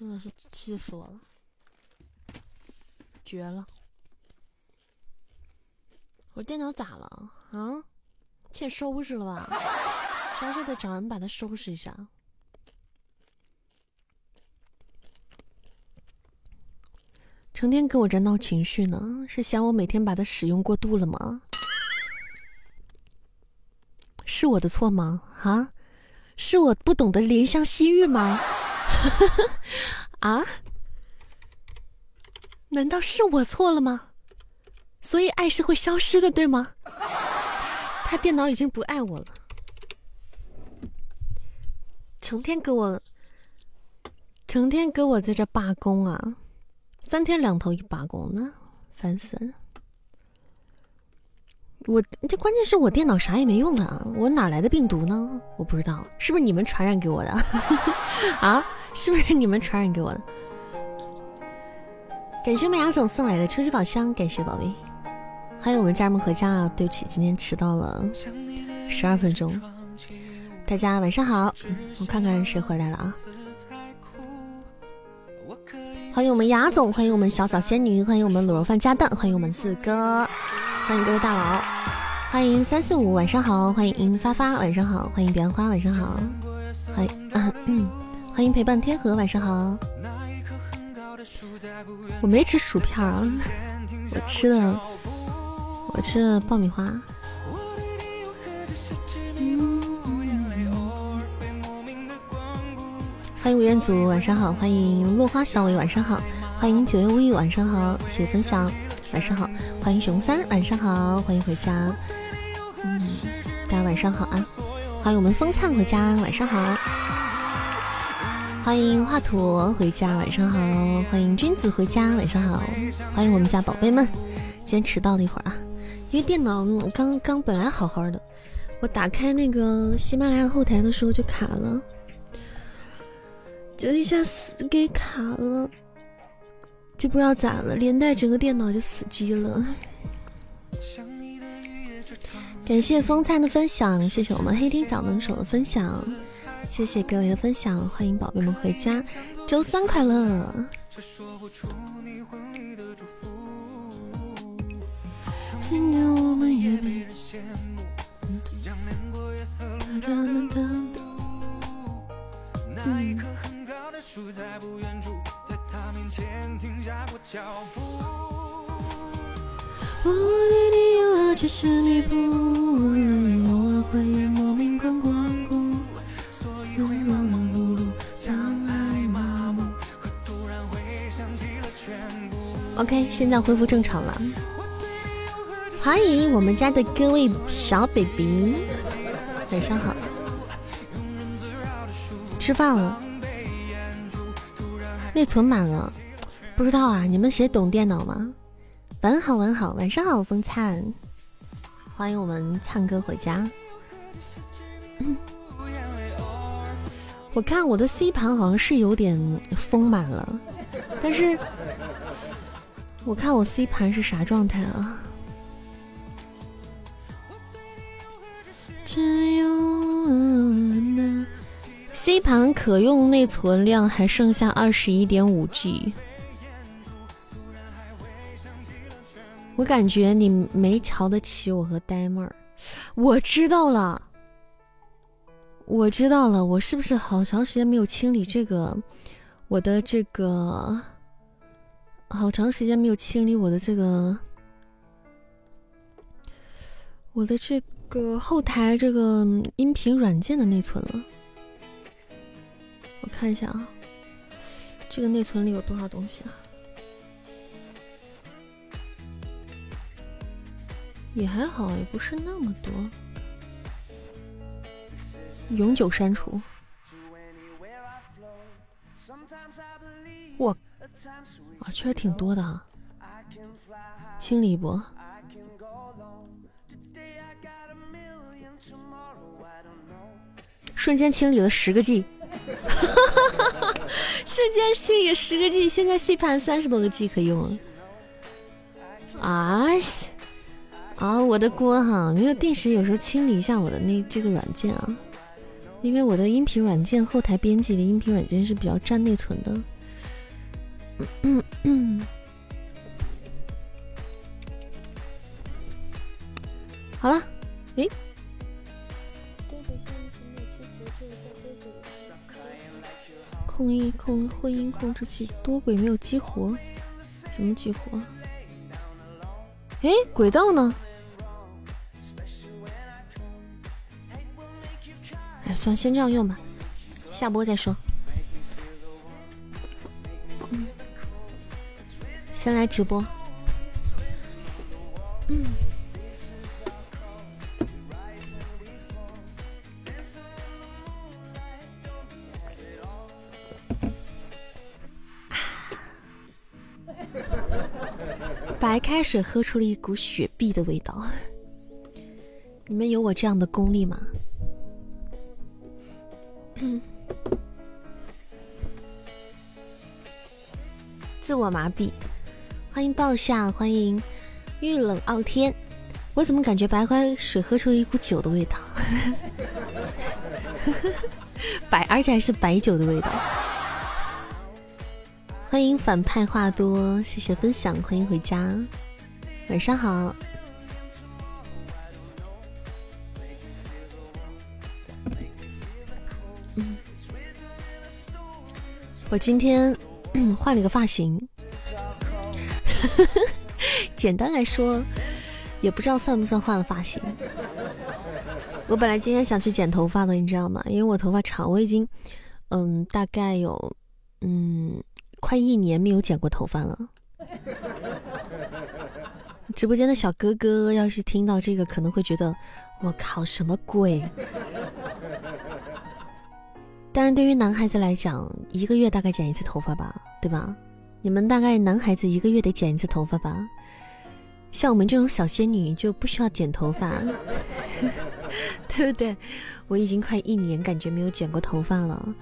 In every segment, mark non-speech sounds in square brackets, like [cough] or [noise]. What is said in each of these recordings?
真的是气死我了，绝了！我电脑咋了啊？欠收拾了吧？啥时候得找人把它收拾一下？成天跟我这闹情绪呢，是嫌我每天把它使用过度了吗？是我的错吗？啊？是我不懂得怜香惜玉吗？[laughs] 啊？难道是我错了吗？所以爱是会消失的，对吗？他电脑已经不爱我了，成天给我，成天给我在这罢工啊，三天两头一罢工呢，烦死了。我这关键是我电脑啥也没用啊，我哪来的病毒呢？我不知道，是不是你们传染给我的？[laughs] 啊，是不是你们传染给我的？感谢我们雅总送来的初级宝箱，感谢宝贝。欢迎我们家人们回家啊！对不起，今天迟到了十二分钟。大家晚上好，我看看谁回来了啊？欢迎我们雅总，欢迎我们小小仙女，欢迎我们卤肉饭加蛋，欢迎我们四哥。欢迎各位大佬，欢迎三四五，晚上好，欢迎发发，晚上好，欢迎彼岸花，晚上好，欢迎嗯，欢迎陪伴天河，晚上好。我没吃薯片啊，[laughs] 我吃的我吃的爆米花。欢迎吴彦祖，晚上好，欢迎落花小尾，晚上好，欢迎九月无语，晚上好，谢谢分享。晚上好，欢迎熊三，晚上好，欢迎回家，嗯，大家晚上好啊，欢迎我们风灿回家，晚上好，欢迎华佗回家，晚上好，欢迎君子回家，晚上好，欢迎我们家宝贝们，今天迟到了一会儿啊，因为电脑刚刚本来好好的，我打开那个喜马拉雅后台的时候就卡了，就一下死给卡了。就不知道咋了，连带整个电脑就死机了。[laughs] 感谢风灿的分享，谢谢我们黑天小能手的分享，谢谢各位的分享，欢迎宝贝们回家，周三快乐。今年我们也被羡慕，将年过夜色冷淡的那一棵很高的 OK，现在恢复正常了。欢迎我们家的各位小 baby，晚上好，吃饭了。内存满了，不知道啊？你们谁懂电脑吗？晚好，晚好，晚上好，风灿，欢迎我们灿哥回家。我看我的 C 盘好像是有点丰满了，但是我看我 C 盘是啥状态啊？C 盘可用内存量还剩下二十一点五 G，我感觉你没瞧得起我和呆妹儿。我知道了，我知道了，我是不是好长时间没有清理这个我的这个，好长时间没有清理我的这个我的这个后台这个音频软件的内存了。我看一下啊，这个内存里有多少东西啊？也还好，也不是那么多。永久删除。我啊，确实挺多的啊。清理一波。瞬间清理了十个 G。[laughs] 瞬间清理十个 G，现在 C 盘三十多个 G 可用了。啊啊，我的锅哈，没有定时，有时候清理一下我的那这个软件啊，因为我的音频软件后台编辑的音频软件是比较占内存的，嗯嗯。好了，诶。控音控混音控制器多轨没有激活，什么激活？哎，轨道呢？哎，算先这样用吧，下播再说。先来直播。嗯。白开水喝出了一股雪碧的味道。你们有我这样的功力吗？自我麻痹。欢迎暴夏，欢迎遇冷傲天。我怎么感觉白开水喝出了一股酒的味道？[laughs] 白，而且还是白酒的味道。欢迎反派话多，谢谢分享，欢迎回家，晚上好。我今天 [clears throat] 换了个发型，[laughs] 简单来说，也不知道算不算换了发型。我本来今天想去剪头发的，你知道吗？因为我头发长，我已经，嗯，大概有，嗯。快一年没有剪过头发了，直播间的小哥哥要是听到这个，可能会觉得我靠什么鬼？但是对于男孩子来讲，一个月大概剪一次头发吧，对吧？你们大概男孩子一个月得剪一次头发吧？像我们这种小仙女就不需要剪头发，[laughs] 对不对？我已经快一年感觉没有剪过头发了。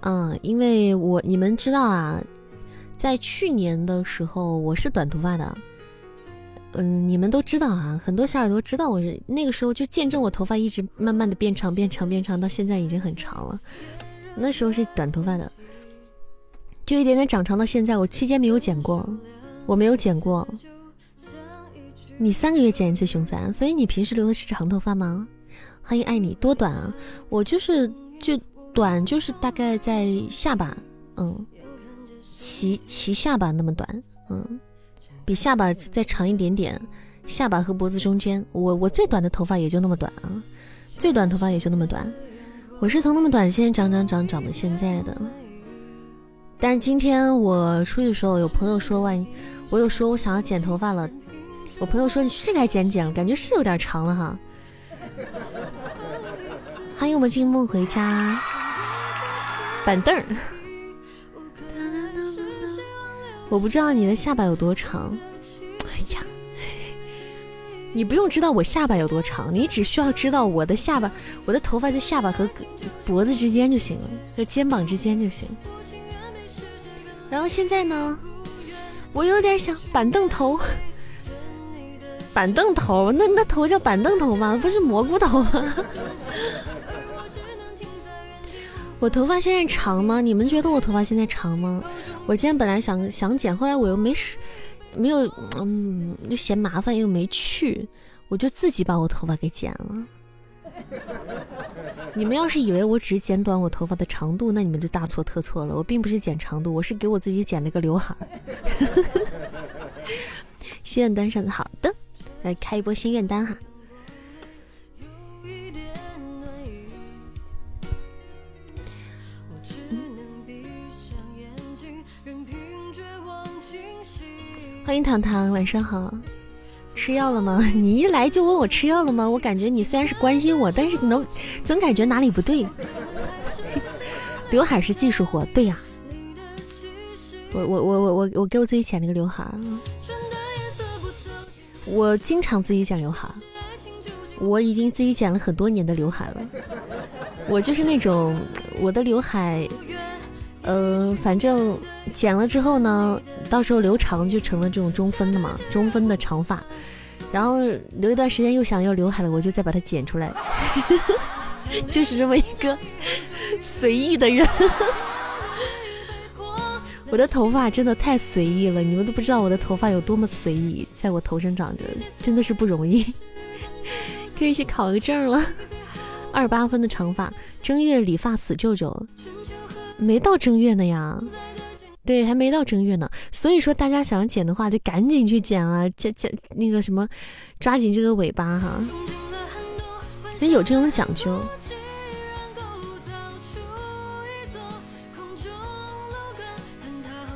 嗯，因为我你们知道啊，在去年的时候我是短头发的，嗯，你们都知道啊，很多小耳朵知道我是那个时候就见证我头发一直慢慢的变长变长变长，到现在已经很长了。那时候是短头发的，就一点点长长到现在，我期间没有剪过，我没有剪过。你三个月剪一次熊三，所以你平时留的是长头发吗？欢迎爱你多短啊，我就是就。短就是大概在下巴，嗯，齐齐下巴那么短，嗯，比下巴再长一点点，下巴和脖子中间，我我最短的头发也就那么短啊，最短头发也就那么短，我是从那么短现在长长长长到现在的。但是今天我出去的时候，有朋友说万一我有说我想要剪头发了，我朋友说你是该剪剪了，感觉是有点长了哈。欢迎我们静默回家。板凳儿，我不知道你的下巴有多长。哎呀，你不用知道我下巴有多长，你只需要知道我的下巴，我的头发在下巴和脖子之间就行了，和肩膀之间就行。然后现在呢，我有点想板凳头，板凳头，那那头叫板凳头吗？不是蘑菇头吗？我头发现在长吗？你们觉得我头发现在长吗？我今天本来想想剪，后来我又没使，没有，嗯，就嫌麻烦又没去，我就自己把我头发给剪了。[laughs] 你们要是以为我只是剪短我头发的长度，那你们就大错特错了。我并不是剪长度，我是给我自己剪了个刘海。[laughs] 心愿单上的好的，来开一波心愿单哈。欢迎糖糖，晚上好。吃药了吗？[laughs] 你一来就问我吃药了吗？我感觉你虽然是关心我，但是能总感觉哪里不对。[laughs] 刘海是技术活，对呀。我我我我我我给我自己剪了个刘海。我经常自己剪刘海，我已经自己剪了很多年的刘海了。我就是那种我的刘海。呃，反正剪了之后呢，到时候留长就成了这种中分的嘛，中分的长发。然后留一段时间又想要刘海了，我就再把它剪出来，[laughs] 就是这么一个随意的人。[laughs] 我的头发真的太随意了，你们都不知道我的头发有多么随意，在我头上长着，真的是不容易，[laughs] 可以去考个证了。二八分的长发，正月理发死舅舅，没到正月呢呀，对，还没到正月呢。所以说，大家想剪的话，就赶紧去剪啊，剪剪那个什么，抓紧这个尾巴哈，得有这种讲究。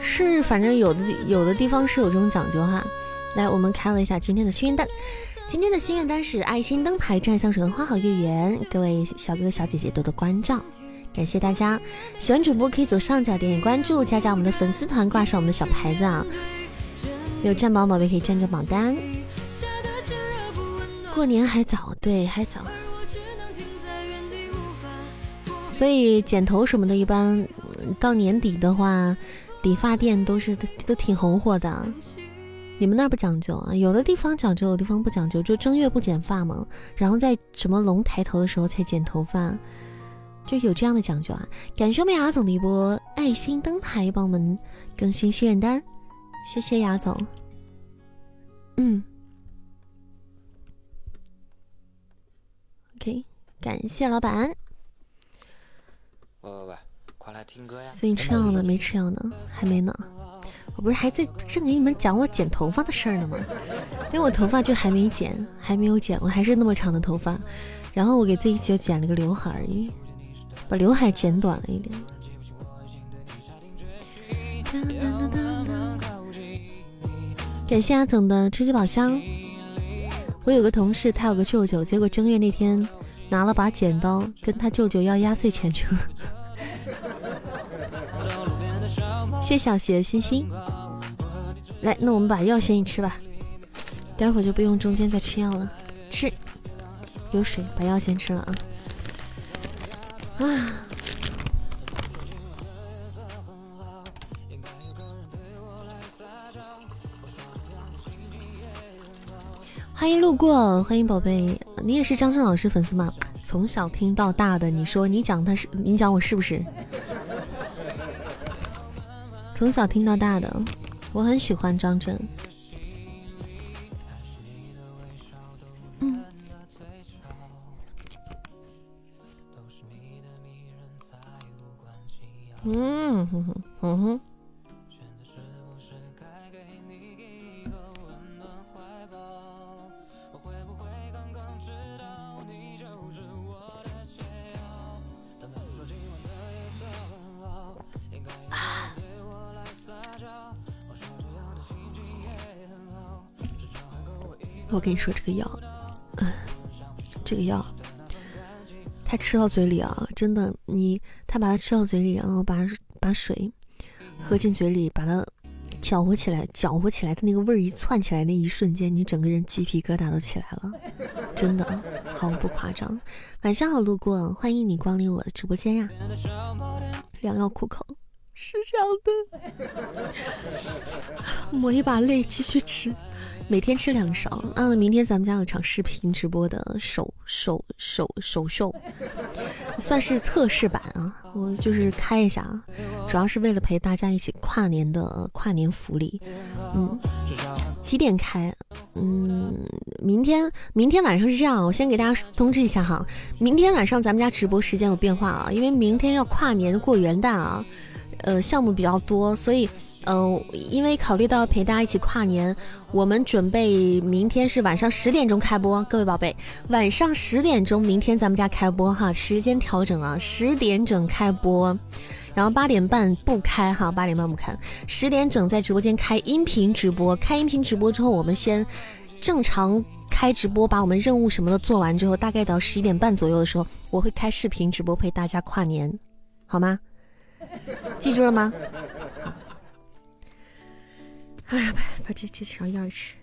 是，反正有的有的地方是有这种讲究哈。来，我们开了一下今天的心愿单，今天的心愿单是爱心灯牌、占香水和花好月圆。各位小哥哥小姐姐多多关照，感谢大家。喜欢主播可以左上角点点关注，加加我们的粉丝团，挂上我们的小牌子啊。有占榜宝贝可以占占榜单。过年还早，对，还早。所以剪头什么的，一般到年底的话。理发店都是都挺红火的，你们那儿不讲究啊？有的地方讲究，有的地方不讲究。就正月不剪发嘛，然后在什么龙抬头的时候才剪头发，就有这样的讲究啊。感谢我们雅总的一波爱心灯牌，帮我们更新心愿单，谢谢雅总。嗯，OK，感谢老板。喂喂喂。快来听歌呀所以你吃药了吗？没吃药呢，还没呢。我不是还在正给你们讲我剪头发的事儿呢吗？因为我头发就还没剪，还没有剪，我还是那么长的头发。然后我给自己就剪了个刘海而已，把刘海剪短了一点。感谢阿总的超级宝箱。我有个同事，他有个舅舅，结果正月那天拿了把剪刀跟他舅舅要压岁钱去了。[laughs] 谢小邪的星星，来，那我们把药先一吃吧，待会儿就不用中间再吃药了。吃，有水，把药先吃了啊。啊！欢迎路过，欢迎宝贝，你也是张震老师粉丝吗？从小听到大的，你说你讲他是，你讲我是不是？从小听到大的，我很喜欢张震。嗯哼哼哼哼。我跟你说这个药，嗯，这个药，他吃到嘴里啊，真的，你他把它吃到嘴里，然后把把水喝进嘴里，把它搅和起来，搅和起来，它那个味儿一窜起来，那一瞬间，你整个人鸡皮疙瘩都起来了，真的毫不夸张。晚上好，路过，欢迎你光临我的直播间呀。良药苦口，是这样的，[laughs] 抹一把泪，继续吃。每天吃两勺。啊，明天咱们家有场视频直播的首首首首秀，算是测试版啊。我就是开一下啊，主要是为了陪大家一起跨年的跨年福利。嗯，几点开？嗯，明天明天晚上是这样，我先给大家通知一下哈。明天晚上咱们家直播时间有变化啊，因为明天要跨年过元旦啊，呃，项目比较多，所以。嗯，因为考虑到陪大家一起跨年，我们准备明天是晚上十点钟开播，各位宝贝，晚上十点钟，明天咱们家开播哈，时间调整啊，十点整开播，然后八点半不开哈，八点半不开，十点整在直播间开音频直播，开音频直播之后，我们先正常开直播，把我们任务什么的做完之后，大概到十一点半左右的时候，我会开视频直播陪大家跨年，好吗？记住了吗？哎呀，把把这这勺药吃。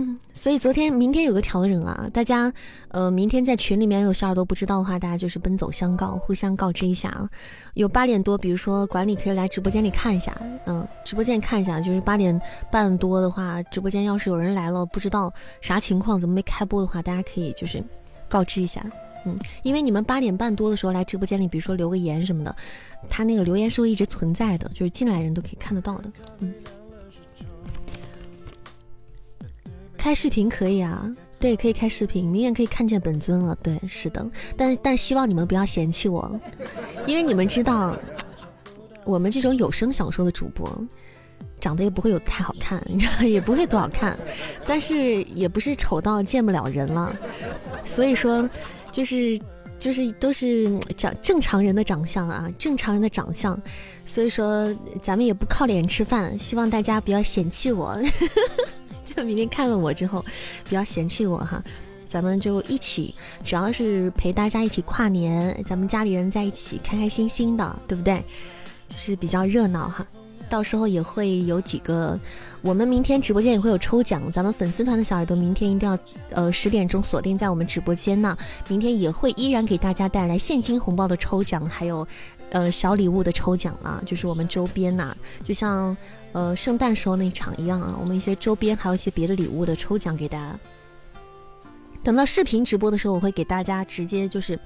嗯，所以昨天、明天有个调整啊，大家，呃，明天在群里面有小耳朵不知道的话，大家就是奔走相告，互相告知一下啊。有八点多，比如说管理可以来直播间里看一下，嗯，直播间看一下，就是八点半多的话，直播间要是有人来了，不知道啥情况，怎么没开播的话，大家可以就是告知一下，嗯，因为你们八点半多的时候来直播间里，比如说留个言什么的，他那个留言是会一直存在的，就是进来人都可以看得到的。嗯，开视频可以啊，对，可以开视频，明眼可以看见本尊了。对，是的，但但希望你们不要嫌弃我，因为你们知道，我们这种有声小说的主播。长得也不会有太好看，[laughs] 也不会多好看，但是也不是丑到见不了人了，所以说，就是就是都是长正常人的长相啊，正常人的长相，所以说咱们也不靠脸吃饭，希望大家不要嫌弃我，[laughs] [laughs] 就明天看了我之后，不要嫌弃我哈，咱们就一起，主要是陪大家一起跨年，咱们家里人在一起开开心心的，对不对？就是比较热闹哈。到时候也会有几个，我们明天直播间也会有抽奖，咱们粉丝团的小耳朵明天一定要，呃，十点钟锁定在我们直播间呢。明天也会依然给大家带来现金红包的抽奖，还有，呃，小礼物的抽奖啊，就是我们周边呐，就像，呃，圣诞时候那场一样啊，我们一些周边还有一些别的礼物的抽奖给大家。等到视频直播的时候，我会给大家直接就是，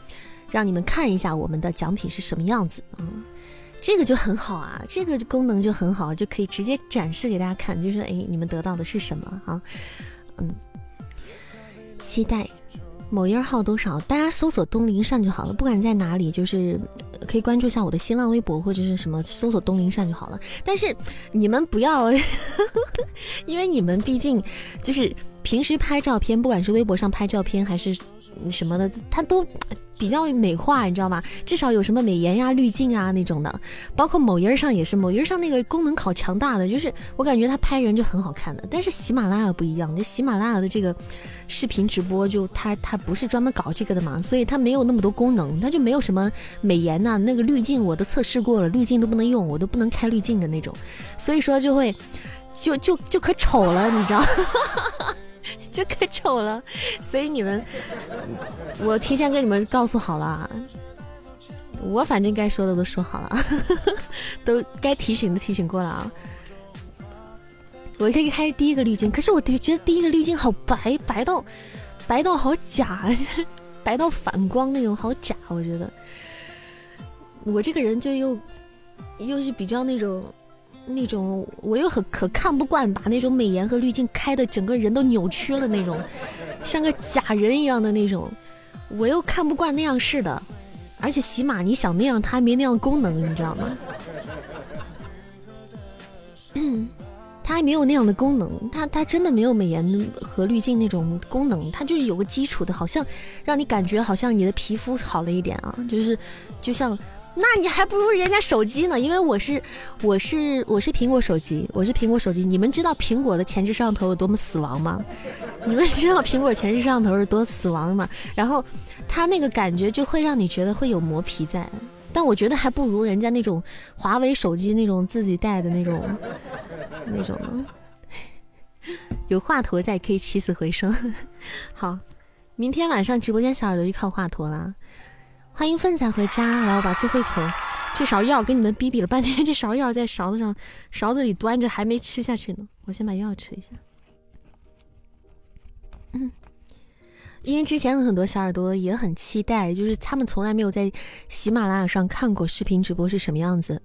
让你们看一下我们的奖品是什么样子啊。这个就很好啊，这个功能就很好，就可以直接展示给大家看，就是哎，你们得到的是什么啊？嗯，期待某音号多少？大家搜索东林善就好了，不管在哪里，就是可以关注一下我的新浪微博或者是什么，搜索东林善就好了。但是你们不要，[laughs] 因为你们毕竟就是平时拍照片，不管是微博上拍照片还是什么的，他都。比较美化，你知道吗？至少有什么美颜呀、滤镜啊那种的，包括某音上也是，某音上那个功能好强大的，就是我感觉它拍人就很好看的。但是喜马拉雅不一样，就喜马拉雅的这个视频直播，就它它不是专门搞这个的嘛，所以它没有那么多功能，它就没有什么美颜呐，那个滤镜我都测试过了，滤镜都不能用，我都不能开滤镜的那种，所以说就会就就就可丑了，你知道。[laughs] 就可丑了，所以你们，我提前跟你们告诉好了，我反正该说的都说好了，[laughs] 都该提醒的提醒过了啊。我可以开第一个滤镜，可是我觉得第一个滤镜好白，白到白到好假，[laughs] 白到反光那种，好假。我觉得我这个人就又又是比较那种。那种我又很可看不惯，把那种美颜和滤镜开的整个人都扭曲了那种，像个假人一样的那种，我又看不惯那样式的，而且起码你想那样，它还没那样功能，你知道吗？嗯，它还没有那样的功能，它它真的没有美颜和滤镜那种功能，它就是有个基础的，好像让你感觉好像你的皮肤好了一点啊，就是就像。那你还不如人家手机呢，因为我是我是我是苹果手机，我是苹果手机。你们知道苹果的前置摄像头有多么死亡吗？你们知道苹果前置摄像头是多死亡吗？然后它那个感觉就会让你觉得会有磨皮在，但我觉得还不如人家那种华为手机那种自己带的那种那种呢。有华佗在可以起死回生。好，明天晚上直播间小耳朵就靠华佗了。欢迎凤仔回家，来我把最后一口这勺药跟你们逼逼了半天，这勺药在勺子上勺子里端着还没吃下去呢，我先把药吃一下。嗯，因为之前很多小耳朵也很期待，就是他们从来没有在喜马拉雅上看过视频直播是什么样子。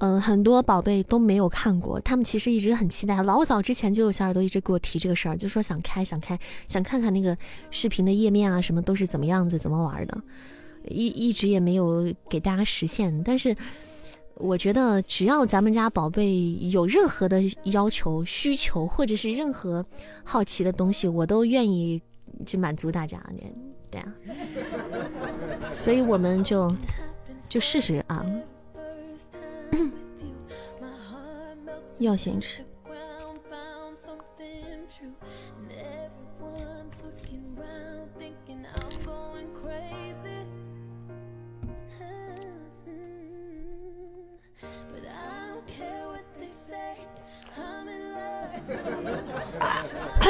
嗯，很多宝贝都没有看过，他们其实一直很期待。老早之前就有小耳朵一直给我提这个事儿，就说想开想开，想看看那个视频的页面啊，什么都是怎么样子，怎么玩的，一一直也没有给大家实现。但是我觉得，只要咱们家宝贝有任何的要求、需求，或者是任何好奇的东西，我都愿意去满足大家。对啊，所以我们就就试试啊。要先吃。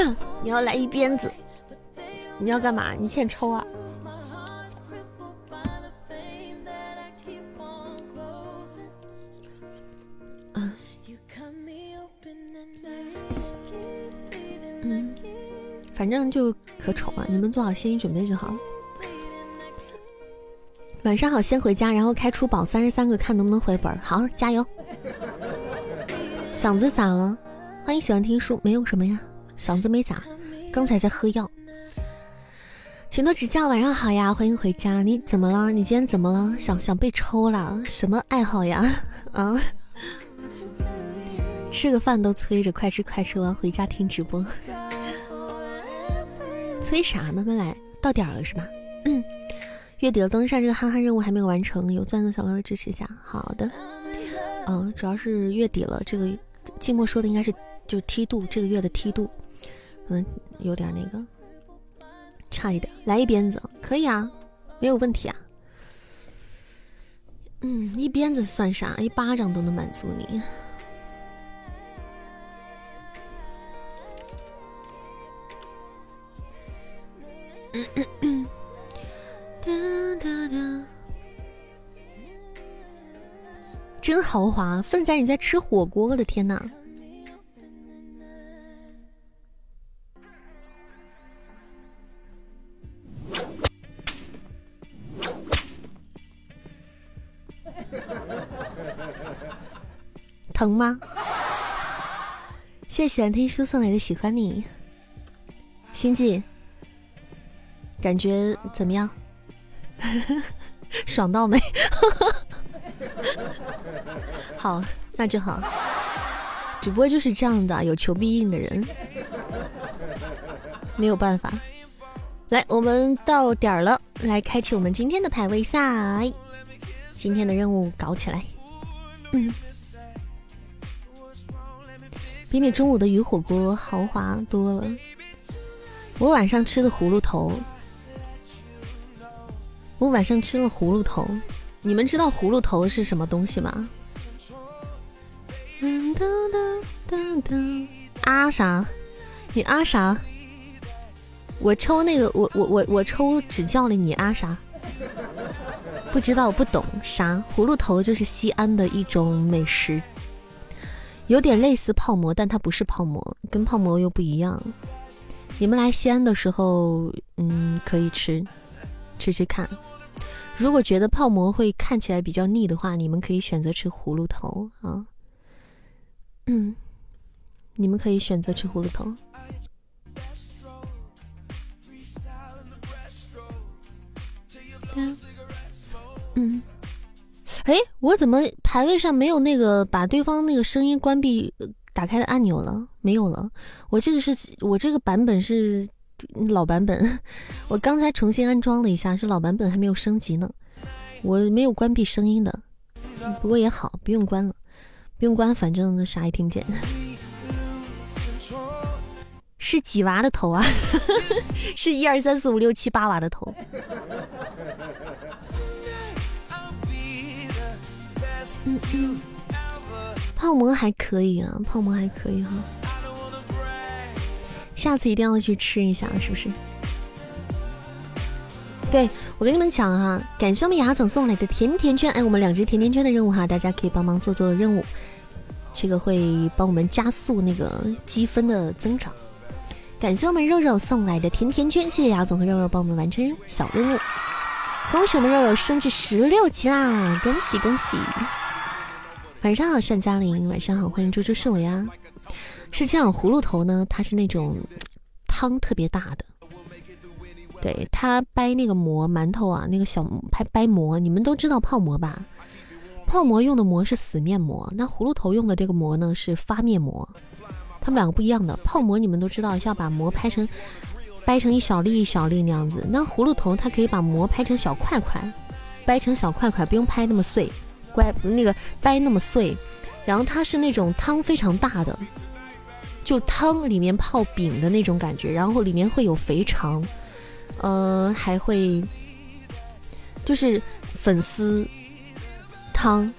[coughs] 你要来一鞭子？你要干嘛？你欠抽啊？嗯反正就可丑了，你们做好心理准备就好了。晚上好，先回家，然后开出宝三十三个，看能不能回本。好，加油。嗓子咋了？欢迎喜欢听书，没有什么呀，嗓子没咋，刚才在喝药。请多指教。晚上好呀，欢迎回家。你怎么了？你今天怎么了？想想被抽了？什么爱好呀？[laughs] 啊？吃个饭都催着，快吃快吃，完回家听直播。[laughs] 催啥？慢慢来，到点了是吧？嗯。月底了，登山这个憨憨任务还没有完成，有钻的小哥哥支持一下。好的。嗯，主要是月底了，这个寂寞说的应该是就梯度，这个月的梯度可能有点那个。差一点，来一鞭子可以啊，没有问题啊。嗯，一鞭子算啥？一巴掌都能满足你。[coughs] 真豪华，粪仔你在吃火锅？我的天哪！疼吗？谢谢喜欢听书送来的喜欢你，星际，感觉怎么样？[laughs] 爽到没？[laughs] 好，那就好。主播就是这样的，有求必应的人，没有办法。来，我们到点儿了，来开启我们今天的排位赛，今天的任务搞起来。嗯。比你中午的鱼火锅豪华多了。我晚上吃的葫芦头，我晚上吃了葫芦头。你们知道葫芦头是什么东西吗？啊啥？你啊啥？我抽那个，我我我我抽只叫了你啊啥？不知道不懂啥？葫芦头就是西安的一种美食。有点类似泡馍，但它不是泡馍，跟泡馍又不一样。你们来西安的时候，嗯，可以吃，吃吃看。如果觉得泡馍会看起来比较腻的话，你们可以选择吃葫芦头啊。嗯，你们可以选择吃葫芦头。嗯。哎，我怎么排位上没有那个把对方那个声音关闭打开的按钮了？没有了。我这个是我这个版本是老版本，[laughs] 我刚才重新安装了一下，是老版本还没有升级呢。我没有关闭声音的，不过也好，不用关了，不用关，反正啥也听不见。[laughs] 是几娃的头啊？[laughs] 是一二三四五六七八娃的头。嗯嗯，泡馍还可以啊，泡馍还可以哈，下次一定要去吃一下，是不是？对我跟你们讲哈，感谢我们雅总送来的甜甜圈，哎，我们两只甜甜圈的任务哈，大家可以帮忙做做任务，这个会帮我们加速那个积分的增长。感谢我们肉肉送来的甜甜圈，谢谢雅总和肉肉帮我们完成小任务，恭喜我们肉肉升至十六级啦，恭喜恭喜！晚上好，单嘉玲。晚上好，欢迎猪猪是我呀。是这样，葫芦头呢，它是那种汤特别大的。对，它掰那个馍，馒头啊，那个小拍掰馍，你们都知道泡馍吧？泡馍用的馍是死面馍，那葫芦头用的这个馍呢是发面馍。它们两个不一样的。泡馍你们都知道是要把馍拍成掰成一小粒一小粒那样子，那葫芦头它可以把馍拍成小块块，掰成小块块，不用拍那么碎。乖，那个掰那么碎，然后它是那种汤非常大的，就汤里面泡饼的那种感觉，然后里面会有肥肠，呃，还会就是粉丝汤，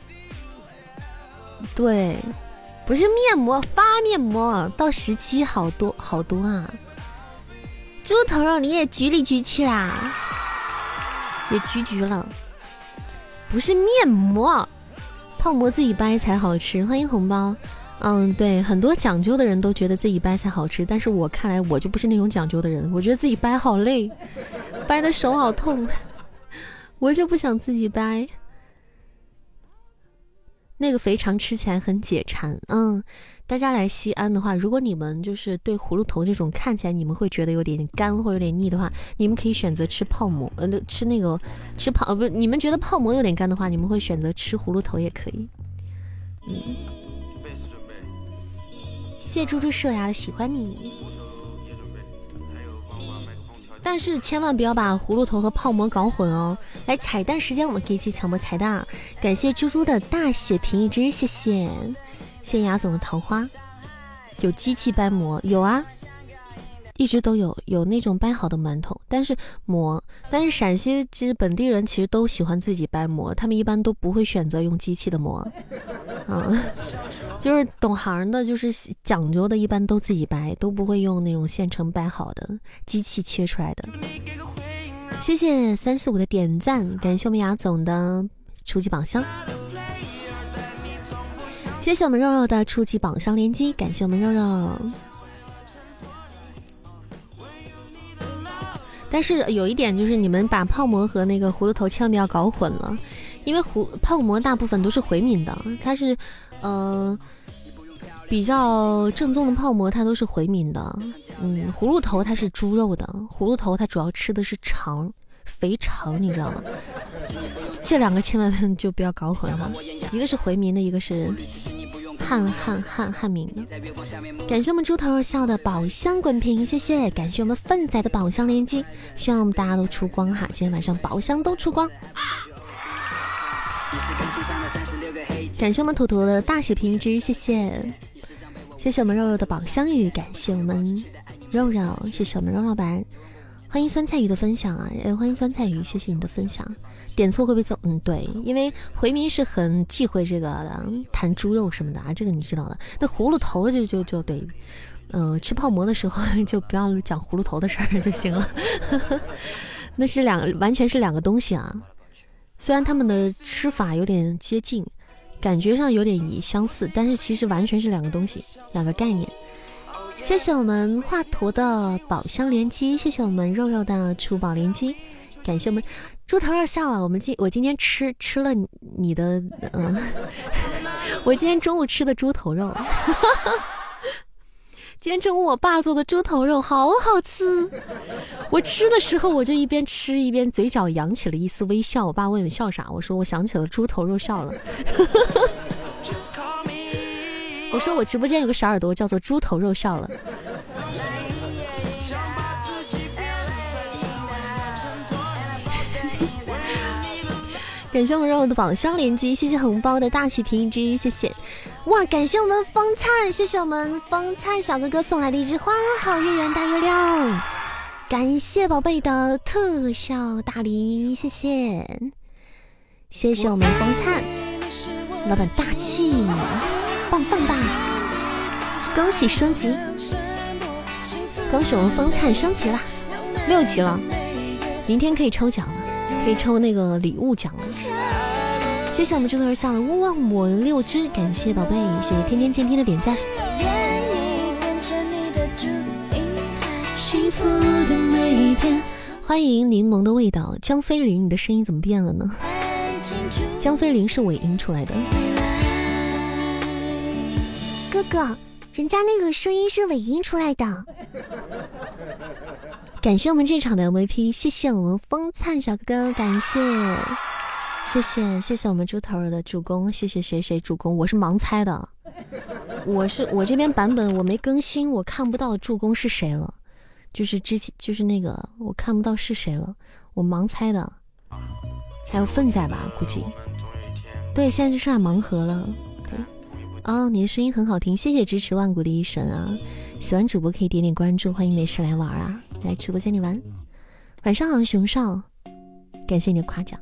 对，不是面膜发面膜，到十七好多好多啊！猪头肉你也举里举气啦，也举举了。不是面膜，泡馍自己掰才好吃。欢迎红包，嗯，对，很多讲究的人都觉得自己掰才好吃，但是我看来我就不是那种讲究的人，我觉得自己掰好累，掰的手好痛。我就不想自己掰。那个肥肠吃起来很解馋，嗯，大家来西安的话，如果你们就是对葫芦头这种看起来你们会觉得有点干或有点腻的话，你们可以选择吃泡馍，呃，吃那个吃泡，不，你们觉得泡馍有点干的话，你们会选择吃葫芦头也可以。嗯，谢谢猪猪射牙的喜欢你。但是千万不要把葫芦头和泡馍搞混哦！来彩蛋时间，我们可以去抢播彩蛋。感谢猪猪的大血瓶一只，谢谢，谢谢牙总的桃花。有机器掰馍，有啊，一直都有，有那种掰好的馒头，但是馍，但是陕西其实本地人其实都喜欢自己掰馍，他们一般都不会选择用机器的馍，嗯。[laughs] 就是懂行的，就是讲究的，一般都自己掰，都不会用那种现成掰好的机器切出来的。谢谢三四五的点赞，感谢我们雅总的初级宝箱，谢谢我们肉肉的初级宝箱连击，感谢我们肉肉。但是有一点就是，你们把泡馍和那个葫芦头千万不要搞混了，因为葫泡馍大部分都是回民的，它是。呃，比较正宗的泡馍，它都是回民的。嗯，葫芦头它是猪肉的，葫芦头它主要吃的是肠，肥肠，你知道吗？[laughs] 这两个千万就不要搞混哈，一个是回民的，一个是汉汉汉汉民呢。感谢我们猪头肉笑的宝箱滚屏，谢谢。感谢我们粪仔的宝箱连击，希望我们大家都出光哈，今天晚上宝箱都出光。感谢我们图图的大血瓶之，谢谢，谢谢我们肉肉的宝箱鱼，感谢我们肉肉，谢谢我们肉老板，欢迎酸菜鱼的分享啊，欢迎酸菜鱼，谢谢你的分享，点错会不会走？嗯，对，因为回民是很忌讳这个的，谈猪肉什么的啊，这个你知道的。那葫芦头就就就得，嗯，吃泡馍的时候 [laughs] 就不要讲葫芦头的事儿就行了，[laughs] 那是两完全是两个东西啊，虽然他们的吃法有点接近。感觉上有点相似，但是其实完全是两个东西，两个概念。谢谢我们华佗的宝箱连击，谢谢我们肉肉的出宝连击，感谢我们猪头肉笑了。我们今我今天吃吃了你的，嗯，[laughs] 我今天中午吃的猪头肉。[laughs] 今天中午我爸做的猪头肉好好吃，我吃的时候我就一边吃一边嘴角扬起了一丝微笑。我爸问我笑啥，我说我想起了猪头肉笑了。[laughs] 我说我直播间有个小耳朵叫做猪头肉笑了。感谢我们肉肉的宝箱连击，谢谢红包的大喜平一只，谢谢。哇！感谢我们风灿，谢谢我们风灿小哥哥送来的一只花好月圆大月亮，感谢宝贝的特效大礼，谢谢，谢谢我们风灿老板大气，棒棒哒！恭喜升级，恭喜我们风灿升级了，六级了，明天可以抽奖了，可以抽那个礼物奖了。谢谢我们猪头儿下了勿忘我六只，感谢宝贝，谢谢天天见天的点赞。幸福的每一天，欢迎柠檬的味道，江飞林，你的声音怎么变了呢？江飞林是尾音出来的。哥哥，人家那个声音是尾音出来的。感谢我们这场的 MVP，谢谢我们风灿小哥哥，感谢。谢谢谢谢我们猪头儿的助攻，谢谢谁谁助攻，我是盲猜的，我是我这边版本我没更新，我看不到助攻是谁了，就是之前就是那个我看不到是谁了，我盲猜的，还有粪仔吧，估计，对，现在就剩下盲盒了，对，啊，你的声音很好听，谢谢支持万古的一神啊，喜欢主播可以点点关注，欢迎没事来玩啊，来直播间里玩，晚上好，熊少，感谢你的夸奖。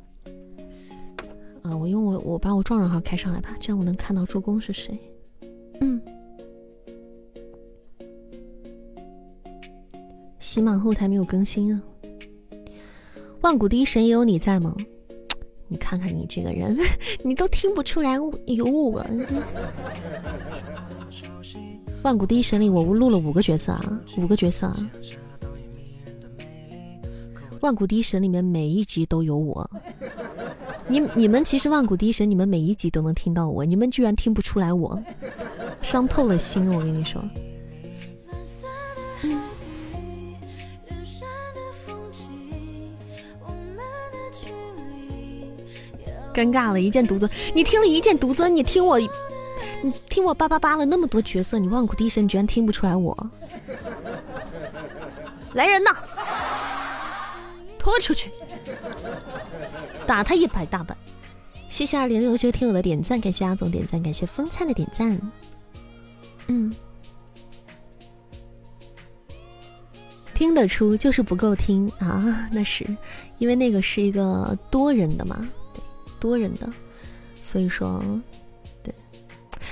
啊，我用我我把我壮壮号开上来吧，这样我能看到助攻是谁。嗯，喜马后台没有更新啊。万古第一神也有你在吗？你看看你这个人，[laughs] 你都听不出来有我。万古第一神里我录了五个角色啊，五个角色啊。万古第一神里面每一集都有我。你你们其实万古第一神，你们每一集都能听到我，你们居然听不出来我，伤透了心。我跟你说。尴尬了，一剑独尊。你听了一剑独尊，你听我，你听我叭叭叭了那么多角色，你万古第一神居然听不出来我？来人呐，拖出去，打他一百大板！谢谢二零六九听友的点赞，感谢阿总点赞，感谢风灿的点赞。嗯，听得出就是不够听。啊，[laughs] 那是。因为那个是一个多人的嘛。对多人的，所以说，对，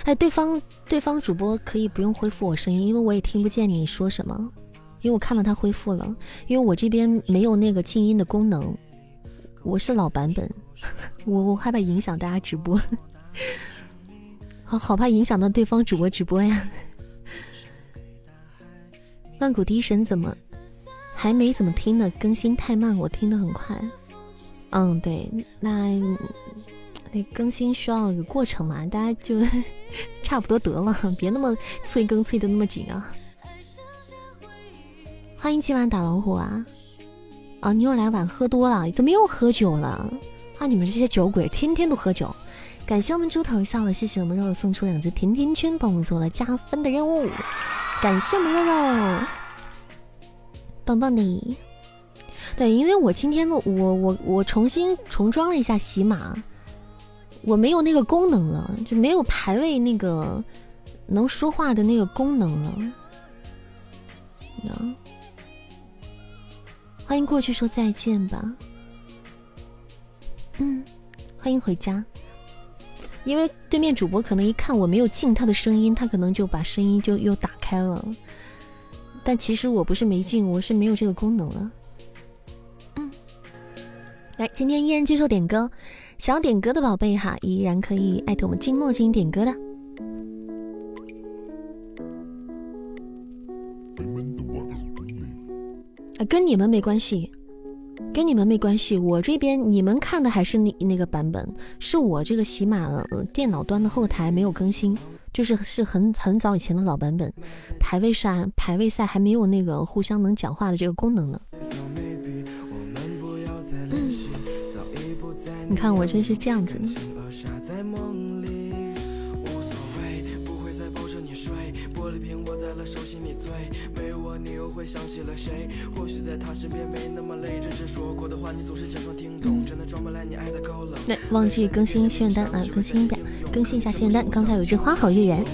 哎，对方对方主播可以不用恢复我声音，因为我也听不见你说什么，因为我看到他恢复了，因为我这边没有那个静音的功能，我是老版本，[laughs] 我我害怕影响大家直播，[laughs] 好好怕影响到对方主播直播呀。万古第一神怎么还没怎么听呢？更新太慢，我听的很快。嗯，对，那那更新需要个过程嘛，大家就 [laughs] 差不多得了，别那么催更催的那么紧啊！欢迎今晚打老虎啊！啊，你又来晚，喝多了，怎么又喝酒了？啊，你们这些酒鬼，天天都喝酒！感谢我们猪头笑了，谢谢我们肉肉送出两只甜甜圈，帮我们做了加分的任务，感谢我们肉肉，棒棒的。对，因为我今天我我我重新重装了一下喜马，我没有那个功能了，就没有排位那个能说话的那个功能了。欢迎过去说再见吧。嗯，欢迎回家。因为对面主播可能一看我没有进他的声音，他可能就把声音就又打开了。但其实我不是没进，我是没有这个功能了。嗯来，今天依然接受点歌，想要点歌的宝贝哈，依然可以艾特我们静默进行点歌的。跟你们没关系，跟你们没关系，我这边你们看的还是那那个版本，是我这个喜马电脑端的后台没有更新，就是是很很早以前的老版本，排位赛排位赛还没有那个互相能讲话的这个功能呢。你看我这是这样子的。对，忘记更新心愿单啊，更新一遍，更新一下心愿单。刚才有一只花好月圆，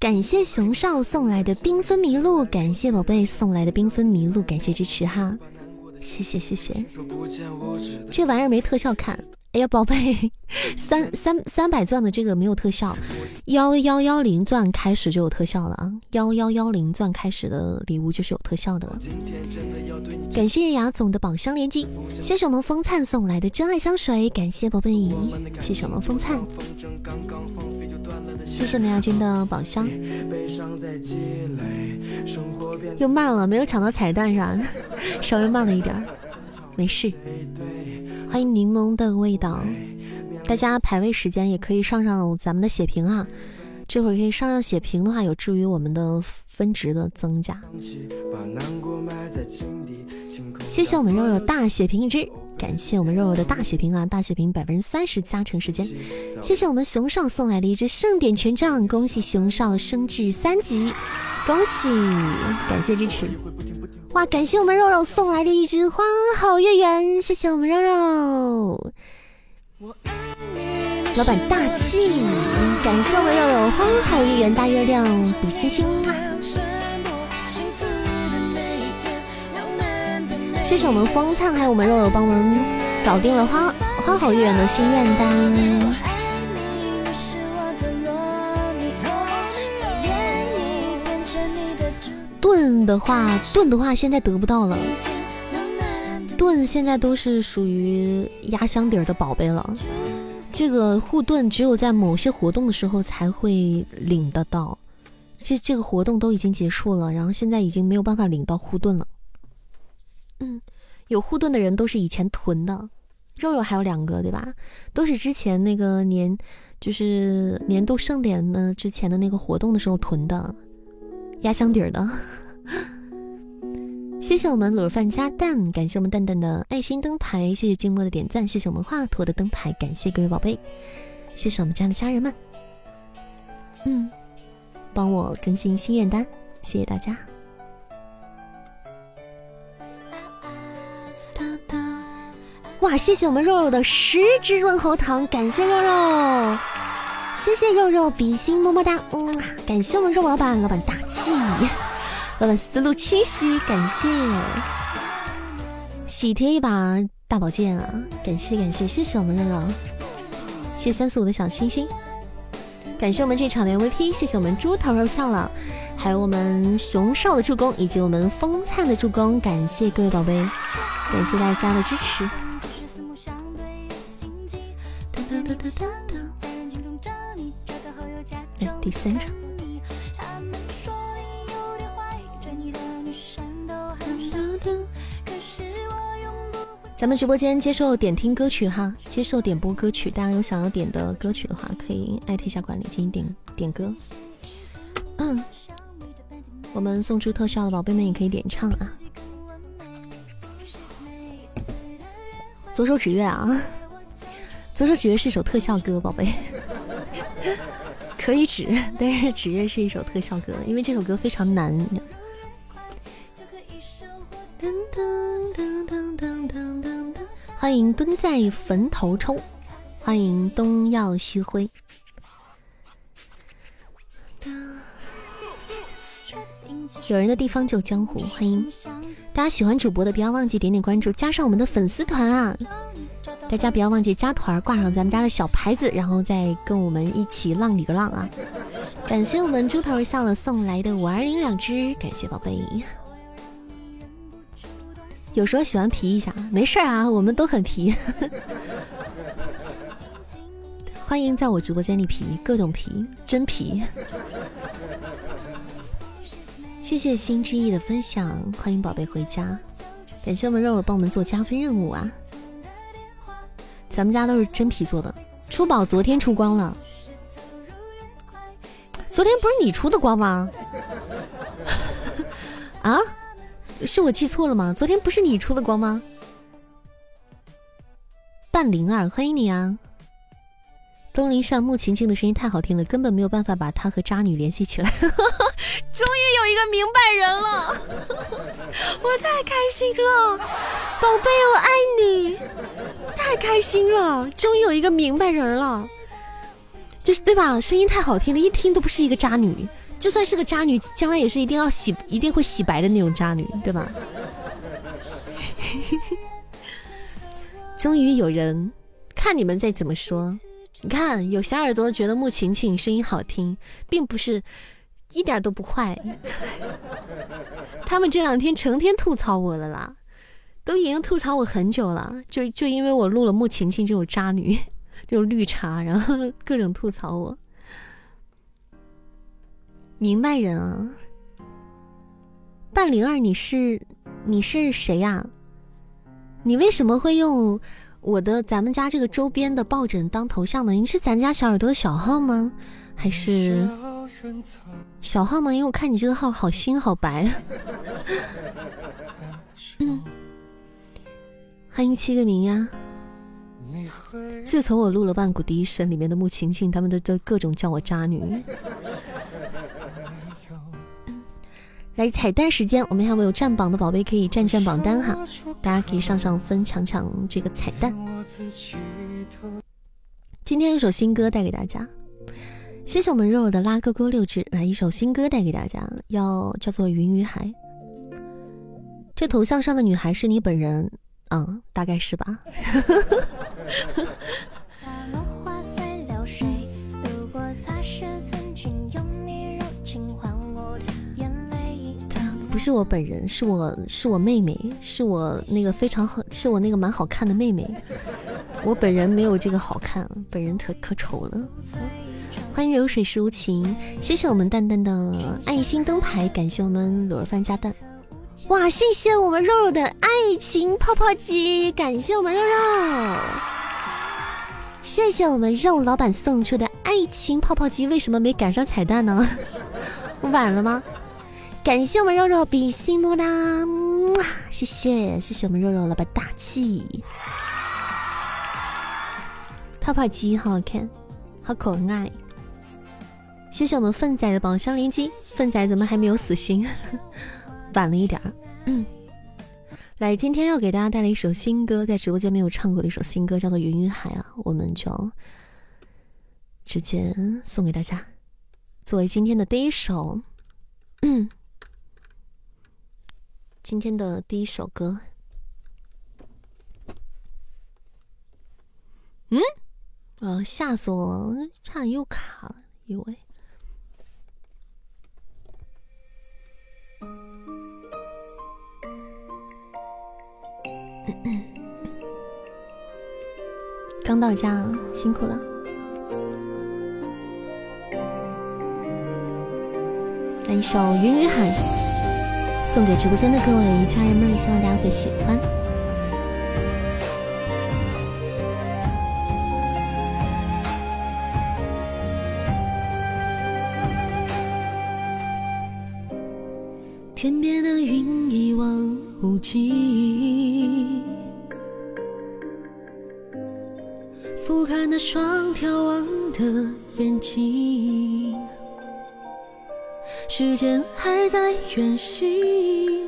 感谢熊少送来的缤纷麋鹿，感谢宝贝送来的缤纷麋鹿，感谢支持哈。谢谢谢谢，这玩意儿没特效看。哎呀，宝贝，三三三百钻的这个没有特效，幺幺幺零钻开始就有特效了啊！幺幺幺零钻开始的礼物就是有特效的了。感谢雅总的宝箱连击，谢谢我们风灿送来的真爱香水，感谢宝贝，谢谢我们风灿。谢谢梅亚军的宝箱，又慢了，没有抢到彩蛋是吧，[laughs] 稍微慢了一点儿，没事。欢迎柠檬的味道，大家排位时间也可以上上咱们的血瓶啊，这会儿可以上上血瓶的话，有助于我们的分值的增加。谢谢我们肉肉大血瓶一只。感谢我们肉肉的大血瓶啊，大血瓶百分之三十加成时间。谢谢我们熊少送来的一只盛典权杖，恭喜熊少升至三级，恭喜！感谢支持。哇，感谢我们肉肉送来的一只花好月圆，谢谢我们肉肉。老板大气，感谢我们肉肉花好月圆大月亮比星星啊。谢谢我们风灿，还有我们肉肉帮我们搞定了花花好月圆的心愿单。盾的话，盾的话现在得不到了，盾现在都是属于压箱底儿的宝贝了。这个护盾只有在某些活动的时候才会领得到，这这个活动都已经结束了，然后现在已经没有办法领到护盾了。嗯，有护盾的人都是以前囤的，肉肉还有两个对吧？都是之前那个年，就是年度盛典呢之前的那个活动的时候囤的，压箱底儿的。[laughs] 谢谢我们卤肉饭加蛋，感谢我们蛋蛋的爱心灯牌，谢谢静默的点赞，谢谢我们华佗的灯牌，感谢各位宝贝，谢谢我们家的家人们，嗯，帮我更新心愿单，谢谢大家。哇，谢谢我们肉肉的十支润喉糖，感谢肉肉，谢谢肉肉比心么么哒，嗯，感谢我们肉老板，老板大气。老板思路清晰，感谢喜贴一把大宝剑啊！感谢感谢谢谢我们肉肉，谢三四五的小星星，感谢我们这场的 MVP，谢谢我们猪头肉笑了，还有我们熊少的助攻，以及我们风灿的助攻，感谢各位宝贝，感谢大家的支持。第三场。咱们直播间接受点听歌曲哈，接受点播歌曲，大家有想要点的歌曲的话，可以艾特一下管理进行点点歌。嗯，我们送出特效的宝贝们也可以点唱啊。左手指月啊，左手指月是首特效歌，宝贝可以指，[laughs] 但是指月是一首特效歌，因为这首歌非常难。欢迎蹲在坟头抽，欢迎东耀西辉。有人的地方就有江湖，欢迎大家喜欢主播的，不要忘记点点关注，加上我们的粉丝团啊！大家不要忘记加团，挂上咱们家的小牌子，然后再跟我们一起浪里个浪啊！感谢我们猪头笑了送来的五二零两只，感谢宝贝。有时候喜欢皮一下，没事啊，我们都很皮。欢迎在我直播间里皮，各种皮，真皮。谢谢心之意的分享，欢迎宝贝回家，感谢我们肉肉帮我们做加分任务啊。咱们家都是真皮做的，出宝昨天出光了，昨天不是你出的光吗？[laughs] 啊？是我记错了吗？昨天不是你出的光吗？半灵儿，欢迎你啊！东林上木晴晴的声音太好听了，根本没有办法把她和渣女联系起来。[laughs] 终于有一个明白人了，[laughs] 我太开心了，宝贝，我爱你，太开心了，终于有一个明白人了，就是对吧？声音太好听了，一听都不是一个渣女。就算是个渣女，将来也是一定要洗，一定会洗白的那种渣女，对吧？[laughs] 终于有人看你们再怎么说，你看有小耳朵觉得穆晴晴声音好听，并不是一点都不坏。他们这两天成天吐槽我了啦，都已经吐槽我很久了，就就因为我录了穆晴晴这种渣女，[laughs] 这种绿茶，然后各种吐槽我。明白人啊，半灵儿，你是你是谁呀？你为什么会用我的咱们家这个周边的抱枕当头像呢？你是咱家小耳朵小号吗？还是小号吗？因为我看你这个号好新好白。嗯，欢迎七个名呀。自从我录了《万古第一声》里面的穆晴晴，他们都都各种叫我渣女。来彩蛋时间，我们还有占榜的宝贝可以占占榜单哈，大家可以上上分抢抢这个彩蛋。今天有首新歌带给大家，谢谢我们肉肉的拉勾勾六只，来一首新歌带给大家，要叫做云与海。这头像上的女孩是你本人啊？大概是吧。不是我本人，是我是我妹妹，是我那个非常好，是我那个蛮好看的妹妹。我本人没有这个好看，本人可可丑了。欢迎流水是无情，谢谢我们蛋蛋的爱心灯牌，感谢我们卤肉饭加蛋。哇，谢谢我们肉肉的爱情泡泡机，感谢我们肉肉，谢谢我们肉老板送出的爱情泡泡机，为什么没赶上彩蛋呢？[laughs] 晚了吗？感谢我们肉肉比心么么哒，谢谢谢谢我们肉肉老板大气，泡泡机好好看，好可爱。谢谢我们粪仔的宝箱连击，粪仔怎么还没有死心？晚了一点儿。嗯，来，今天要给大家带来一首新歌，在直播间没有唱过的一首新歌，叫做《云与海》啊，我们就直接送给大家，作为今天的第一首，嗯，今天的第一首歌。嗯，啊，吓死我了，差点又卡了，以为。刚到家，辛苦了。来一首《云与海》，送给直播间的各位家人们，希望大家会喜欢。天边的云一望无际。看那双眺望的眼睛，时间还在远行，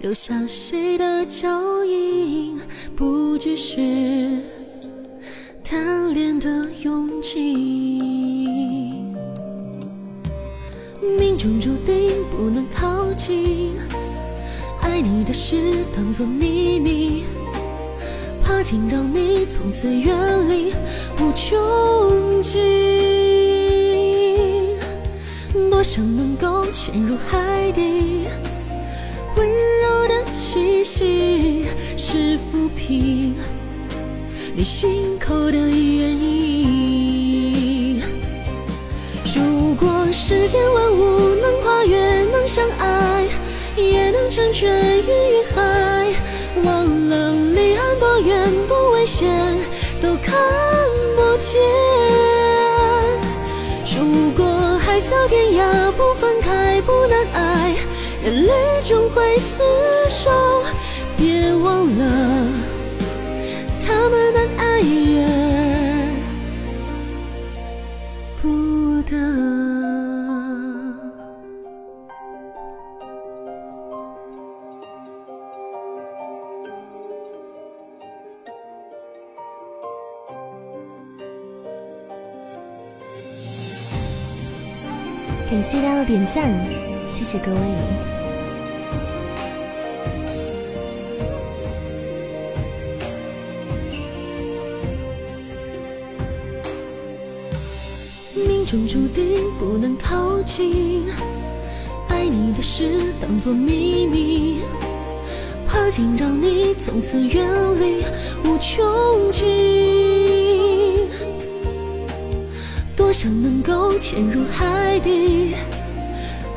留下谁的脚印？不只是贪恋的勇气，命中注定不能靠近，爱你的事当作秘密。怕惊扰你，从此远离无穷尽。多想能够潜入海底，温柔的气息是抚平你心口的原因。如果世间万物能跨越，能相爱，也能成全云与海。忘了离岸线，都看不见。如果海角天涯不分开不难挨，眼泪终会厮守。别忘了感谢大家的点赞，谢谢各位。命中注定不能靠近，爱你的事当作秘密，怕惊扰你，从此远离无穷尽。多想能够潜入海底，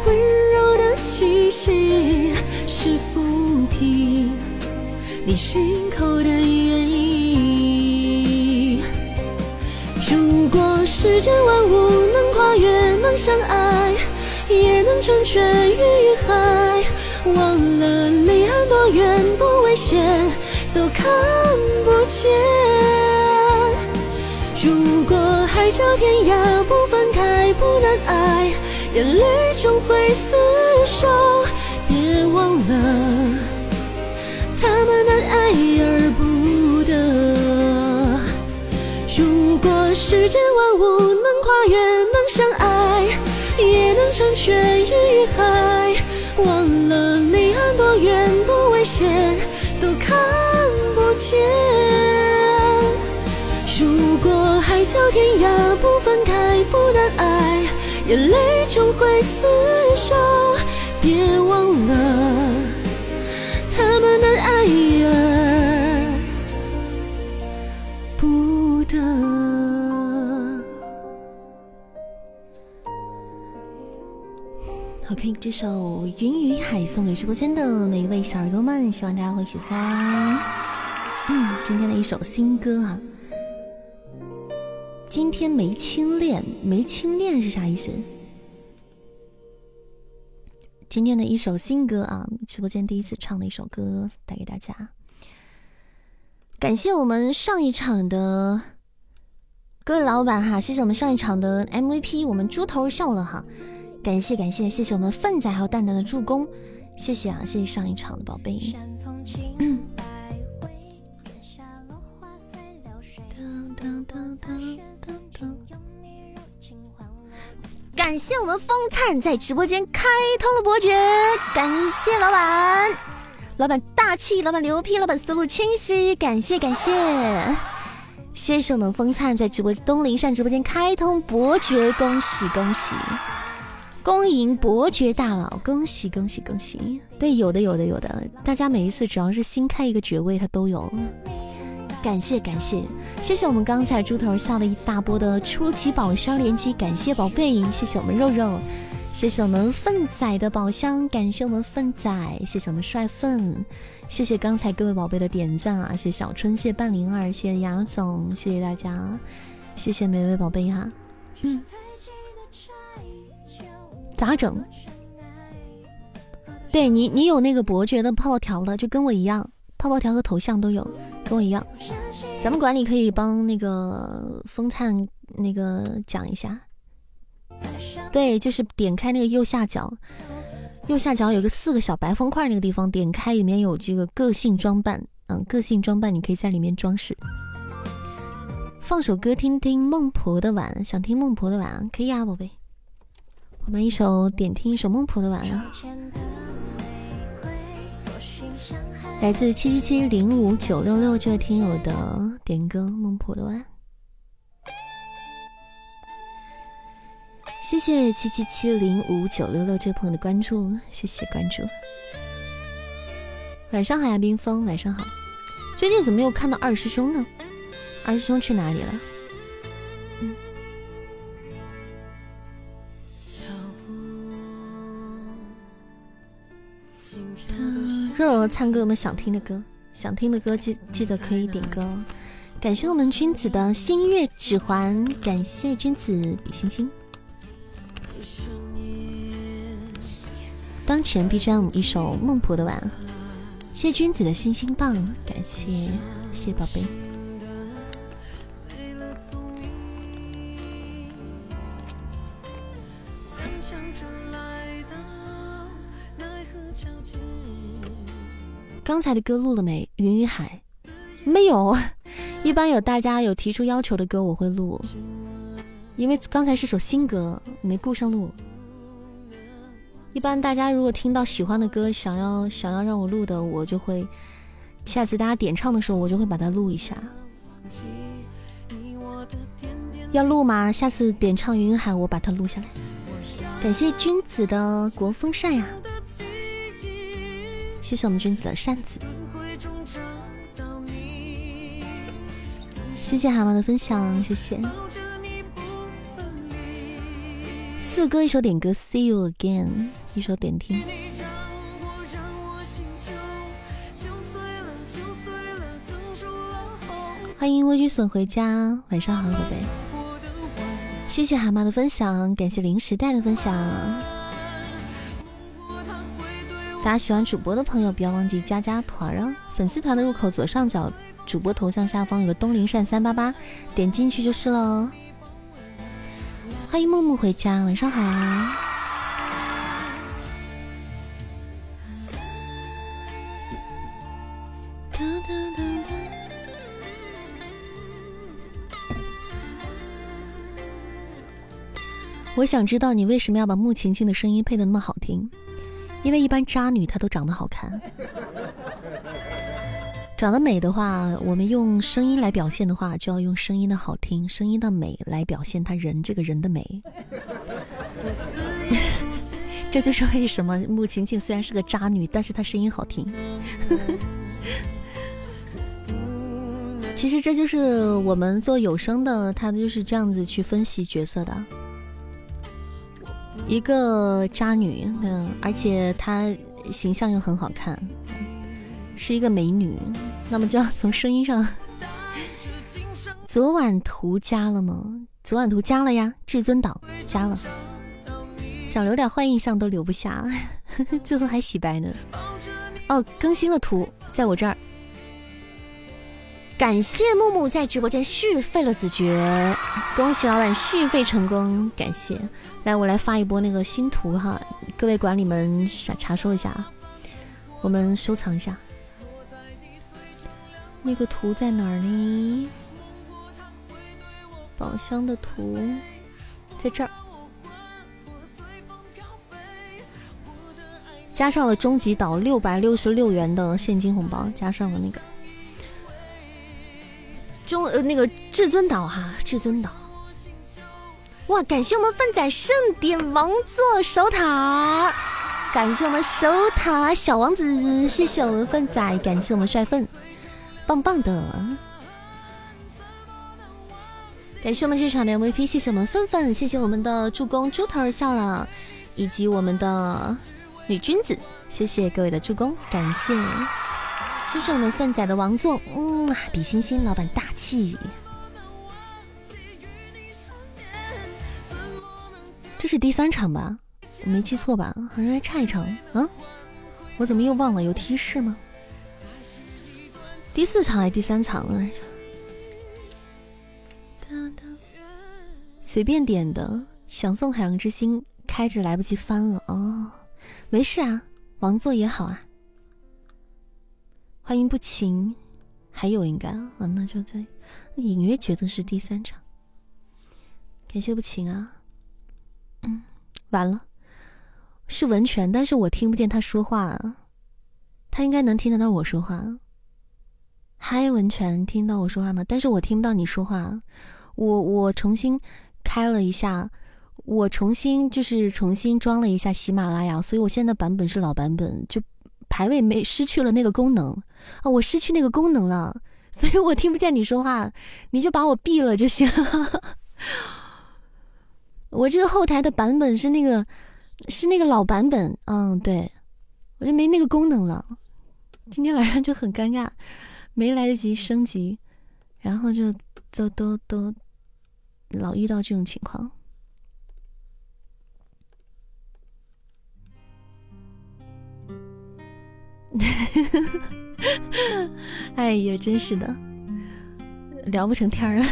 温柔的气息是抚平你心口的原因。如果世间万物能跨越，能相爱，也能成全鱼与海。忘了离岸多远多危险，都看不见。如果海角天涯不分开不难挨，眼泪终会厮守。别忘了他们的爱而不得。如果世间万物能跨越能相爱，也能成全鱼与海。忘了离岸多远多危险，都看不见。如果海角天涯不分开不难挨，眼泪终会厮守。别忘了他们的爱而不得。OK，这首《云与海》送给直播间的每一位小耳朵们，希望大家会喜欢。嗯，今天的一首新歌啊。今天没清练，没清练是啥意思？今天的一首新歌啊，直播间第一次唱的一首歌，带给大家。感谢我们上一场的各位老板哈，谢谢我们上一场的 MVP，我们猪头笑了哈。感谢感谢谢谢我们粪仔还有蛋蛋的助攻，谢谢啊，谢谢上一场的宝贝。感谢我们风灿在直播间开通了伯爵，感谢老板，老板大气，老板牛批，老板思路清晰，感谢感谢，谢谢我们风灿在直播东林善直播间开通伯爵，恭喜恭喜，恭迎伯爵大佬，恭喜恭喜恭喜，对，有的有的有的，大家每一次只要是新开一个爵位，他都有。感谢感谢谢谢我们刚才猪头笑了一大波的初级宝箱连击，感谢宝贝，谢谢我们肉肉，谢谢我们粪仔的宝箱，感谢我们粪仔，谢谢我们帅粪，谢谢刚才各位宝贝的点赞啊，谢谢小春，谢半零二，谢谢牙总，谢谢大家，谢谢每位宝贝哈。嗯，咋整？对你，你有那个伯爵的泡泡条了，就跟我一样，泡泡条和头像都有。跟我一样，咱们管理可以帮那个风灿那个讲一下。对，就是点开那个右下角，右下角有个四个小白方块那个地方，点开里面有这个个性装扮，嗯，个性装扮你可以在里面装饰。放首歌听听孟婆的碗，想听孟婆的碗可以啊，宝贝。我们一首点听一首孟婆的碗啊。来自七七七零五九六六这位听友的点歌《孟婆的碗》，谢谢七七七零五九六六这位朋友的关注，谢谢关注。晚上好呀，冰峰，晚上好。最近怎么又看到二师兄呢？二师兄去哪里了？肉肉唱歌有没有想听的歌？想听的歌记记得可以点歌。感谢我们君子的星月指环，感谢君子比心心。当前 BGM 一首孟婆的碗，谢君子的星星棒，感谢谢宝贝。刚才的歌录了没？云与海没有。[laughs] 一般有大家有提出要求的歌，我会录。因为刚才是首新歌，没顾上录。一般大家如果听到喜欢的歌，想要想要让我录的，我就会下次大家点唱的时候，我就会把它录一下。要录吗？下次点唱云与海，我把它录下来。感谢君子的国风扇呀。谢谢我们君子的扇子，谢谢蛤蟆的分享，谢谢。四哥一首点歌，See you again，一首点听。欢迎微居笋回家，晚上好，宝贝。谢谢蛤蟆的分享，感谢零时代的分享。大家喜欢主播的朋友，不要忘记加加团哦！粉丝团的入口左上角主播头像下方有个东林扇三八八，点进去就是了。欢迎木木回家，晚上好。我想知道你为什么要把穆晴晴的声音配的那么好听。因为一般渣女她都长得好看，长得美的话，我们用声音来表现的话，就要用声音的好听、声音的美来表现她人这个人的美。[laughs] 这就是为什么穆晴晴虽然是个渣女，但是她声音好听。[laughs] 其实这就是我们做有声的，他就是这样子去分析角色的。一个渣女，嗯，而且她形象又很好看，是一个美女。那么就要从声音上。[laughs] 昨晚图加了吗？昨晚图加了呀，至尊岛加了。想留点坏印象都留不下，[laughs] 最后还洗白呢。哦，更新了图，在我这儿。感谢木木在直播间续费了子爵，恭喜老板续费成功，感谢。来，我来发一波那个新图哈，各位管理们查查收一下啊，我们收藏一下。那个图在哪儿呢？宝箱的图在这儿，加上了终极岛六百六十六元的现金红包，加上了那个。中呃那个至尊岛哈，至尊岛，哇！感谢我们粪仔盛典王座守塔，感谢我们守塔小王子，谢谢我们粪仔，感谢我们帅粪，棒棒的！感谢我们这场的 MVP，谢谢我们粪粪，谢谢我们的助攻猪头笑了，以及我们的女君子，谢谢各位的助攻，感谢。谢谢我们粪仔的王座，嗯，比心心老板大气。是第三场吧？我没记错吧？好像还差一场啊！我怎么又忘了？有提示吗？第四场还是第三场了来着？随便点的，想送海洋之心，开着来不及翻了哦。没事啊，王座也好啊。欢迎不情，还有应该啊，那就在隐约觉得是第三场。感谢不情啊，嗯，完了，是文泉，但是我听不见他说话，他应该能听得到我说话。嗨，文泉，听到我说话吗？但是我听不到你说话。我我重新开了一下，我重新就是重新装了一下喜马拉雅，所以我现在版本是老版本，就。排位没失去了那个功能啊，我失去那个功能了，所以我听不见你说话，你就把我闭了就行了。我这个后台的版本是那个是那个老版本，嗯，对，我就没那个功能了。今天晚上就很尴尬，没来得及升级，然后就就都都老遇到这种情况。[laughs] 哎呀，真是的，聊不成天儿了。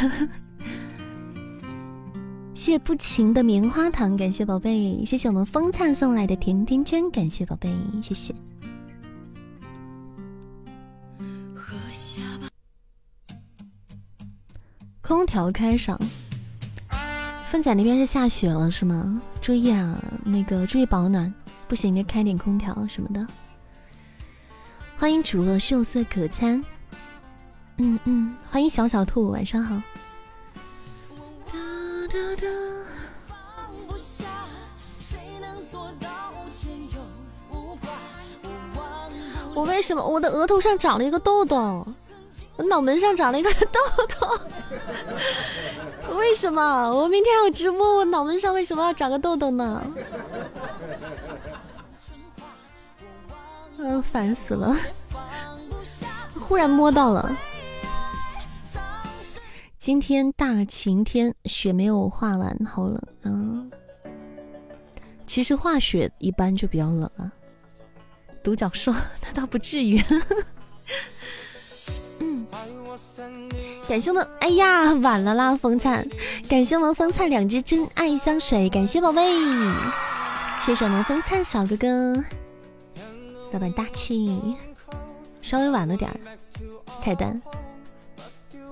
谢不情的棉花糖，感谢宝贝，谢谢我们风灿送来的甜甜圈，感谢宝贝，谢谢。空调开上，芬仔那边是下雪了是吗？注意啊，那个注意保暖，不行就开点空调什么的。欢迎主乐秀色可餐，嗯嗯，欢迎小小兔，晚上好。我为什么我的额头上长了一个痘痘？我脑门上长了一个痘痘？为什么？我明天要直播，我脑门上为什么要长个痘痘呢？[laughs] 嗯，烦死了！忽然摸到了，今天大晴天，雪没有化完，好冷啊！其实化雪一般就比较冷啊。独角兽，那倒不至于。[laughs] 嗯，感谢我们，哎呀，晚了啦，风灿！感谢我们风灿两只真爱香水，感谢宝贝，谢谢我们风灿小哥哥。老板大气，稍微晚了点儿。菜单，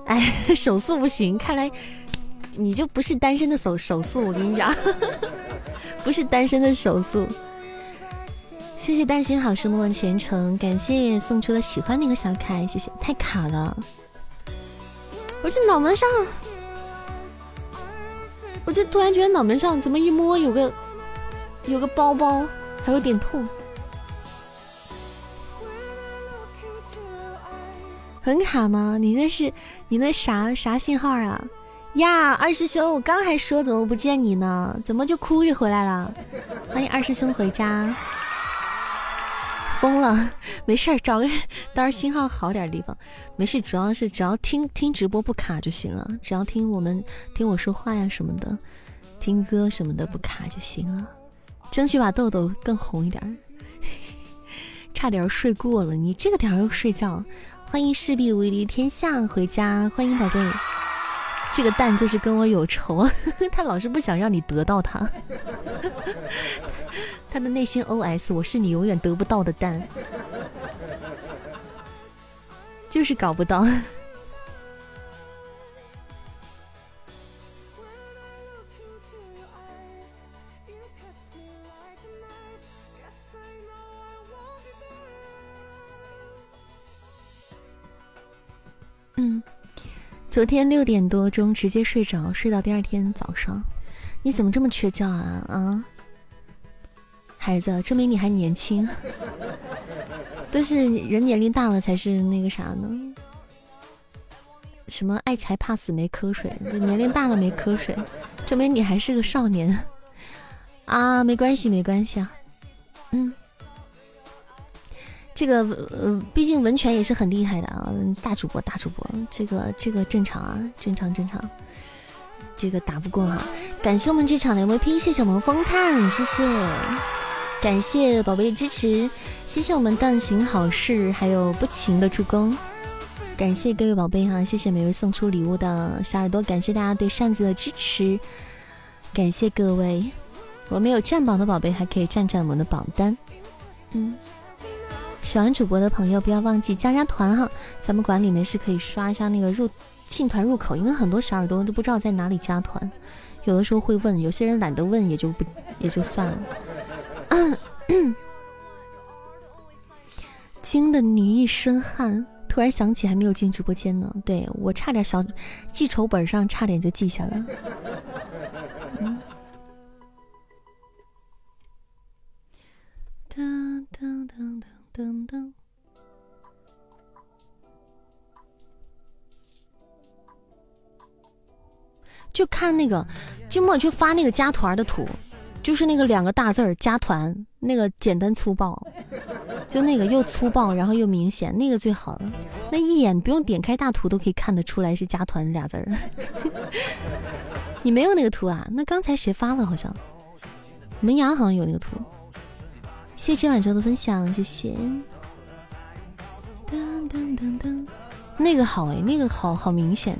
哎，[laughs] 手速不行，看来你就不是单身的手手速。我跟你讲，[laughs] 不是单身的手速。谢谢担心好事莫问前程，感谢送出了喜欢那个小可爱，谢谢。太卡了，我这脑门上，我就突然觉得脑门上怎么一摸有个有个包包，还有点痛。很卡吗？你那是你那啥啥信号啊？呀，二师兄，我刚还说怎么不见你呢？怎么就哭着回来了？欢迎二师兄回家。疯了，[laughs] 没事儿，找个到时候信号好点的地方。没事，主要是只要听听直播不卡就行了，只要听我们听我说话呀什么的，听歌什么的不卡就行了。争取把豆豆更红一点。[laughs] 差点睡过了，你这个点儿又睡觉？欢迎势必无敌天下回家，欢迎宝贝。这个蛋就是跟我有仇，[laughs] 他老是不想让你得到他。[laughs] 他的内心 OS：我是你永远得不到的蛋，就是搞不到。昨天六点多钟直接睡着，睡到第二天早上。你怎么这么缺觉啊啊！孩子，证明你还年轻。[laughs] 都是人年龄大了才是那个啥呢？什么爱财怕死没瞌睡？就年龄大了没瞌睡，证明你还是个少年啊！没关系，没关系啊。嗯。这个呃，毕竟文泉也是很厉害的啊，大主播大主播，这个这个正常啊，正常正常，这个打不过哈。感谢我们这场的 MVP，谢谢我们风灿，谢谢，感谢宝贝的支持，谢谢我们但行好事，还有不情的助攻，感谢各位宝贝哈，谢谢每位送出礼物的小耳朵，感谢大家对扇子的支持，感谢各位，我们有占榜的宝贝还可以占占我们的榜单，嗯。喜欢主播的朋友，不要忘记加加团哈。咱们馆里面是可以刷一下那个入进团入口，因为很多小耳朵都不知道在哪里加团，有的时候会问，有些人懒得问，也就不也就算了。[coughs] 惊的你一身汗，突然想起还没有进直播间呢。对我差点小记仇本上差点就记下了。噔噔，就看那个，金末就发那个加团的图，就是那个两个大字儿加团，那个简单粗暴，就那个又粗暴然后又明显，那个最好了，那一眼不用点开大图都可以看得出来是加团俩字儿。[laughs] 你没有那个图啊？那刚才谁发了？好像门牙好像有那个图。谢谢晚舟的分享，谢谢。噔噔噔噔，那个好哎，那个好好明显，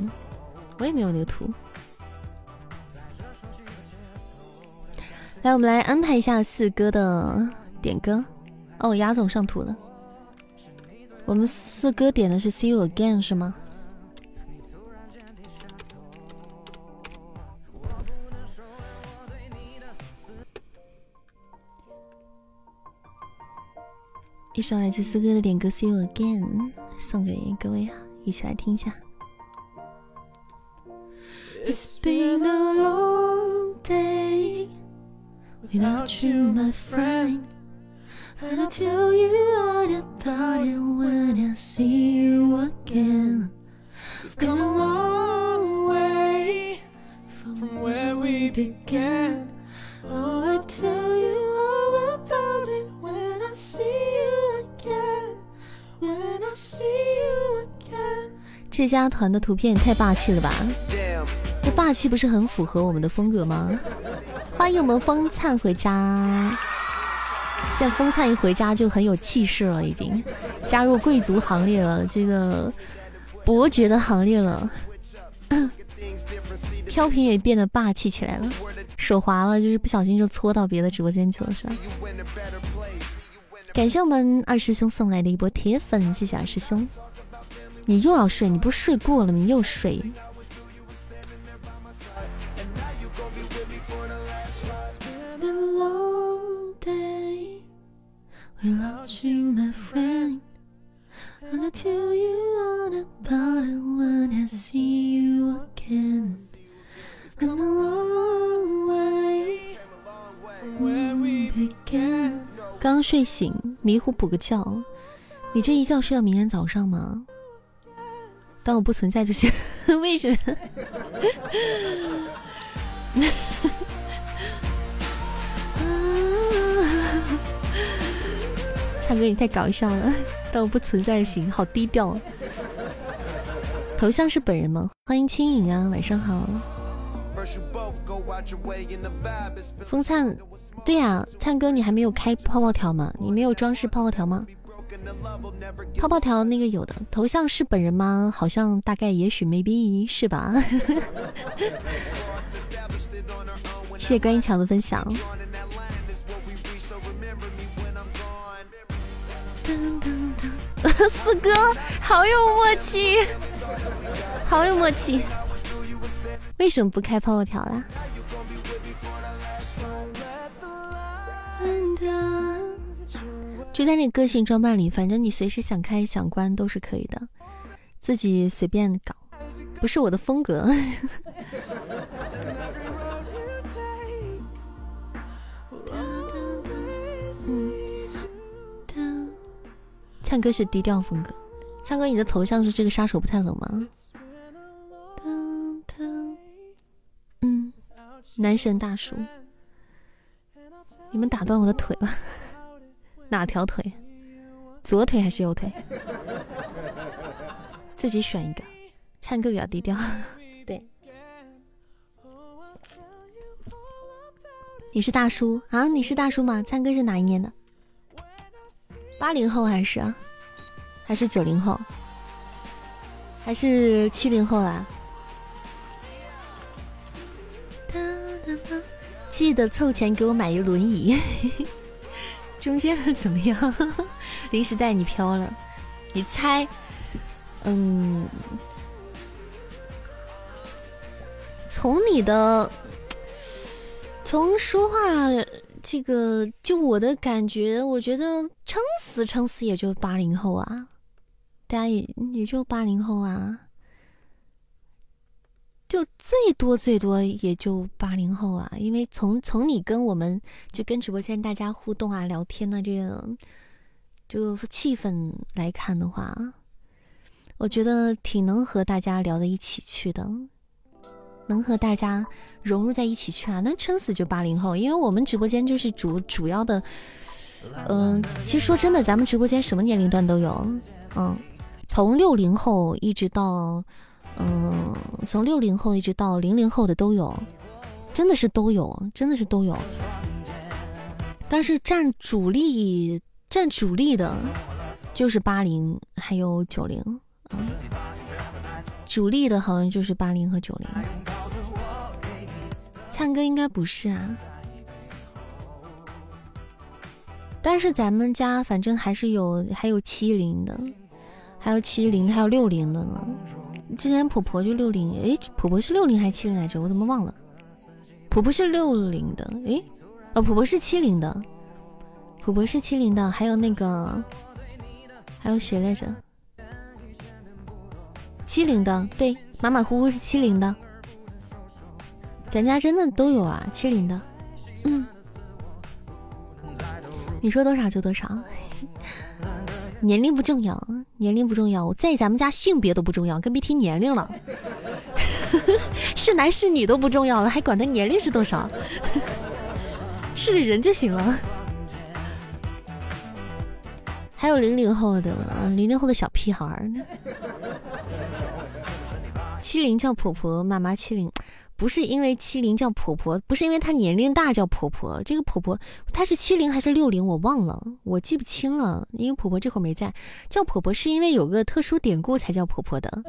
我也没有那个图。来，我们来安排一下四哥的点歌。哦，牙总上图了。我们四哥点的是《See You Again》是吗？一首来自四哥的点歌《See You Again》送给各位，一起来听一下。It's been a long day without you, my friend. And I'll tell you all about it when I see you again. We've come a long way from where we began. Oh, I'll tell you all about it 这家团的图片也太霸气了吧！这霸气不是很符合我们的风格吗？欢迎我们风灿回家。现在风灿一回家就很有气势了，已经加入贵族行列了，这个伯爵的行列了。[coughs] 飘屏也变得霸气起来了，手滑了，就是不小心就搓到别的直播间去了，是吧？感谢我们二师兄送来的一波铁粉，谢谢二师兄。你又要睡？你不睡过了吗？你又睡。睡醒，迷糊补个觉。你这一觉睡到明天早上吗？当我不存在就行。[laughs] 为什么？[laughs] 灿哥，你太搞笑了，当不存在行，好低调。头像是本人吗？欢迎轻盈啊，晚上好。风灿，对呀，灿哥，你还没有开泡泡条吗？你没有装饰泡泡条吗？泡泡条那个有的，头像是本人吗？好像大概也许 maybe 是吧？谢谢关一桥的分享。[laughs] 四哥，好有默契，好有默契。为什么不开泡泡条啦？就在那个性装扮里，反正你随时想开想关都是可以的，自己随便搞，不是我的风格。[laughs] 灿哥是低调风格，灿哥，你的头像是这个杀手不太冷吗？男神大叔，你们打断我的腿吧？[laughs] 哪条腿？左腿还是右腿？自己选一个。灿哥比较低调，[laughs] 对。你是大叔啊？你是大叔吗？灿哥是哪一年的？八零后还是还是九零后，还是七零后啦？[laughs] 记得凑钱给我买一轮椅。[laughs] 中间怎么样？[laughs] 临时带你飘了，你猜？嗯，从你的从说话。这个就我的感觉，我觉得撑死撑死也就八零后啊，大家也也就八零后啊，就最多最多也就八零后啊。因为从从你跟我们就跟直播间大家互动啊、聊天的这个这个气氛来看的话，我觉得挺能和大家聊到一起去的。能和大家融入在一起去啊？那撑死就八零后，因为我们直播间就是主主要的，嗯，其实说真的，咱们直播间什么年龄段都有，嗯，从六零后一直到，嗯，从六零后一直到零零后的都有，真的是都有，真的是都有。但是占主力占主力的，就是八零还有九零，嗯。主力的好像就是八零和九零，灿哥应该不是啊。但是咱们家反正还是有，还有七零的，还有七零，还有六零的呢。之前婆婆就六零，哎，婆婆是六零还是七零来着？我怎么忘了？婆婆是六零的，哎，哦，婆婆是七零的，婆婆是七零的，还有那个，还有谁来着？七零的，对，马马虎虎是七零的，咱家真的都有啊，七零的，嗯，你说多少就多少，[laughs] 年龄不重要，年龄不重要，我在咱们家性别都不重要，更别提年龄了，[laughs] 是男是女都不重要了，还管他年龄是多少，[laughs] 是人就行了。还有零零后的，零零后的小屁孩呢。七零叫婆婆，妈妈七零，不是因为七零叫婆婆，不是因为她年龄大叫婆婆。这个婆婆她是七零还是六零，我忘了，我记不清了，因为婆婆这会儿没在。叫婆婆是因为有个特殊典故才叫婆婆的，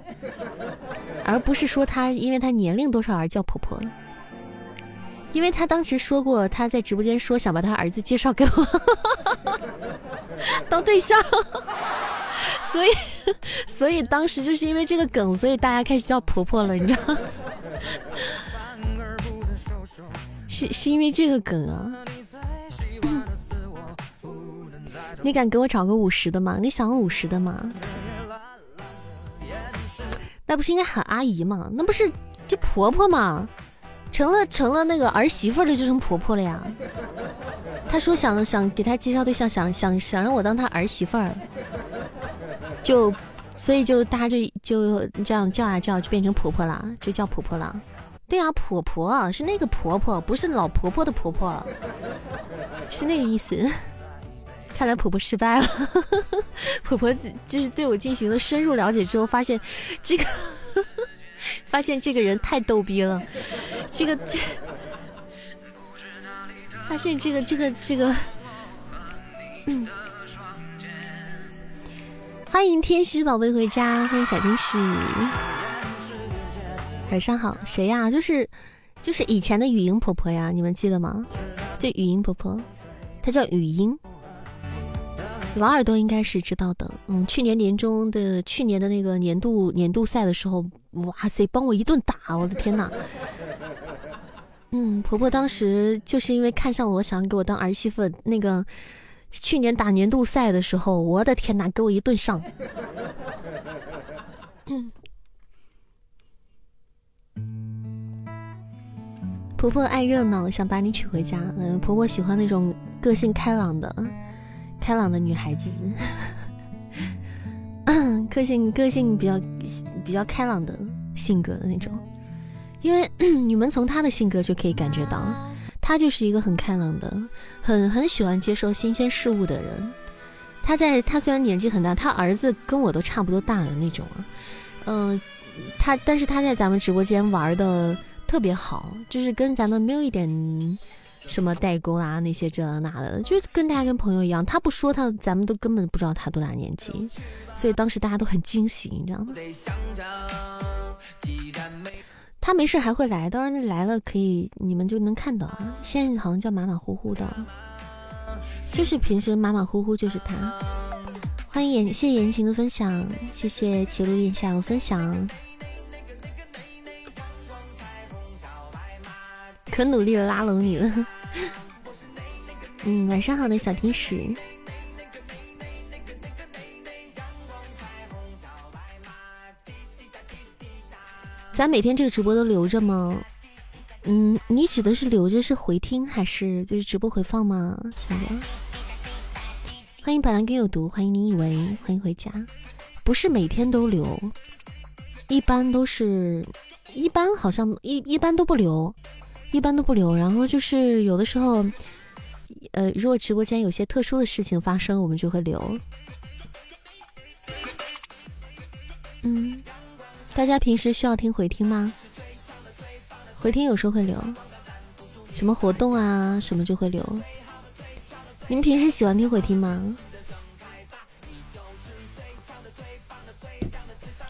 而不是说她因为她年龄多少而叫婆婆。因为她当时说过，她在直播间说想把她儿子介绍给我 [laughs] 当对象，所以所以当时就是因为这个梗，所以大家开始叫婆婆了，你知道？[laughs] 是是因为这个梗啊？你敢给我找个五十的吗？你想个五十的吗？那不是应该喊阿姨吗？那不是就婆婆吗？成了成了那个儿媳妇的就成婆婆了呀。他说想想给他介绍对象，想想想让我当他儿媳妇儿，就所以就大家就就这样叫啊叫，就变成婆婆了，就叫婆婆了。对啊，婆婆是那个婆婆，不是老婆婆的婆婆，是那个意思。[laughs] 看来婆婆失败了，[laughs] 婆婆就是对我进行了深入了解之后，发现这个 [laughs] 发现这个人太逗逼了，这个这发现这个这个这个，嗯，欢迎天使宝贝回家，欢迎小天使，晚上好，谁呀？就是就是以前的语音婆婆呀，你们记得吗？这语音婆婆，她叫语音。老耳朵应该是知道的，嗯，去年年中的去年的那个年度年度赛的时候，哇塞，帮我一顿打，我的天呐。嗯，婆婆当时就是因为看上我，想给我当儿媳妇，那个去年打年度赛的时候，我的天呐，给我一顿上。婆婆爱热闹，想把你娶回家。嗯，婆婆喜欢那种个性开朗的。开朗的女孩子，[coughs] 个性个性比较比较开朗的性格的那种，因为 [coughs] 你们从她的性格就可以感觉到，他就是一个很开朗的，很很喜欢接受新鲜事物的人。他在他虽然年纪很大，他儿子跟我都差不多大的那种啊，嗯，他但是他在咱们直播间玩的特别好，就是跟咱们没有一点。什么代沟啊，那些这那的，就跟大家跟朋友一样。他不说他，咱们都根本不知道他多大年纪，所以当时大家都很惊喜，你知道吗？他没事还会来，到时候来了可以，你们就能看到。现在好像叫马马虎虎的，就是平时马马虎虎就是他。欢迎言，谢谢言情的分享，谢谢齐鲁眼下的分享。可努力的拉拢你了。[laughs] 嗯，晚上好的小天使。咱每天这个直播都留着吗？嗯，你指的是留着是回听还是就是直播回放吗？欢迎板蓝根有毒，欢迎你以为，欢迎回家。不是每天都留，一般都是，一般好像一一般都不留，一般都不留。然后就是有的时候。呃，如果直播间有些特殊的事情发生，我们就会留。嗯，大家平时需要听回听吗？回听有时候会留，什么活动啊什么就会留。你们平时喜欢听回听吗？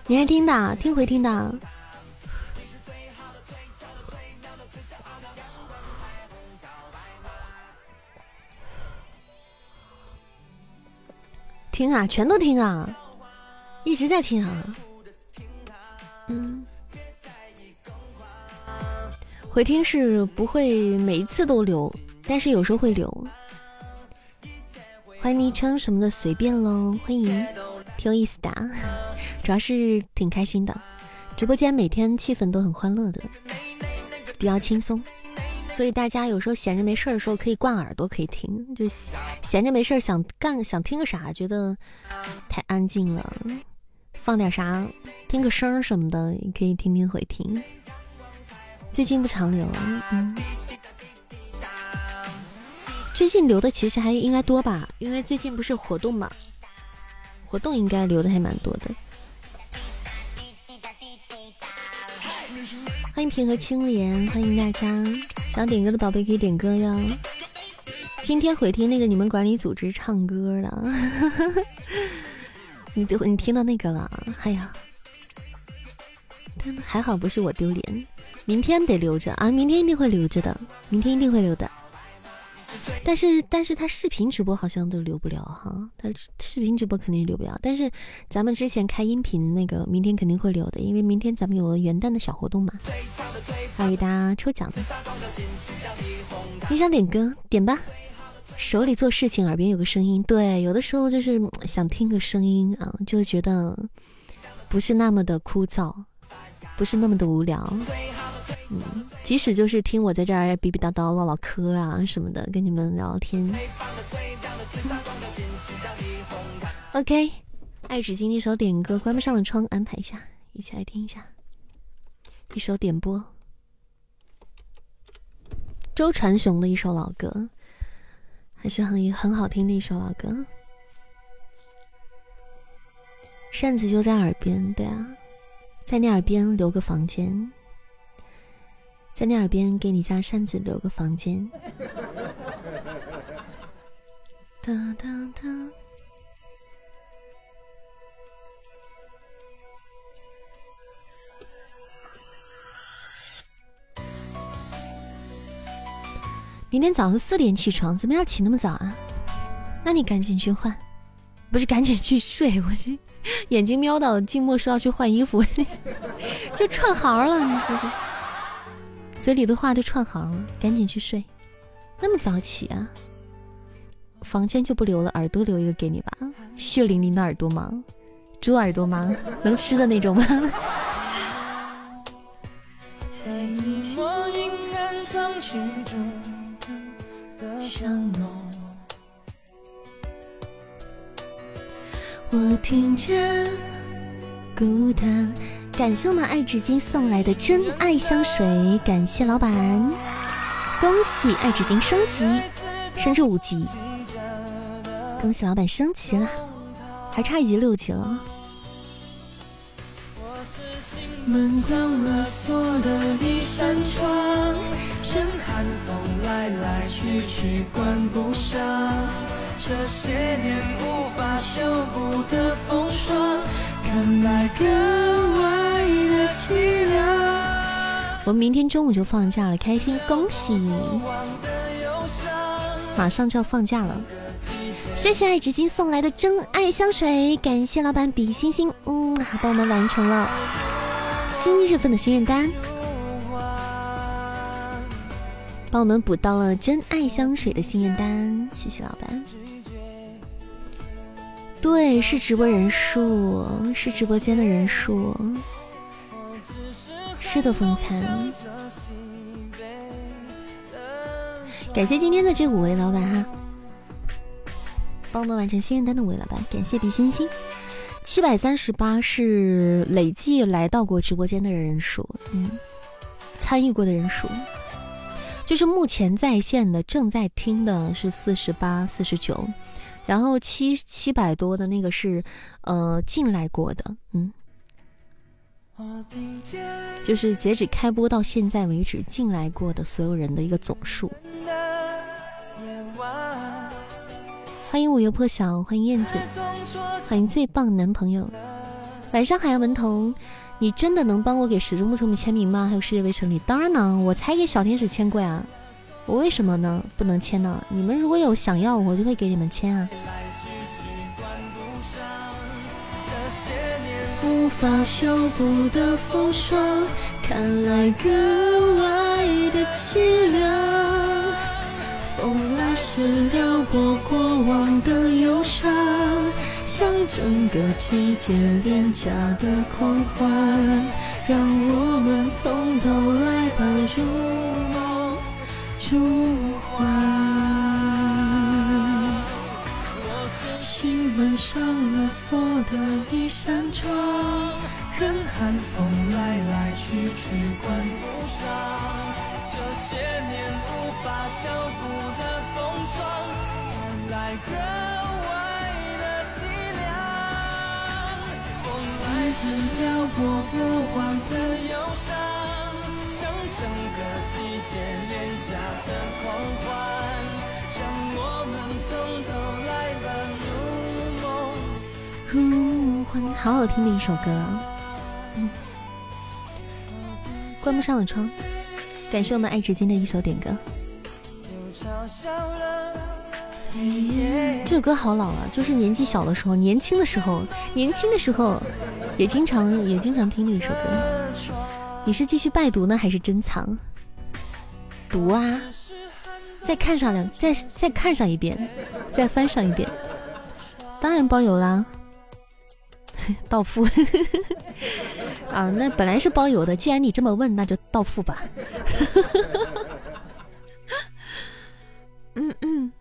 你爱听的，听回听的。听啊，全都听啊，一直在听啊。嗯，回听是不会每一次都留，但是有时候会留。欢迎昵称什么的随便喽，欢迎，挺有意思的，[laughs] 主要是挺开心的。直播间每天气氛都很欢乐的，比较轻松。所以大家有时候闲着没事儿的时候可以灌耳朵，可以听。就闲着没事儿想干想听个啥，觉得太安静了，放点啥，听个声什么的，也可以听听回听。最近不常留，嗯，最近留的其实还应该多吧，因为最近不是活动嘛，活动应该留的还蛮多的。欢迎平和青莲，欢迎大家！想点歌的宝贝可以点歌哟。今天回听那个你们管理组织唱歌的，[laughs] 你都你听到那个了？哎呀，还好不是我丢脸。明天得留着啊，明天一定会留着的，明天一定会留的。但是，但是他视频直播好像都留不了哈，他视频直播肯定留不了。但是咱们之前开音频那个，明天肯定会留的，因为明天咱们有了元旦的小活动嘛，还要给大家抽奖的。你想点歌，点吧。手里做事情，耳边有个声音，对，有的时候就是想听个声音啊，就觉得不是那么的枯燥，不是那么的无聊。嗯，即使就是听我在这儿逼逼叨叨唠唠嗑啊什么的，跟你们聊聊天。[laughs] OK，爱纸巾一首点歌，关不上的窗安排一下，一起来听一下。一首点播，周传雄的一首老歌，还是很很好听的一首老歌。扇子就在耳边，对啊，在你耳边留个房间，在你耳边给你家扇子留个房间。哒哒哒。明天早上四点起床，怎么要起那么早啊？那你赶紧去换，不是赶紧去睡。我去，[laughs] 眼睛瞄到静默说要去换衣服，[laughs] 就串行了。你说是，嘴里的话都串行了，赶紧去睡。那么早起啊？房间就不留了，耳朵留一个给你吧。血淋淋的耳朵吗？猪耳朵吗？[laughs] 能吃的那种吗？我听见孤单。感谢我们爱纸巾送来的真爱香水，感谢老板，恭喜爱纸巾升级，升至五级，恭喜老板升级了，还差一级六级了。门关了锁的一扇窗，任寒风来来去去，关不上这些年无法修补的风霜，看来格外的凄凉。我们明天中午就放假了，开心，恭喜你！马上就要放假了，谢谢爱纸巾送来的真爱香水，感谢老板比心心，嗯，帮我们完成了。今日份的心愿单，帮我们补到了真爱香水的心愿单，谢谢老板。对，是直播人数，是直播间的人数，是的，风餐。感谢今天的这五位老板哈，帮我们完成心愿单的五位老板，感谢比心心。七百三十八是累计来到过直播间的人数，嗯，参与过的人数，就是目前在线的正在听的是四十八、四十九，然后七七百多的那个是呃进来过的，嗯，就是截止开播到现在为止进来过的所有人的一个总数。欢迎五月破晓，欢迎燕子，欢迎最棒男朋友。晚上好呀，文彤，你真的能帮我给始终不从你签名吗？还有世界杯成立，当然能，我才给小天使签过呀。我为什么呢？不能签呢？你们如果有想要，我就会给你们签啊。无法修补的风霜，看来格外的凄凉。风来时撩拨过往的忧伤，像整个季节廉价的狂欢，让我们从头来吧，如梦如幻。心门上了锁的一扇窗，任寒风来来去去，关不上这些年无法修补。格外来时撩拨过往的忧伤，像整个季节廉价的狂欢，让我们从头来吧，如梦如幻。好好听的一首歌，嗯，关不上的窗，感谢我们爱纸巾的一首点歌。又嘲笑了这首歌好老了，就是年纪小的时候，年轻的时候，年轻的时候，也经常也经常听的一首歌。你是继续拜读呢，还是珍藏？读啊，再看上两，再再看上一遍，再翻上一遍，当然包邮啦，[laughs] 到付 [laughs] 啊，那本来是包邮的，既然你这么问，那就到付吧。嗯 [laughs] 嗯。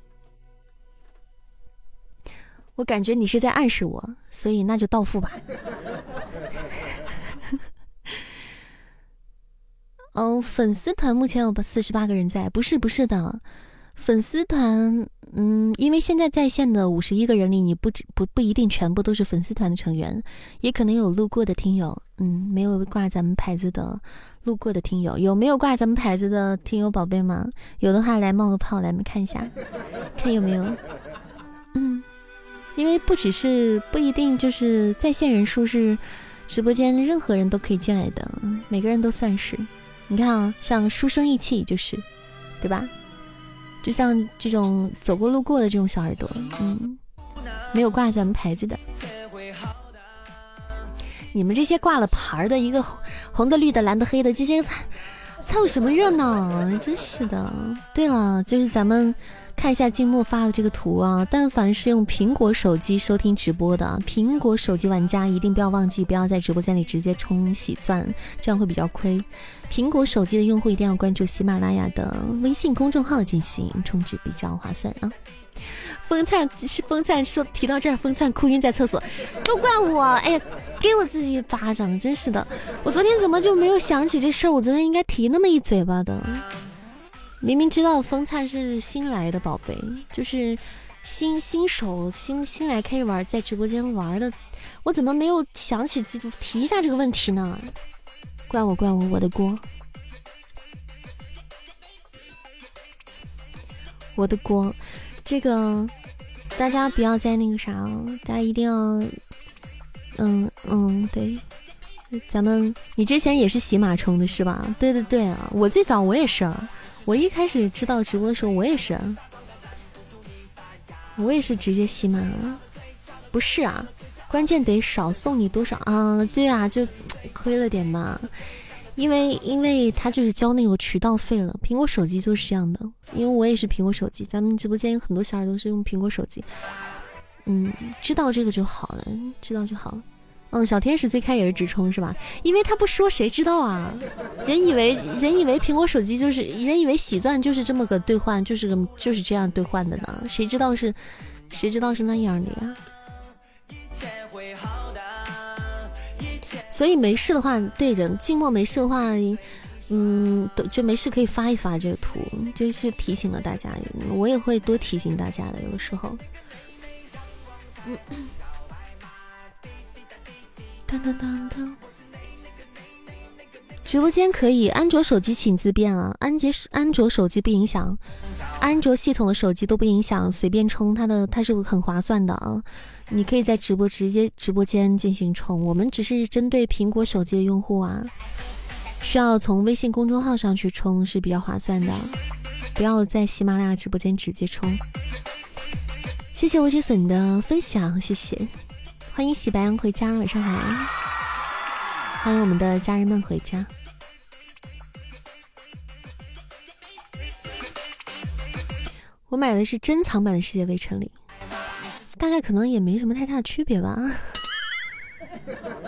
我感觉你是在暗示我，所以那就到付吧。哦，[laughs] 粉丝团目前有四十八个人在，不是不是的，粉丝团，嗯，因为现在在线的五十一个人里，你不只不不一定全部都是粉丝团的成员，也可能有路过的听友，嗯，没有挂咱们牌子的路过的听友，有没有挂咱们牌子的听友宝贝吗？有的话来冒个泡，来我们看一下，看有没有，嗯，因为不只是不一定就是在线人数是直播间任何人都可以进来的，每个人都算是。你看啊，像书生意气就是，对吧？就像这种走过路过的这种小耳朵，嗯，没有挂咱们牌子的，你们这些挂了牌儿的，一个红的、绿的、蓝的、黑的，这些凑什么热闹？真是的。对了，就是咱们。看一下静默发的这个图啊！但凡是用苹果手机收听直播的苹果手机玩家，一定不要忘记，不要在直播间里直接冲喜钻，这样会比较亏。苹果手机的用户一定要关注喜马拉雅的微信公众号进行充值，比较划算啊！风灿是风灿说提到这儿，风灿哭晕在厕所，都怪我！哎，给我自己一巴掌，真是的！我昨天怎么就没有想起这事儿？我昨天应该提那么一嘴巴的。明明知道风灿是新来的宝贝，就是新新手新新来可以玩，在直播间玩的，我怎么没有想起提一下这个问题呢？怪我怪我我的锅，我的锅，这个大家不要再那个啥，大家一定要，嗯嗯对，咱们你之前也是洗马充的是吧？对对对啊，我最早我也是。我一开始知道直播的时候，我也是，我也是直接吸满了，不是啊，关键得少送你多少啊？对啊，就亏了点嘛，因为因为他就是交那种渠道费了。苹果手机就是这样的，因为我也是苹果手机，咱们直播间有很多小耳朵是用苹果手机，嗯，知道这个就好了，知道就好了。嗯，小天使最开也是直充是吧？因为他不说谁知道啊？人以为人以为苹果手机就是人以为喜钻就是这么个兑换，就是个就是这样兑换的呢？谁知道是谁知道是那样的呀？所以没事的话，对着静默没事的话，嗯，就没事可以发一发这个图，就是提醒了大家。我也会多提醒大家的，有的时候。[coughs] 嗯。当当当当！直播间可以，安卓手机请自便啊。安杰安卓手机不影响，安卓系统的手机都不影响，随便充它的，它是很划算的啊。你可以在直播直接直播间进行充，我们只是针对苹果手机的用户啊，需要从微信公众号上去充是比较划算的，不要在喜马拉雅直播间直接充。谢谢我雪笋的分享，谢谢。欢迎喜白羊回家，晚上好。欢迎我们的家人们回家。我买的是珍藏版的《世界未成礼》，大概可能也没什么太大的区别吧。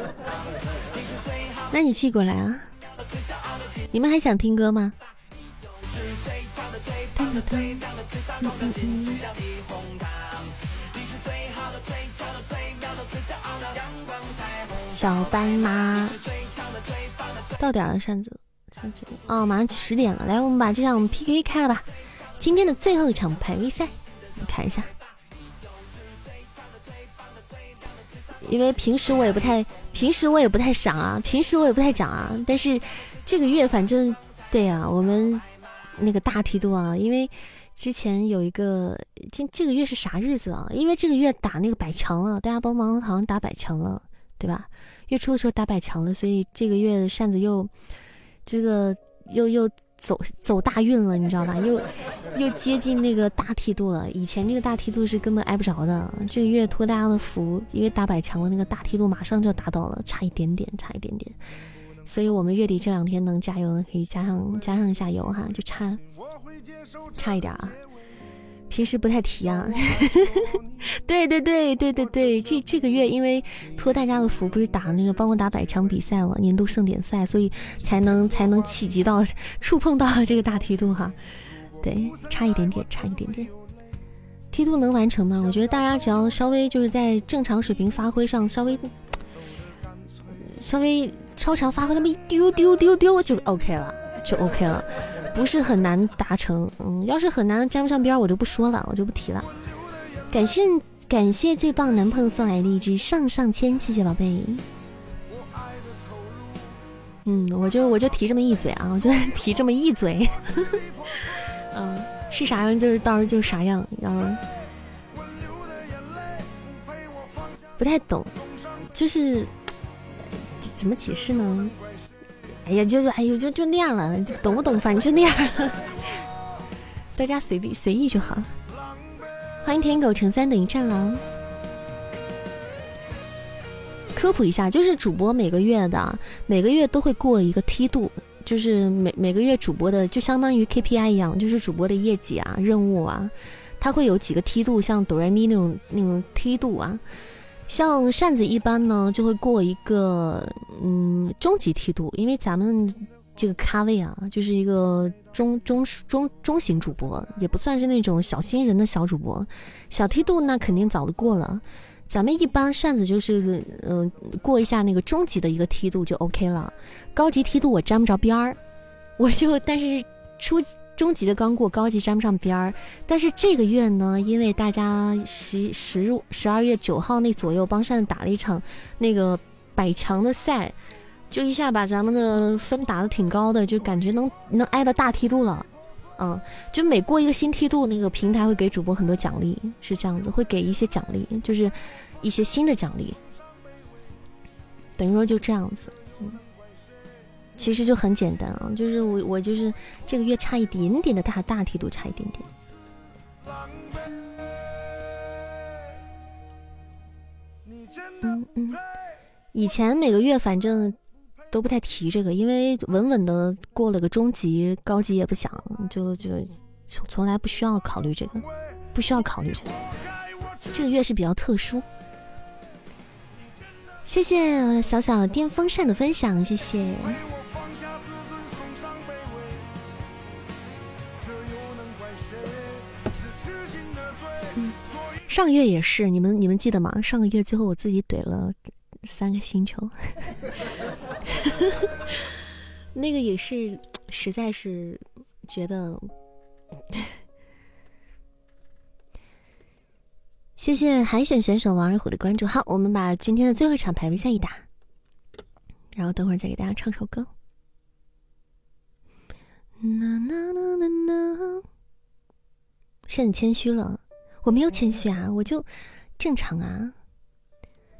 [laughs] 那你寄过来啊？你们还想听歌吗？小斑马，到点了，扇子，哦，马上十点了，来，我们把这场 PK 开了吧，今天的最后一场排位赛，你看一下。因为平时我也不太，平时我也不太赏啊，平时我也不太涨啊，但是这个月反正对呀，我们那个大梯度啊，因为之前有一个，今这个月是啥日子啊？因为这个月打那个百强了，大家帮忙好像打百强了，对吧？月初的时候打百强了，所以这个月扇子又，这个又又走走大运了，你知道吧？又又接近那个大梯度了。以前这个大梯度是根本挨不着的，这个月托大家的福，因为打百强了，那个大梯度马上就达到了，差一点点，差一点点。所以我们月底这两天能加油的可以加上加上一下油哈，就差差一点啊。平时不太提啊，[laughs] 对对对对对对，这这个月因为托大家的福，不是打那个帮我打百强比赛了，年度盛典赛，所以才能才能企及到触碰到这个大梯度哈，对，差一点点，差一点点。梯度能完成吗？我觉得大家只要稍微就是在正常水平发挥上稍微稍微超常发挥那么一丢丢丢丢就 OK 了，就 OK 了，不是很难达成。嗯，要是很难沾不上边，我就不说了，我就不提了。感谢感谢最棒男朋友送来的一支上上签，谢谢宝贝。嗯，我就我就提这么一嘴啊，我就提这么一嘴。[laughs] 嗯，是啥样就是到时候就啥样。要是不太懂，就是怎么解释呢？哎呀，就是哎呦，就就那样了，懂不懂？反正就那样了，[laughs] 大家随便随意就好。欢迎舔狗乘三等于战狼。科普一下，就是主播每个月的每个月都会过一个梯度，就是每每个月主播的就相当于 KPI 一样，就是主播的业绩啊、任务啊，它会有几个梯度，像哆来咪那种那种梯度啊。像扇子一般呢，就会过一个嗯中级梯度，因为咱们这个咖位啊，就是一个中中中中型主播，也不算是那种小新人的小主播，小梯度那肯定早就过了。咱们一般扇子就是，嗯，过一下那个中级的一个梯度就 OK 了，高级梯度我沾不着边儿，我就但是初中级的刚过，高级沾不上边儿。但是这个月呢，因为大家十十十二月九号那左右帮扇打了一场那个百强的赛，就一下把咱们的分打的挺高的，就感觉能能挨到大梯度了。嗯，就每过一个新梯度，那个平台会给主播很多奖励，是这样子，会给一些奖励，就是一些新的奖励。等于说就这样子，其实就很简单啊，就是我我就是这个月差一点点的大大梯度，差一点点。嗯嗯，以前每个月反正。都不太提这个，因为稳稳的过了个中级，高级也不想，就就从从来不需要考虑这个，不需要考虑这个。这个月是比较特殊。谢谢小小电风扇的分享，谢谢。上个月也是，你们你们记得吗？上个月最后我自己怼了。三个星球，[laughs] 那个也是，实在是觉得。[laughs] 谢谢海选选手王二虎的关注。好，我们把今天的最后一场排位赛一打，然后等会儿再给大家唱首歌。呐呐呐呐呐，是你谦虚了，我没有谦虚啊，我就正常啊。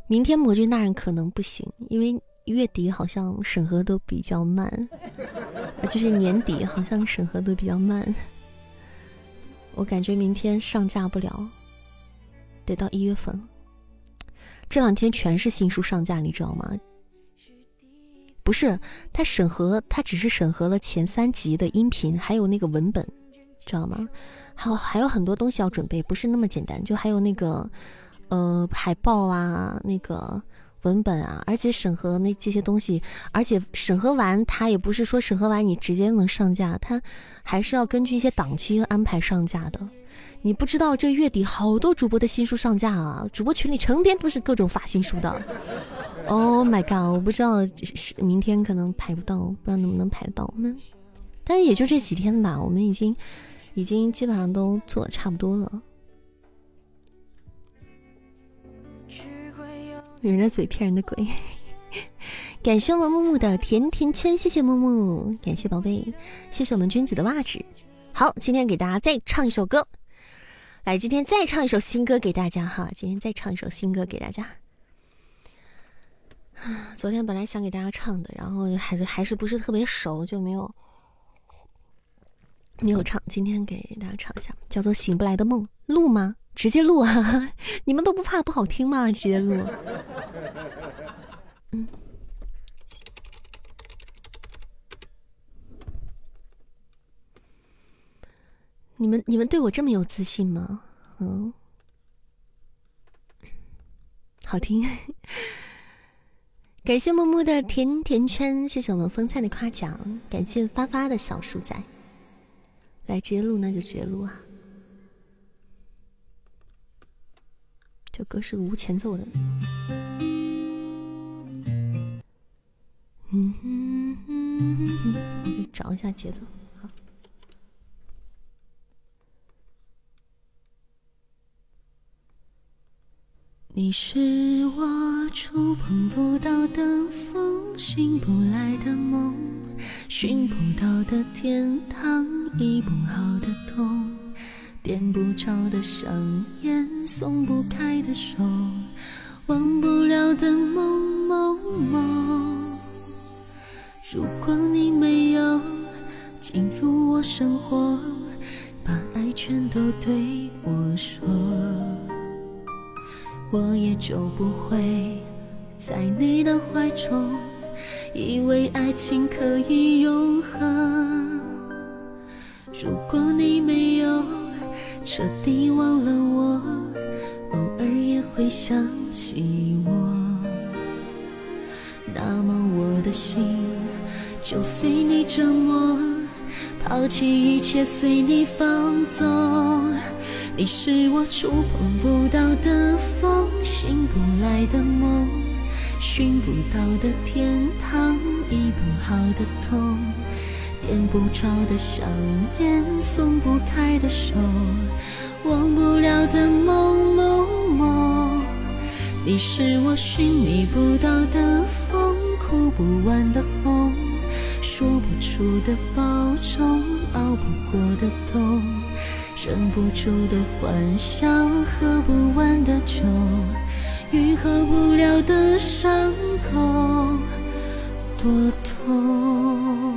明天魔君大人可能不行，因为月底好像审核都比较慢，就是年底好像审核都比较慢。我感觉明天上架不了，得到一月份了。这两天全是新书上架，你知道吗？不是，他审核，他只是审核了前三集的音频，还有那个文本，知道吗？还有还有很多东西要准备，不是那么简单，就还有那个。呃，海报啊，那个文本啊，而且审核那这些东西，而且审核完，他也不是说审核完你直接能上架，他还是要根据一些档期安排上架的。你不知道这月底好多主播的新书上架啊，主播群里成天都是各种发新书的。[laughs] Oh my god，我不知道是明天可能排不到，不知道能不能排到我们。但是也就这几天吧，我们已经已经基本上都做的差不多了。人的嘴骗人的鬼，感谢我们木木的甜甜圈，谢谢木木，感谢宝贝，谢谢我们君子的袜子。好，今天给大家再唱一首歌，来，今天再唱一首新歌给大家哈，今天再唱一首新歌给大家。[sighs] 昨天本来想给大家唱的，然后还是还是不是特别熟，就没有没有唱。今天给大家唱一下，叫做《醒不来的梦》，录吗？直接录啊！[laughs] 你们都不怕不好听吗？直接录。[laughs] 嗯。你们你们对我这么有自信吗？嗯。好听。[laughs] 感谢默默的甜甜圈，谢谢我们风菜的夸奖，感谢发发的小鼠仔。来，直接录那就直接录啊。这歌是个无前奏的。嗯哼哼，我给找一下节奏。你是我触碰不到的风，醒不来的梦，寻不到的天堂，医不好的痛，点不着的香烟，松不开的手，忘不了的梦梦梦。如果你没有进入我生活，把爱全都对我说，我也就不会在你的怀中，以为爱情可以永恒。如果你没有彻底忘了我，偶尔也会想起我，那么我的心。就随你折磨，抛弃一切随你放纵。你是我触碰不到的风，醒不来的梦，寻不到的天堂，医不好的痛，点不着的香烟，松不开的手，忘不了的梦梦梦。你是我寻觅不到的风，哭不完的红。说不出的保重，熬不过的冬，忍不住的幻想，喝不完的酒，愈合不了的伤口，多痛。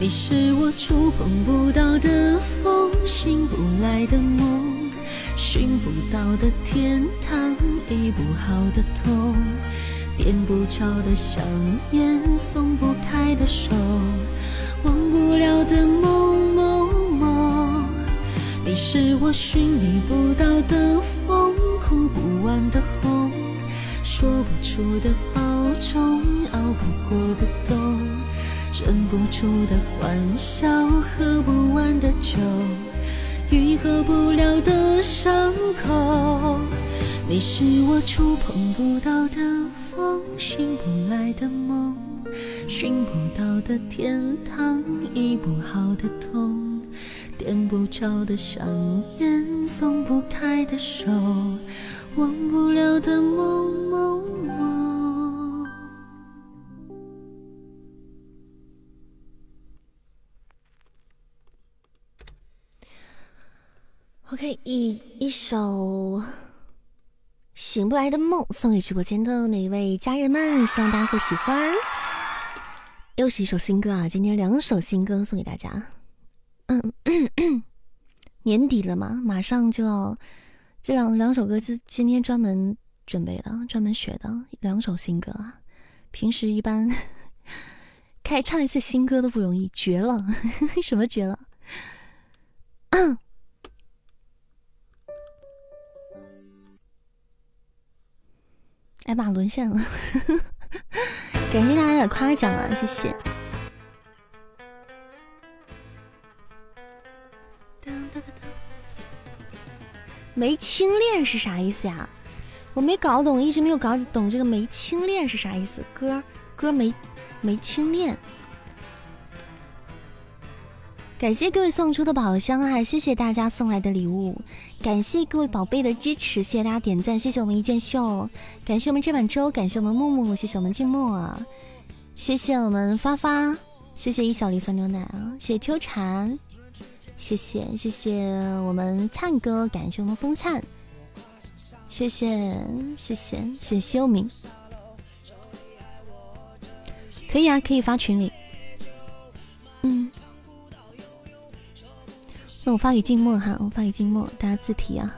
你是我触碰不到的风，醒不来的梦，寻不到的天堂，医不好的痛。点不着的香烟，松不开的手，忘不了的梦梦梦。你是我寻觅不到的风，哭不完的红，说不出的保重，熬不过的冬，忍不住的欢笑，喝不完的酒，愈合不了的伤口。你是我触碰不到的。风醒不来的梦，寻不到的天堂，医不好的痛，点不着的香烟，松不开的手，忘不了的梦梦梦。OK，一一首。醒不来的梦，送给直播间的每一位家人们，希望大家会喜欢。又是一首新歌啊！今天两首新歌送给大家。嗯，年底了嘛，马上就要这两两首歌，就今天专门准备的，专门学的两首新歌啊。平时一般 [laughs] 开唱一次新歌都不容易，绝了！[laughs] 什么绝了？艾玛沦陷了，[laughs] 感谢大家的夸奖啊，谢谢。没清恋是啥意思呀？我没搞懂，一直没有搞懂这个没清恋是啥意思。歌歌没没清恋。感谢各位送出的宝箱啊！谢谢大家送来的礼物，感谢各位宝贝的支持，谢谢大家点赞，谢谢我们一剑秀，感谢我们这碗粥，感谢我们木木，谢谢我们静默，谢谢我们发发，谢谢一小粒酸牛奶啊！谢谢秋蝉，谢谢谢谢我们灿哥，感谢我们风灿，谢谢谢谢谢谢秀明，可以啊，可以发群里，嗯。那我发给静默哈，我发给静默，大家自提啊。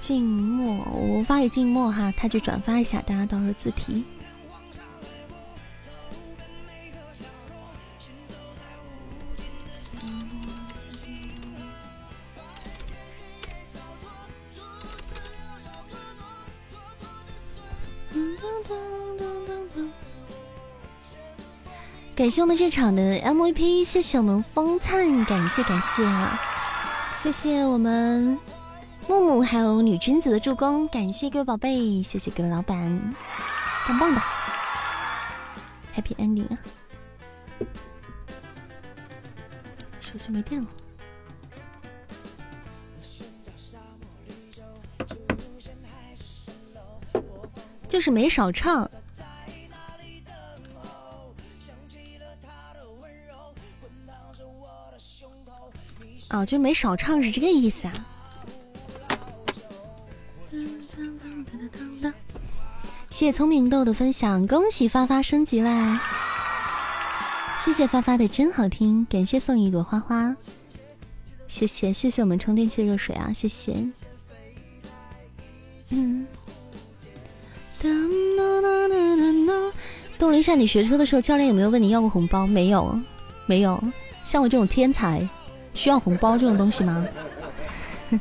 静默，我发给静默哈，他去转发一下，大家到时候自提。感谢我们这场的 MVP，谢谢我们风灿，感谢感谢啊，谢谢我们木木还有女君子的助攻，感谢各位宝贝，谢谢各位老板，棒棒的，Happy Ending 啊！手机没电了，就是没少唱。哦，就没少唱是这个意思啊！谢谢聪明豆的分享，恭喜发发升级啦！谢谢发发的真好听，感谢送一朵花花，谢谢谢谢我们充电器热水啊，谢谢。嗯。东林善，你学车的时候教练有没有问你要过红包？没有，没有。像我这种天才。需要红包这种东西吗？[laughs]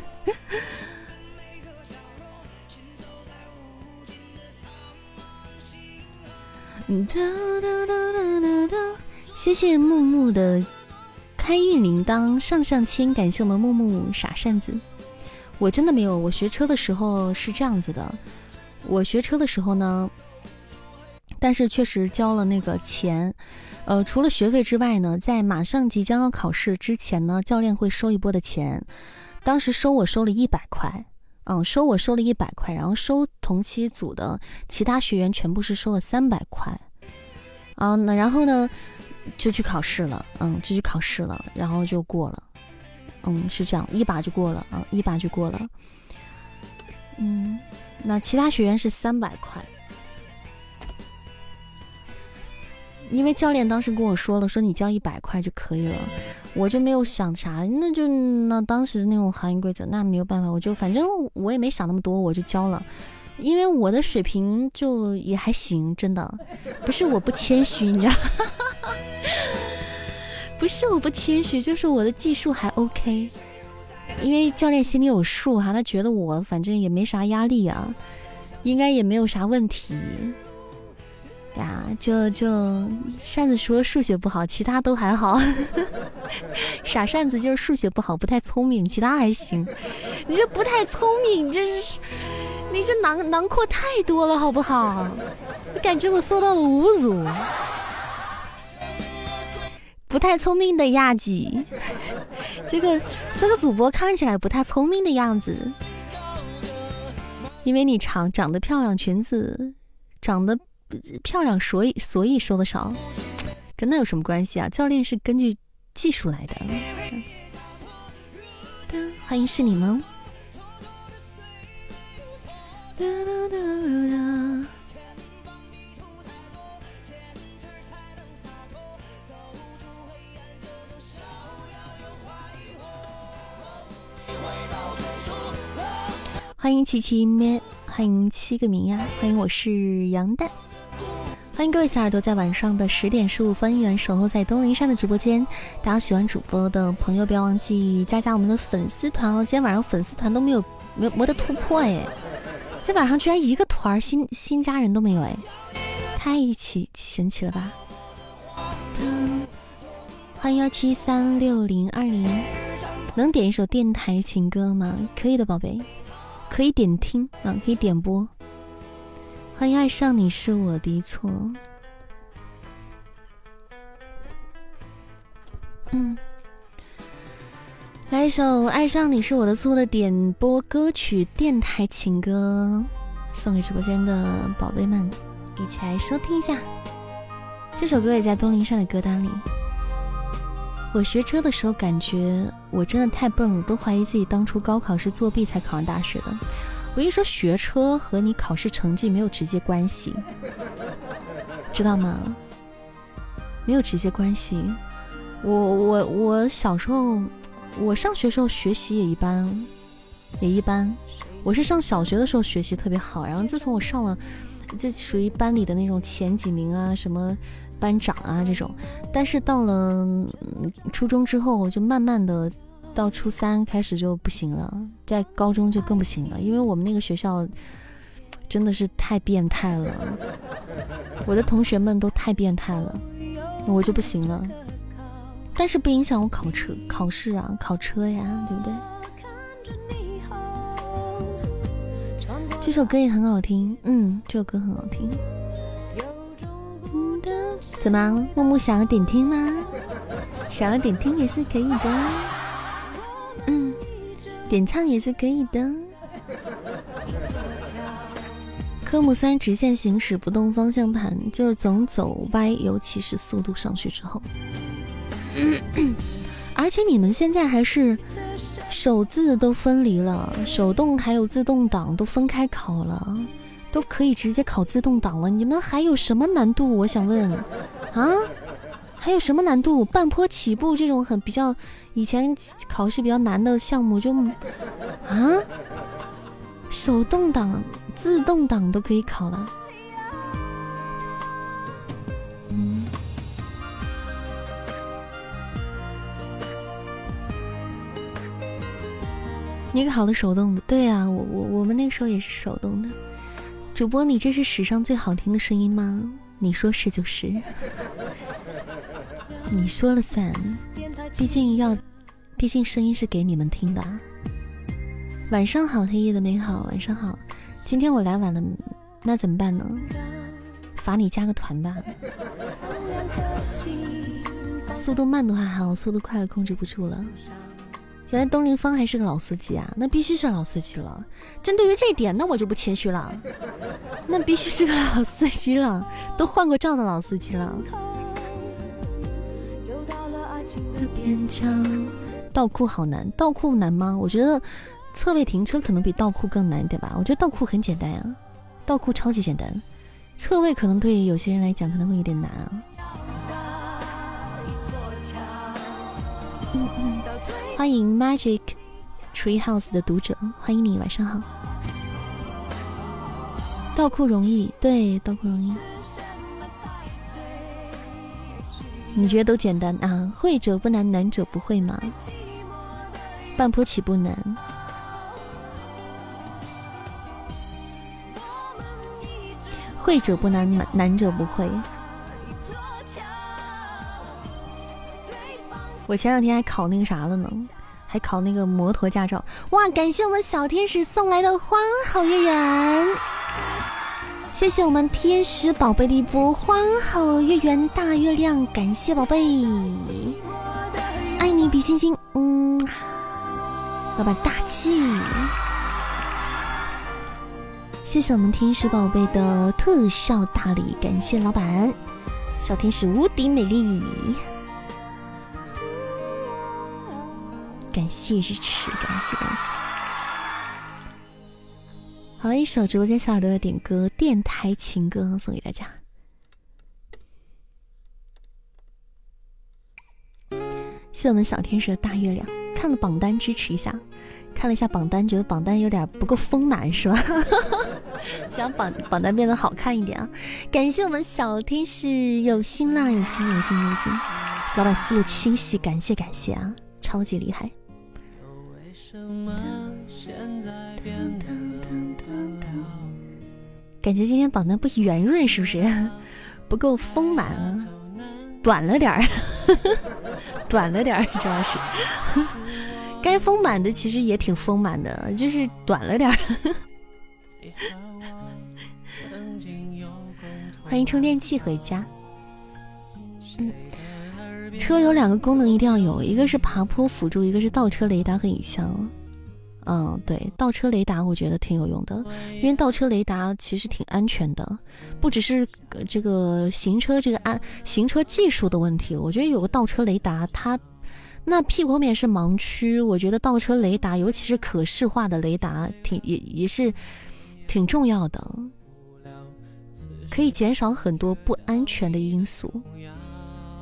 谢谢木木的开运铃铛上上签，感谢我们木木傻扇子。我真的没有，我学车的时候是这样子的。我学车的时候呢，但是确实交了那个钱。呃，除了学费之外呢，在马上即将要考试之前呢，教练会收一波的钱。当时收我收了一百块，嗯，收我收了一百块，然后收同期组的其他学员全部是收了三百块。啊，那然后呢，就去考试了，嗯，就去考试了，然后就过了，嗯，是这样，一把就过了，啊，一把就过了。嗯，那其他学员是三百块。因为教练当时跟我说了，说你交一百块就可以了，我就没有想啥，那就那当时那种行业规则，那没有办法，我就反正我也没想那么多，我就交了，因为我的水平就也还行，真的，不是我不谦虚，你知道，[laughs] 不是我不谦虚，就是我的技术还 OK，因为教练心里有数哈，他觉得我反正也没啥压力啊，应该也没有啥问题。呀，就就扇子除了数学不好，其他都还好。[laughs] 傻扇子就是数学不好，不太聪明，其他还行。你这不太聪明，你这是你这囊囊括太多了，好不好？我感觉我受到了侮辱。不太聪明的亚季，这个这个主播看起来不太聪明的样子，因为你长长得漂亮，裙子长得。漂亮，所以所以收的少，跟那有什么关系啊？教练是根据技术来的。欢迎是你们。欢迎琪琪咩，欢迎七个名呀，欢迎我是杨蛋。欢迎各位小耳朵，在晚上的十点十五分，依然守候在东林山的直播间。大家喜欢主播的朋友，不要忘记加加我们的粉丝团哦。今天晚上粉丝团都没有没没得突破哎，在晚上居然一个团新新加人都没有哎，太奇神奇了吧！欢迎幺七三六零二零，能点一首电台情歌吗？可以的，宝贝，可以点听啊，可以点播。欢迎爱上你是我的错。嗯，来一首《爱上你是我的错》的点播歌曲电台情歌，送给直播间的宝贝们，一起来收听一下。这首歌也在东林山的歌单里。我学车的时候，感觉我真的太笨了，都怀疑自己当初高考是作弊才考上大学的。我跟你说，学车和你考试成绩没有直接关系，知道吗？没有直接关系。我我我小时候，我上学时候学习也一般，也一般。我是上小学的时候学习特别好，然后自从我上了，这属于班里的那种前几名啊，什么班长啊这种。但是到了初中之后，就慢慢的到初三开始就不行了，在高中就更不行了，因为我们那个学校真的是太变态了，我的同学们都太变态了，我就不行了。但是不影响我考车考试啊，考车呀，对不对？这首歌也很好听，嗯，这首歌很好听。怎么，木木想要点听吗？想要点听也是可以的，点唱也是可以的。科目三直线行驶不动方向盘，就是总走歪，尤其是速度上去之后。[coughs] 而且你们现在还是。手自都分离了，手动还有自动挡都分开考了，都可以直接考自动挡了。你们还有什么难度？我想问，啊，还有什么难度？半坡起步这种很比较以前考试比较难的项目就啊，手动挡、自动挡都可以考了。嗯你考的手动的，对呀，我我我们那时候也是手动的。主播，你这是史上最好听的声音吗？你说是就是，[laughs] 你说了算。毕竟要，毕竟声音是给你们听的。晚上好，黑夜的美好，晚上好。今天我来晚了，那怎么办呢？罚你加个团吧。速度慢的话还好，速度快控制不住了。原来东林芳还是个老司机啊，那必须是老司机了。针对于这一点，那我就不谦虚了，那必须是个老司机了，都换过照的老司机了。倒库好难，倒库难吗？我觉得侧位停车可能比倒库更难，对吧？我觉得倒库很简单呀，倒库超级简单，侧位可能对有些人来讲可能会有点难啊。嗯嗯。欢迎 Magic Tree House 的读者，欢迎你，晚上好。倒库容易，对，倒库容易。你觉得都简单啊？会者不难，难者不会吗？半坡起步难。会者不难，难难者不会。我前两天还考那个啥了呢，还考那个摩托驾照。哇，感谢我们小天使送来的花好月圆，谢谢我们天使宝贝的一波花好月圆大月亮，感谢宝贝，爱你比心心，嗯，老板大气，谢谢我们天使宝贝的特效大礼，感谢老板，小天使无敌美丽。感谢支持，感谢感谢。好了一首直播间小耳朵的点歌电台情歌送给大家。谢我们小天使的大月亮，看了榜单支持一下，看了一下榜单，觉得榜单有点不够丰满，是吧？[laughs] 想榜榜单变得好看一点啊！感谢我们小天使有心啦，有心有心有心，老板思路清晰，感谢感谢啊，超级厉害。感觉今天榜单不圆润，是不是 [laughs] 不够丰满啊？短了点儿，[laughs] 短了点儿，主要是 [laughs] 该丰满的其实也挺丰满的，就是短了点儿。欢迎充电器回家。嗯，车有两个功能一定要有，一个是爬坡辅助，一个是倒车雷达和影像。嗯，对，倒车雷达我觉得挺有用的，因为倒车雷达其实挺安全的，不只是这个行车这个安行车技术的问题，我觉得有个倒车雷达，它那屁股后面是盲区，我觉得倒车雷达，尤其是可视化的雷达，挺也也是挺重要的。可以减少很多不安全的因素。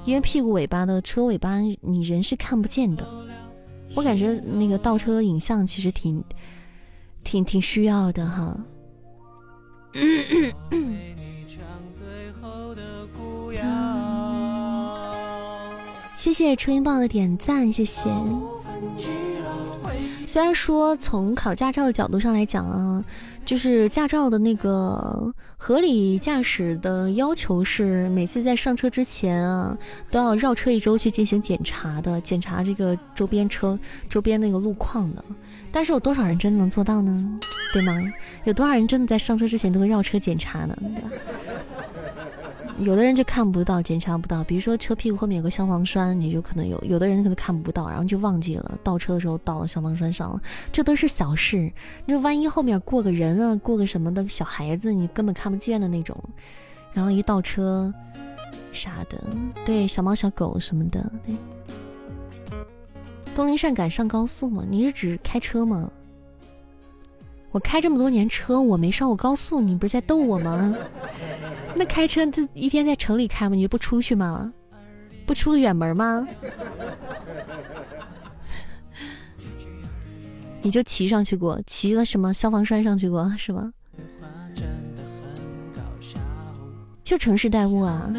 因为屁股尾巴的车尾巴，你人是看不见的。我感觉那个倒车影像其实挺、挺、挺需要的哈。嗯谢谢春音棒的点赞，谢谢。虽然说从考驾照的角度上来讲啊。就是驾照的那个合理驾驶的要求是，每次在上车之前啊，都要绕车一周去进行检查的，检查这个周边车周边那个路况的。但是有多少人真的能做到呢？对吗？有多少人真的在上车之前都会绕车检查呢？对吧？有的人就看不到，检查不到。比如说车屁股后面有个消防栓，你就可能有；有的人可能看不到，然后就忘记了倒车的时候倒了消防栓上了。这都是小事。那万一后面过个人啊，过个什么的小孩子，你根本看不见的那种，然后一倒车啥的，对，小猫小狗什么的。对。[laughs] 东林善敢上高速吗？你是指开车吗？我开这么多年车，我没上过高速，你不是在逗我吗？那开车就一天在城里开吗？你就不出去吗？不出远门吗？[laughs] 你就骑上去过，骑了什么消防栓上去过是吗？就城市代步啊，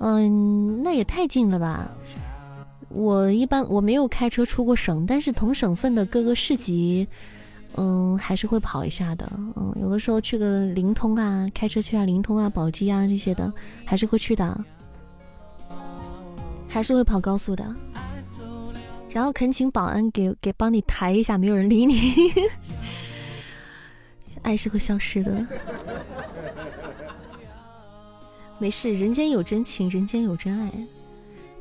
嗯，那也太近了吧。我一般我没有开车出过省，但是同省份的各个市级。嗯，还是会跑一下的。嗯，有的时候去个灵通啊，开车去啊，灵通啊，宝鸡啊这些的，还是会去的，还是会跑高速的。然后恳请保安给给帮你抬一下，没有人理你。[laughs] 爱是会消失的，没事，人间有真情，人间有真爱。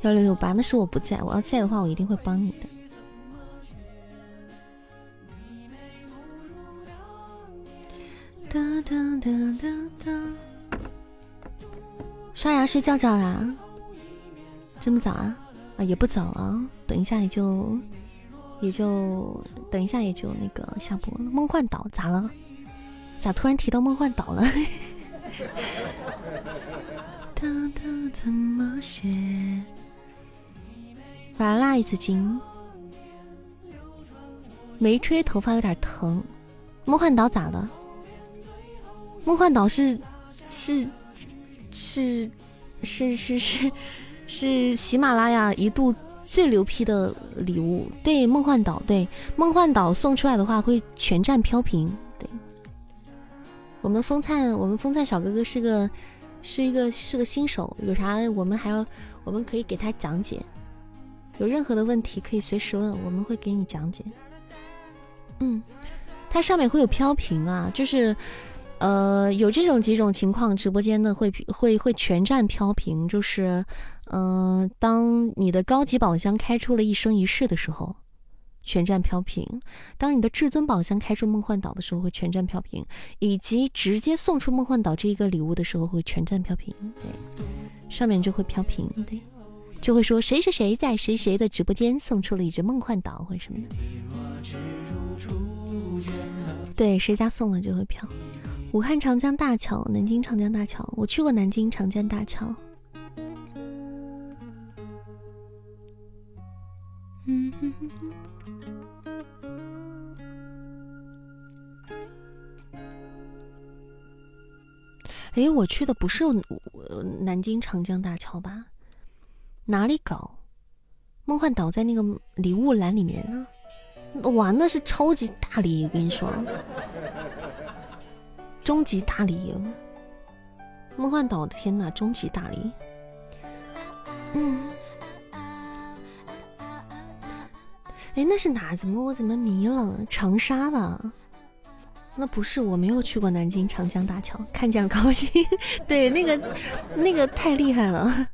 幺六六八，那是我不在，我要在的话，我一定会帮你的。哒哒哒哒哒，刷牙睡觉觉啦？这么早啊？啊，也不早了，等一下也就也就等一下也就那个下播了。梦幻岛咋了？咋突然提到梦幻岛了？[laughs] 哒哒怎么写？完啦，一次金。没吹，头发有点疼。梦幻岛咋了？梦幻岛是是是是是是是喜马拉雅一度最牛批的礼物。对，梦幻岛，对梦幻岛送出来的话会全站飘屏。对，我们风灿，我们风灿小哥哥是个是一个是个新手，有啥我们还要我们可以给他讲解，有任何的问题可以随时问，我们会给你讲解。嗯，它上面会有飘屏啊，就是。呃，有这种几种情况，直播间的会会会全站飘屏，就是，嗯，当你的高级宝箱开出了一生一世的时候，全站飘屏；当你的至尊宝箱开出梦幻岛的时候，会全站飘屏；以及直接送出梦幻岛这一个礼物的时候，会全站飘屏。对，上面就会飘屏，对，就会说谁谁谁在谁谁的直播间送出了一只梦幻岛或者什么的。对，谁家送了就会飘。武汉长江大桥，南京长江大桥，我去过南京长江大桥。嗯哼哼哼。哎，我去的不是南京长江大桥吧？哪里搞？梦幻岛在那个礼物栏里面呢。哇，那是超级大礼，我跟你说。终极大礼，梦幻岛的天哪！终极大礼，嗯，哎，那是哪？怎么我怎么迷了？长沙吧？那不是，我没有去过南京长江大桥，看见了高兴。[laughs] 对，那个那个太厉害了，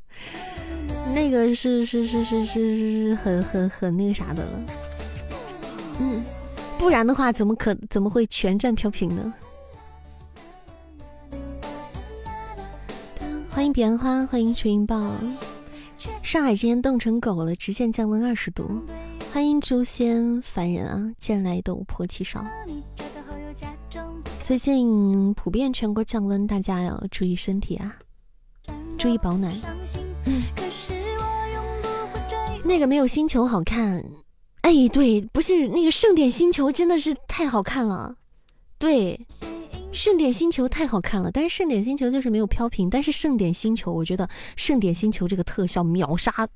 那个是是是是是是很很很那个啥的了。嗯，不然的话，怎么可怎么会全站飘屏呢？欢迎彼岸花，欢迎群云豹。上海今天冻成狗了，直线降温二十度。欢迎诛仙凡人啊，剑来斗破七少。最近普遍全国降温，大家要注意身体啊，注意保暖。嗯，那个没有星球好看。哎，对，不是那个盛典星球真的是太好看了。对，盛典星球太好看了，但是盛典星球就是没有飘屏。但是盛典星球，我觉得盛典星球这个特效秒杀，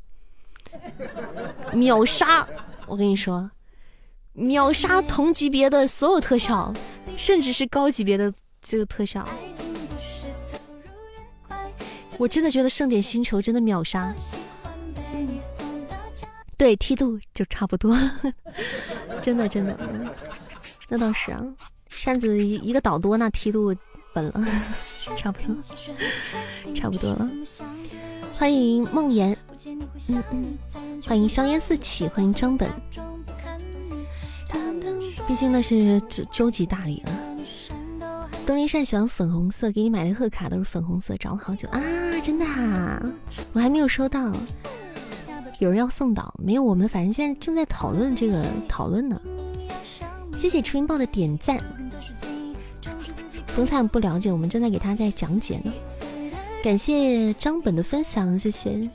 秒杀！我跟你说，秒杀同级别的所有特效，甚至是高级别的这个特效。我真的觉得盛典星球真的秒杀。对梯度就差不多，[laughs] 真的真的，那倒是啊。扇子一一个岛多，那梯度稳了，差不多，差不多了。欢迎梦妍，嗯嗯，欢迎硝烟四起，欢迎张本。毕竟那是周周级大礼了。东林善喜欢粉红色，给你买的贺卡都是粉红色，找了好久啊，真的，啊，我还没有收到。有人要送岛没有？我们反正现在正在讨论这个讨论呢。谢谢初音豹的点赞。风灿不了解，我们正在给他在讲解呢。感谢张本的分享，谢谢。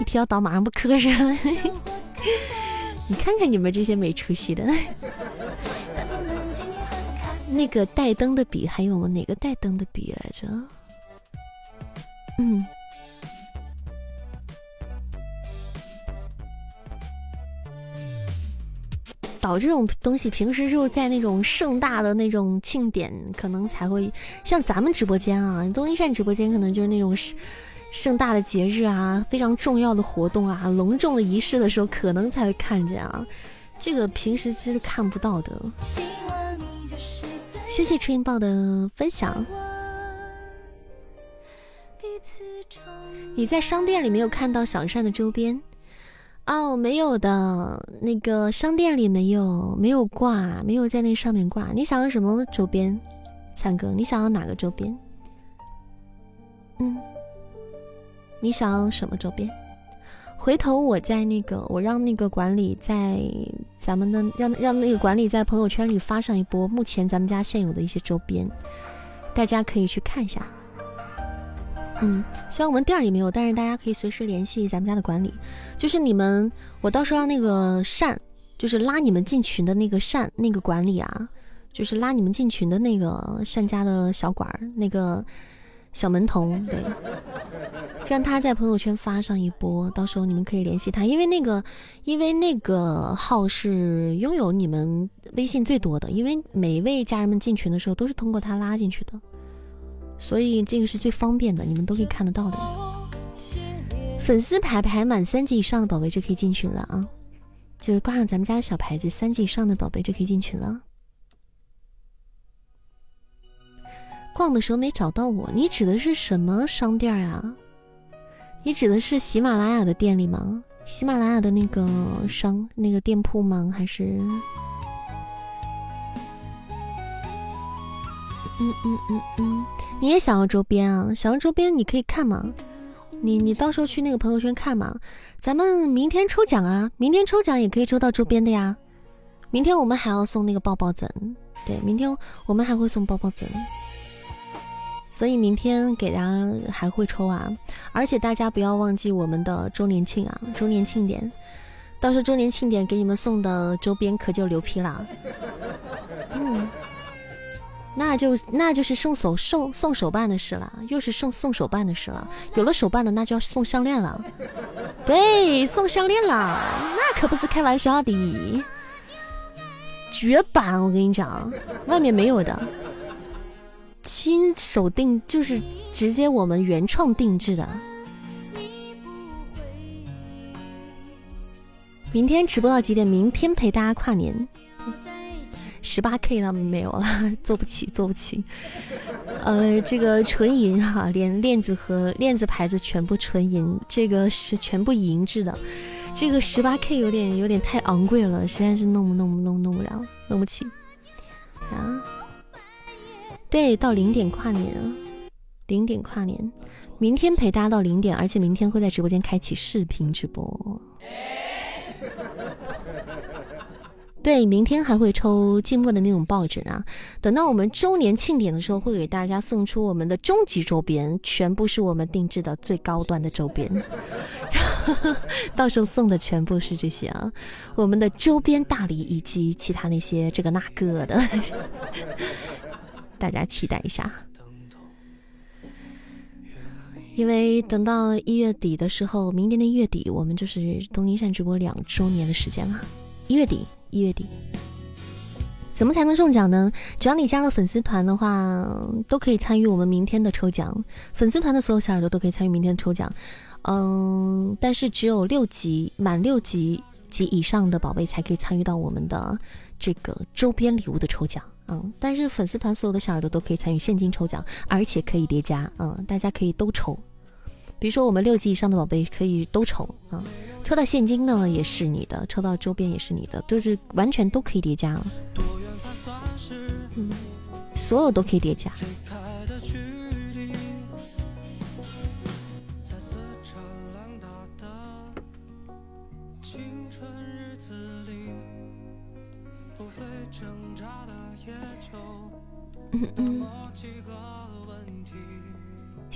一提到岛马上不磕碜。你看看你们这些没出息的。那个带灯的笔还有吗？哪个带灯的笔来着？这种东西，平时就在那种盛大的那种庆典，可能才会像咱们直播间啊，东林善直播间可能就是那种盛大的节日啊，非常重要的活动啊，隆重的仪式的时候，可能才会看见啊。这个平时其实看不到的。谢谢春音豹的分享。你在商店里没有看到小扇的周边？哦，没有的，那个商店里没有，没有挂，没有在那上面挂。你想要什么周边？灿哥，你想要哪个周边？嗯，你想要什么周边？回头我在那个，我让那个管理在咱们的让让那个管理在朋友圈里发上一波目前咱们家现有的一些周边，大家可以去看一下。嗯，虽然我们店里没有，但是大家可以随时联系咱们家的管理。就是你们，我到时候让那个善，就是拉你们进群的那个善那个管理啊，就是拉你们进群的那个善家的小管儿那个。小门童，对，让他在朋友圈发上一波，到时候你们可以联系他，因为那个，因为那个号是拥有你们微信最多的，因为每一位家人们进群的时候都是通过他拉进去的，所以这个是最方便的，你们都可以看得到的。粉丝牌排满三级以上的宝贝就可以进群了啊，就是挂上咱们家的小牌子，三级以上的宝贝就可以进群了。逛的时候没找到我，你指的是什么商店呀？你指的是喜马拉雅的店里吗？喜马拉雅的那个商那个店铺吗？还是？嗯嗯嗯嗯，你也想要周边啊？想要周边你可以看嘛，你你到时候去那个朋友圈看嘛。咱们明天抽奖啊，明天抽奖也可以抽到周边的呀。明天我们还要送那个抱抱枕，对，明天我们还会送抱抱枕。所以明天给大家还会抽啊，而且大家不要忘记我们的周年庆啊，周年庆典，到时候周年庆典给你们送的周边可就牛批啦。嗯，那就那就是送手送送手办的事了，又是送送手办的事了。有了手办的，那就要送项链了。对，送项链了，那可不是开玩笑的，绝版！我跟你讲，外面没有的。亲手定就是直接我们原创定制的。明天直播到几点？明天陪大家跨年。十八 K 那没有了，做不起，做不起。呃，这个纯银哈，连链子和链子牌子全部纯银，这个是全部银制的。这个十八 K 有点有点太昂贵了，实在是弄不弄不弄弄不了，弄不起啊。对，到零点跨年，零点跨年，明天陪大家到零点，而且明天会在直播间开启视频直播。对，明天还会抽静默的那种抱枕啊！等到我们周年庆典的时候，会给大家送出我们的终极周边，全部是我们定制的最高端的周边。[laughs] 到时候送的全部是这些啊，我们的周边大礼以及其他那些这个那个的，[laughs] 大家期待一下。因为等到一月底的时候，明年的一月底，我们就是东林善直播两周年的时间了，一月底。一月底，怎么才能中奖呢？只要你加了粉丝团的话，都可以参与我们明天的抽奖。粉丝团的所有小耳朵都可以参与明天的抽奖。嗯，但是只有六级满六级及以上的宝贝才可以参与到我们的这个周边礼物的抽奖。嗯，但是粉丝团所有的小耳朵都可以参与现金抽奖，而且可以叠加。嗯，大家可以都抽。比如说我们六级以上的宝贝可以都抽啊。抽到现金呢也是你的，抽到周边也是你的，就是完全都可以叠加，嗯，所有都可以叠加。嗯嗯。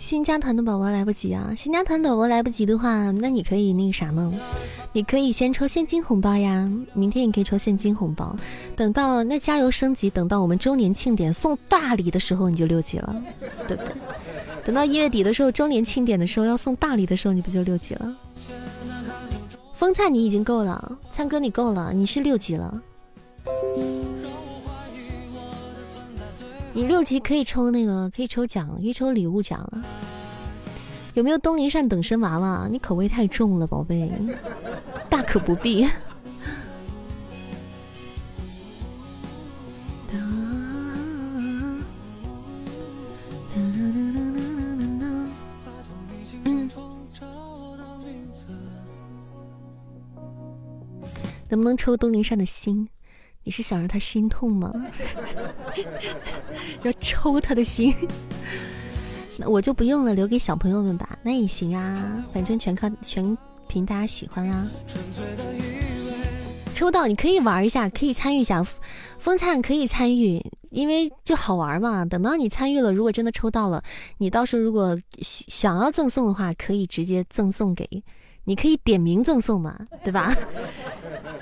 新加团的宝宝来不及啊！新加团的宝宝来不及的话，那你可以那个啥吗？你可以先抽现金红包呀，明天也可以抽现金红包。等到那加油升级，等到我们周年庆典送大礼的时候，你就六级了，对不对？等到一月底的时候，周年庆典的时候要送大礼的时候，你不就六级了？风灿你已经够了，灿哥你够了，你是六级了。你六级可以抽那个，可以抽奖，可以抽礼物奖了。有没有东林善等身娃娃？你口味太重了，宝贝，大可不必。能不能抽东林善的心？你是想让他心痛吗？[laughs] 要抽他的心？[laughs] 那我就不用了，留给小朋友们吧。那也行啊，反正全靠全凭大家喜欢啦。抽到你可以玩一下，可以参与一下。风灿可以参与，因为就好玩嘛。等到你参与了，如果真的抽到了，你到时候如果想要赠送的话，可以直接赠送给。你可以点名赠送嘛，[laughs] 对吧？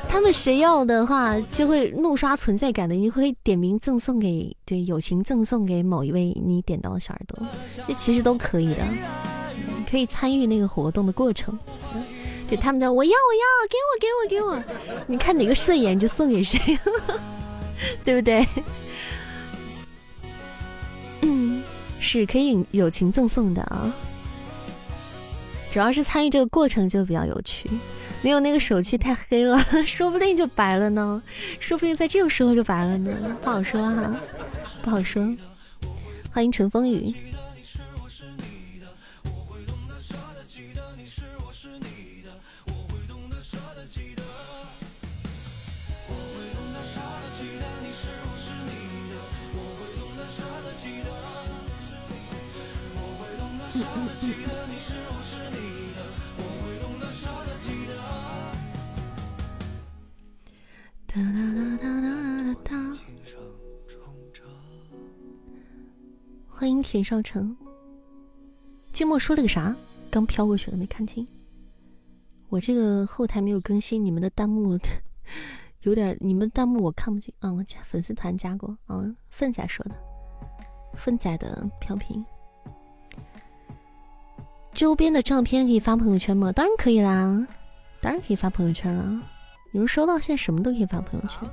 他们谁要的话，就会怒刷存在感的。你会点名赠送给，对，友情赠送给某一位你点到的小耳朵，这其实都可以的，可以参与那个活动的过程。就他们叫我要我要，给我给我给我，你看哪个顺眼就送给谁，[laughs] 对不对？嗯，是可以友情赠送的啊。主要是参与这个过程就比较有趣，没有那个手气太黑了，[laughs] 说不定就白了呢，说不定在这种时候就白了呢，不好说哈，不好说。欢迎陈风雨。欢迎田少成。静默说了个啥？刚飘过去了，没看清。我这个后台没有更新，你们的弹幕 [laughs] 有点，你们弹幕我看不清啊。我加粉丝团加过啊。粪仔说的，粪仔的飘屏。周边的照片可以发朋友圈吗？当然可以啦，当然可以发朋友圈了。你们收到，现在什么都可以发朋友圈。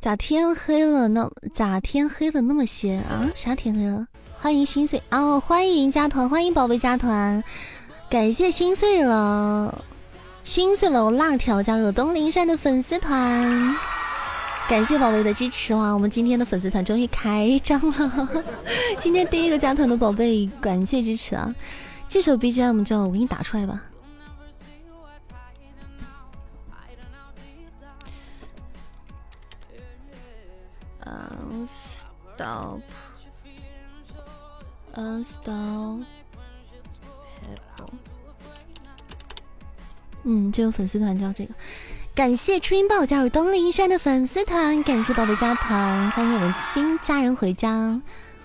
咋天黑了？那咋天黑了那么些啊？啥天黑了？欢迎心碎哦，欢迎加团，欢迎宝贝加团，感谢心碎了，心碎了辣条加入东林山的粉丝团，感谢宝贝的支持哇！我们今天的粉丝团终于开张了，[laughs] 今天第一个加团的宝贝，感谢支持啊！这首 BGM 叫我给你打出来吧。嗯，stop。Unstop。嗯，这个粉丝团叫这个。感谢初音豹加入东林山的粉丝团，感谢宝贝加团，欢迎我们新家人回家，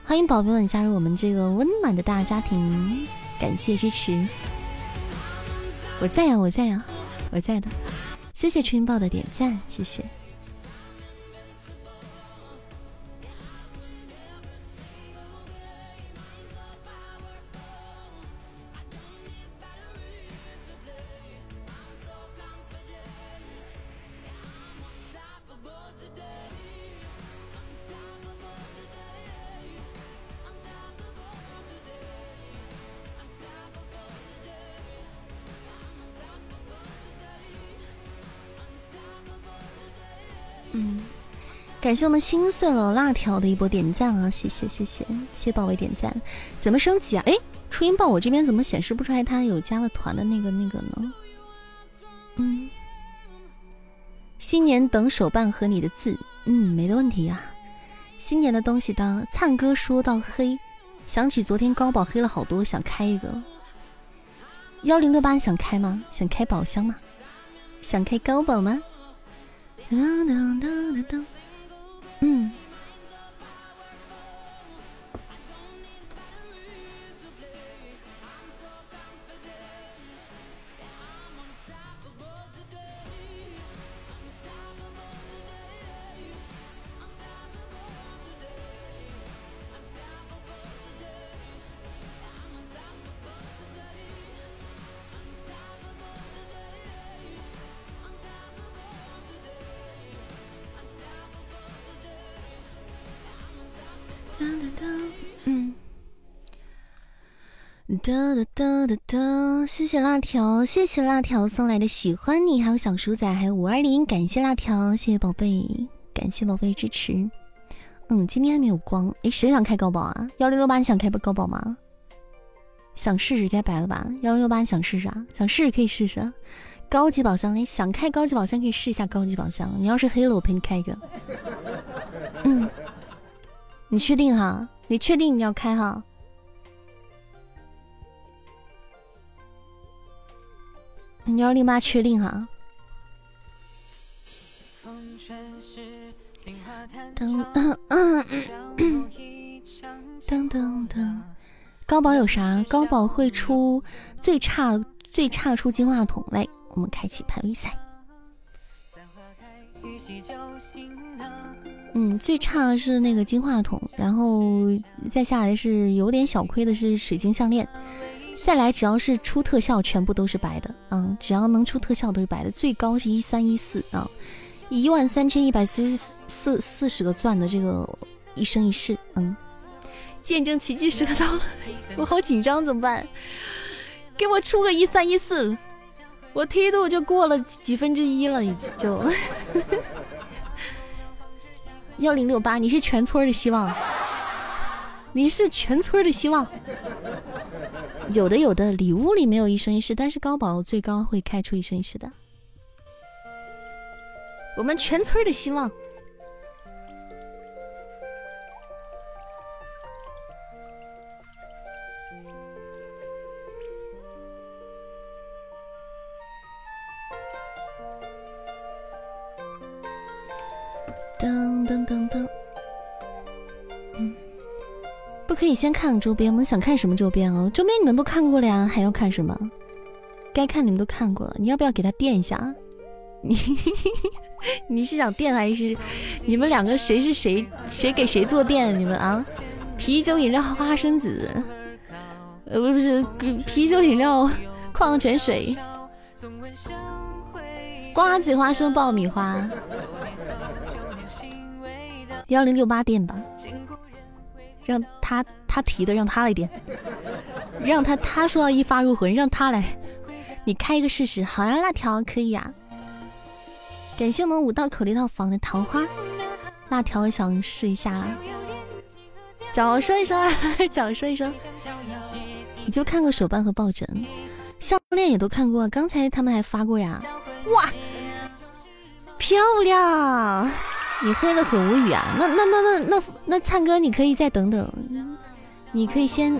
欢迎宝贝们加入我们这个温暖的大家庭，感谢支持。我在呀，我在呀，我在的。谢谢初音豹的点赞，谢谢。感谢我们心碎了辣条的一波点赞啊！谢谢谢谢谢宝贝点赞，怎么升级啊？哎，初音豹我这边怎么显示不出来他有加了团的那个那个呢？嗯，新年等手办和你的字，嗯，没的问题呀。新年的东西的灿哥说到黑，想起昨天高宝黑了好多，想开一个幺零六八，想开吗？想开宝箱吗？想开高宝吗？噔噔噔噔噔。嗯。哒哒哒哒哒！谢谢辣条，谢谢辣条送来的喜欢你，还有小鼠仔，还有五二零，感谢辣条，谢谢宝贝，感谢宝贝支持。嗯，今天还没有光，哎，谁想开高宝啊？幺零六八，你想开高宝吗？想试试该白了吧？幺零六八，你想试试啊？想试试可以试试。高级宝箱，你想开高级宝箱可以试一下高级宝箱。你要是黑了，我陪你开一个。嗯，你确定哈？你确定你要开哈？幺零八确定哈。噔噔噔噔，高宝有啥？高宝会出最差最差出金话筒，来，我们开启排位赛。嗯，最差是那个金话筒，然后再下来是有点小亏的是水晶项链。再来，只要是出特效，全部都是白的。嗯，只要能出特效都是白的。最高是一三一四啊，一万三千一百四四四十个钻的这个一生一世。嗯，见证奇迹时刻到了，我好紧张，怎么办？给我出个一三一四，我梯度就过了几分之一了，已经就幺零六八，你是全村的希望，你是全村的希望。有的有的礼物里没有一生一世，但是高宝最高会开出一生一世的。我们全村的希望。噔噔噔噔。可以先看看周边吗？想看什么周边哦？周边你们都看过了呀，还要看什么？该看你们都看过了，你要不要给他垫一下？你 [laughs] 你是想垫还是你们两个谁是谁谁给谁做垫？你们啊？啤酒饮料花生子，呃不是啤酒饮料矿泉水。瓜子花生爆米花，幺零六八点吧，让他他提的，让他来点，让他他说要一发入魂，让他来，你开一个试试，好呀，辣条可以呀，感谢我们五道口一套房的桃花，辣条想试一下，脚说一声，[laughs] 脚说一声，你就看过手办和抱枕。项链也都看过，刚才他们还发过呀！哇，漂亮！你黑了很无语啊！那那那那那那灿哥，你可以再等等，你可以先……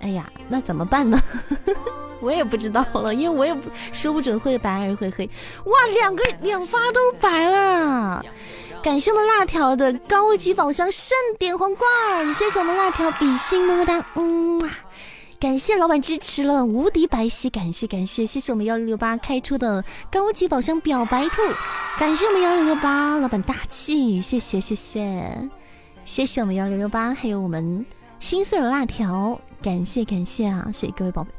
哎呀，那怎么办呢？[laughs] 我也不知道了，因为我也不说不准会白还是会黑。哇，两个两发都白了！感谢我们辣条的高级宝箱盛典皇冠，谢谢我们辣条比心么么哒，嗯。感谢老板支持了无敌白皙，感谢感谢，谢谢我们幺六六八开出的高级宝箱表白兔，感谢我们幺六六八老板大气，谢谢谢谢谢谢我们幺六六八，还有我们心碎的辣条，感谢感谢啊，谢谢各位宝贝。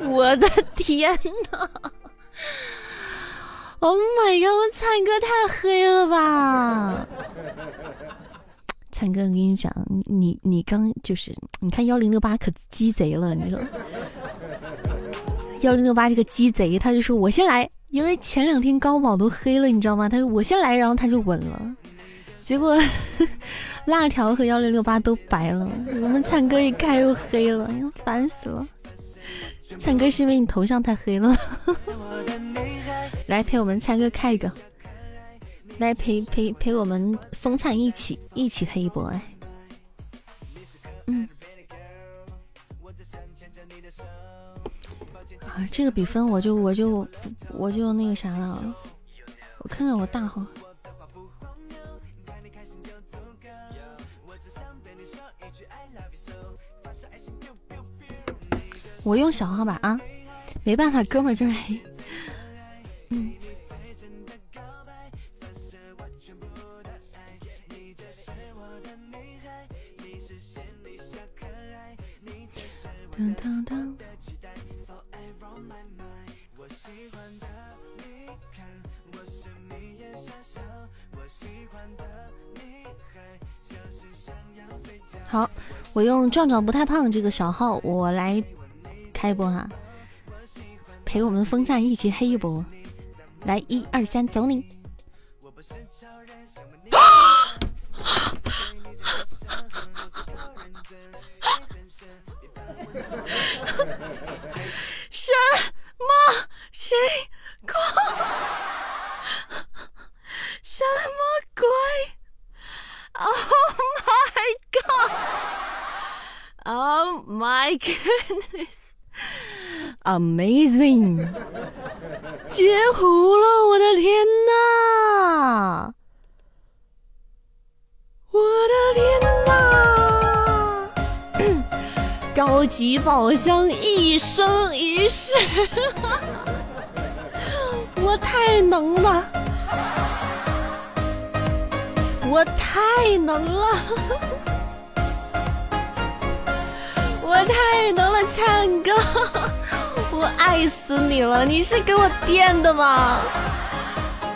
我的天哪！Oh my god，我灿哥太黑了吧！灿哥，我跟你讲，你你刚就是，你看幺零六八可鸡贼了，你说 [laughs] 幺零六八这个鸡贼，他就说我先来，因为前两天高宝都黑了，你知道吗？他说我先来，然后他就稳了，结果 [laughs] 辣条和幺零六八都白了，我们灿哥一开又黑了，烦死了。灿哥是因为你头像太黑了，[laughs] 来陪我们灿哥开一个。来陪陪陪我们风灿一起一起黑一波哎，嗯，啊，这个比分我就我就我就那个啥了，我看看我大号，我用小号吧啊，没办法，哥们儿就是黑，嗯。好，我用壮壮不太胖这个小号，我来开播哈，陪我们风赞一起黑一波，来一二三，走你！么情况？什么鬼？Oh my god! Oh my goodness! Amazing! 截胡了！我的天呐！我的天呐！高级宝箱一生一世，[laughs] 我太能了，我太能了，[laughs] 我太能了，灿哥，我爱死你了！你是给我垫的吗？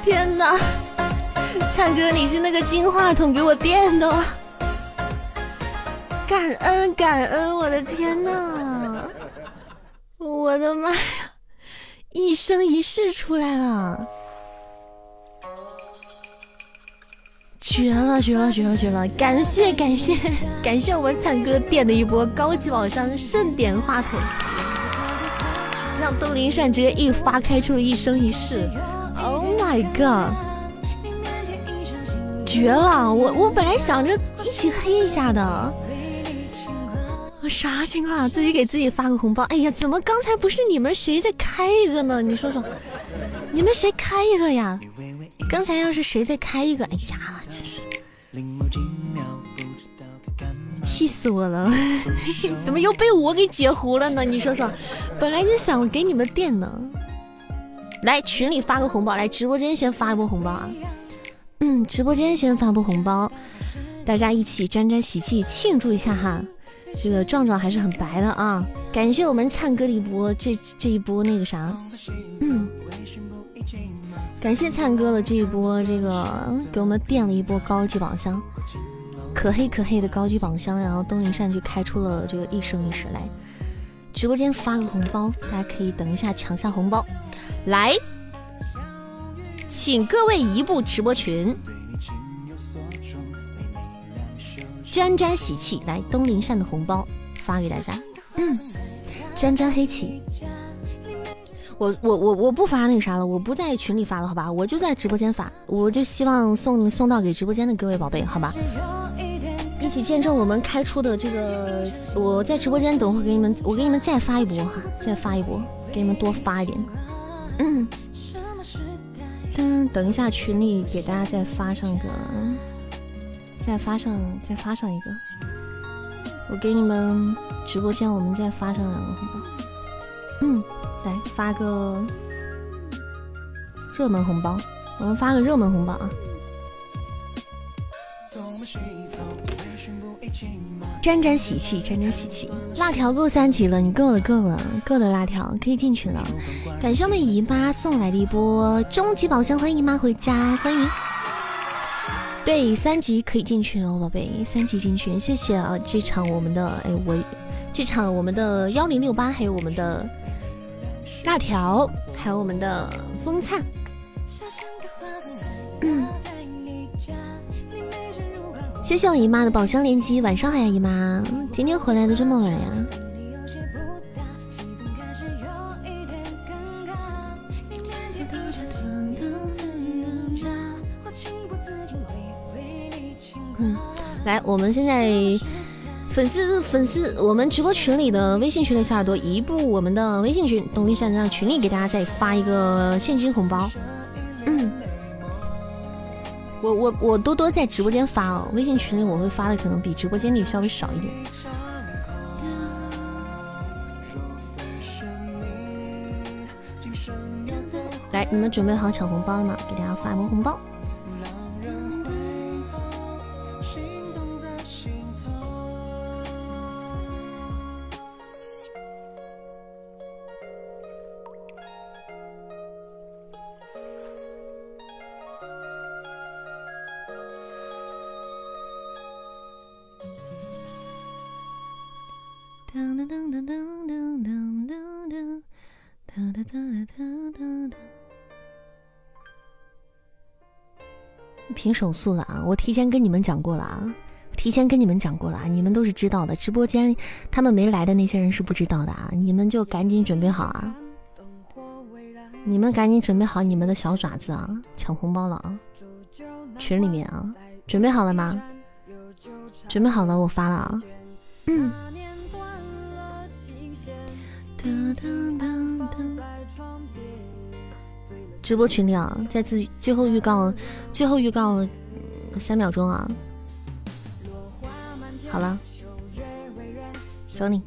天哪，灿哥，你是那个金话筒给我垫的吗？感恩感恩，我的天呐！我的妈呀，一生一世出来了，绝了绝了绝了绝了！感谢感谢感谢我们灿哥垫的一波高级宝箱盛典话筒，让东林善直接一发开出了一生一世。Oh my god！绝了！我我本来想着一起黑一下的。我啥情况？自己给自己发个红包。哎呀，怎么刚才不是你们谁在开一个呢？你说说，你们谁开一个呀？刚才要是谁再开一个，哎呀，真是气死我了！[laughs] 怎么又被我给截胡了呢？你说说，本来就想给你们垫呢。来群里发个红包，来直播间先发一波红包啊！嗯，直播间先发波红包，大家一起沾沾喜气庆祝一下哈。这个壮壮还是很白的啊！感谢我们灿哥的一波这这一波那个啥，嗯，感谢灿哥的这一波这个给我们垫了一波高级宝箱，可黑可黑的高级宝箱，然后东林善就开出了这个一生一世来。直播间发个红包，大家可以等一下抢下红包，来，请各位移步直播群。沾沾喜气，来东林善的红包发给大家。嗯，沾沾黑气，我我我我不发那个啥了，我不在群里发了，好吧，我就在直播间发，我就希望送送到给直播间的各位宝贝，好吧，一起见证我们开出的这个。我在直播间等会儿给你们，我给你们再发一波哈，再发一波，给你们多发一点。嗯，等等一下群里给大家再发上个。再发上，再发上一个，我给你们直播间，我们再发上两个红包。嗯，来发个热门红包，我们发个热门红包啊！沾沾喜气，沾沾喜气。辣条够三级了，你够了，够了，够了！辣条可以进去了。感谢我们姨妈送来的一波终极宝箱，欢迎姨妈回家，欢迎。对，三级可以进群哦，宝贝，三级进群，谢谢啊！这场我们的哎，我这场我们的幺零六八，还有我们的辣条，还有我们的风灿。谢谢我姨妈的宝箱连击，晚上好呀，姨妈，今天回来的这么晚呀？来，我们现在粉丝粉丝，我们直播群里的微信群的小耳朵，移步我们的微信群，动力现在群里给大家再发一个现金红包。嗯，我我我多多在直播间发哦，微信群里我会发的可能比直播间里稍微少一点。来，你们准备好抢红包了吗？给大家发一波红包。凭手速了啊！我提前跟你们讲过了啊，提前跟你们讲过了啊，你们都是知道的。直播间他们没来的那些人是不知道的啊，你们就赶紧准备好啊！你们赶紧准备好你们的小爪子啊，抢红包了啊！群里面啊，准备好了吗？准备好了，我发了啊！嗯。直播群里啊，在最最后预告，最后预告三秒钟啊！好了，走你。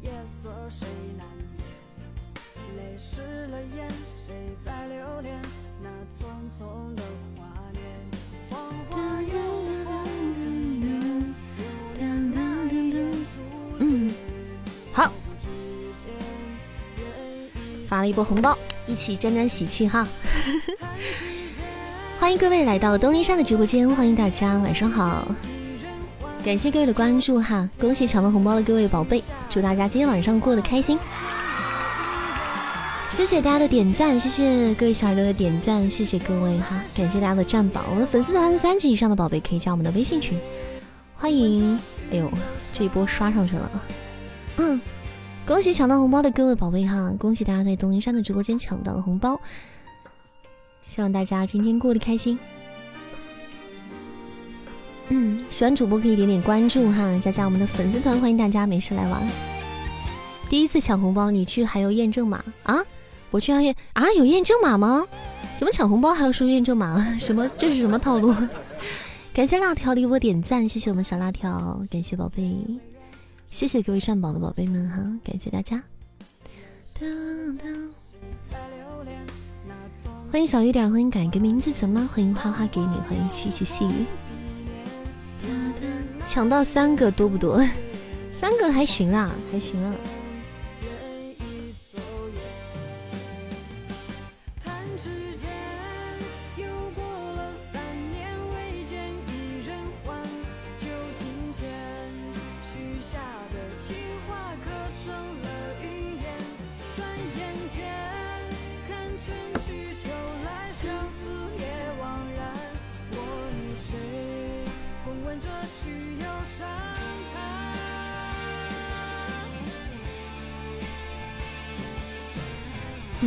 发了一波红包。一起沾沾喜气哈！[laughs] 欢迎各位来到东林山的直播间，欢迎大家晚上好，感谢各位的关注哈！恭喜抢到红包的各位宝贝，祝大家今天晚上过得开心！谢谢大家的点赞，谢谢各位小六的点赞，谢谢各位哈！感谢大家的占榜，我们粉丝团三级以上的宝贝可以加我们的微信群，欢迎！哎呦，这一波刷上去了，嗯。恭喜抢到红包的各位宝贝哈！恭喜大家在东林山的直播间抢到了红包，希望大家今天过得开心。嗯，喜欢主播可以点点关注哈，加加我们的粉丝团，欢迎大家没事来玩。第一次抢红包，你去还有验证码啊？我去要验啊？有验证码吗？怎么抢红包还要输验证码？什么？这是什么套路？感谢辣条的一波点赞，谢谢我们小辣条，感谢宝贝。谢谢各位上榜的宝贝们哈，感谢大家！欢迎小雨点，欢迎改个名字怎么了？欢迎花花给你，欢迎曲曲细雨。抢到三个多不多？三个还行啦，还行啊。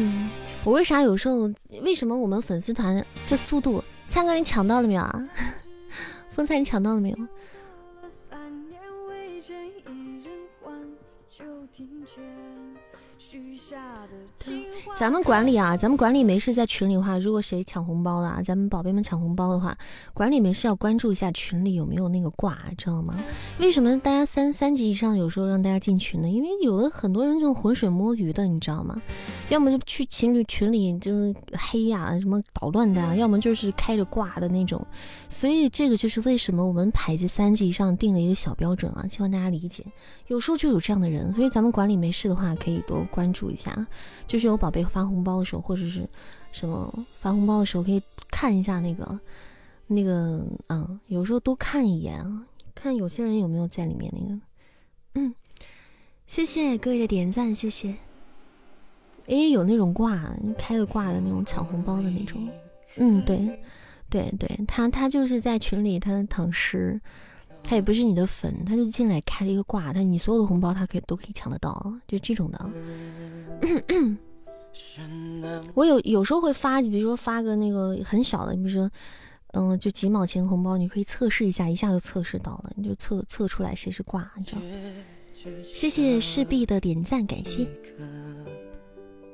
嗯，我为啥有时候为什么我们粉丝团这速度？灿哥你抢到了没有啊？[laughs] 风灿你抢到了没有？咱们管理啊，咱们管理没事在群里的话，如果谁抢红包了，咱们宝贝们抢红包的话，管理没事要关注一下群里有没有那个挂，知道吗？为什么大家三三级以上有时候让大家进群呢？因为有的很多人就浑水摸鱼的，你知道吗？要么就去情侣群里就黑呀，什么捣乱的啊，要么就是开着挂的那种。所以这个就是为什么我们排级三级以上定了一个小标准啊，希望大家理解。有时候就有这样的人，所以咱们管理没事的话，可以多关注一下。就是有宝贝发红包的时候，或者是什么发红包的时候，可以看一下那个那个，嗯，有时候多看一眼啊，看有些人有没有在里面那个。嗯，谢谢各位的点赞，谢谢。因为，有那种挂开个挂的那种抢红包的那种。嗯，对，对对，他他就是在群里他躺尸。他也不是你的粉，他就进来开了一个挂，他你所有的红包他可以都可以抢得到，就这种的。[coughs] 我有有时候会发，比如说发个那个很小的，比如说，嗯，就几毛钱红包，你可以测试一下，一下就测试到了，你就测测出来谁是挂，你知道？谢谢势必的点赞，感谢，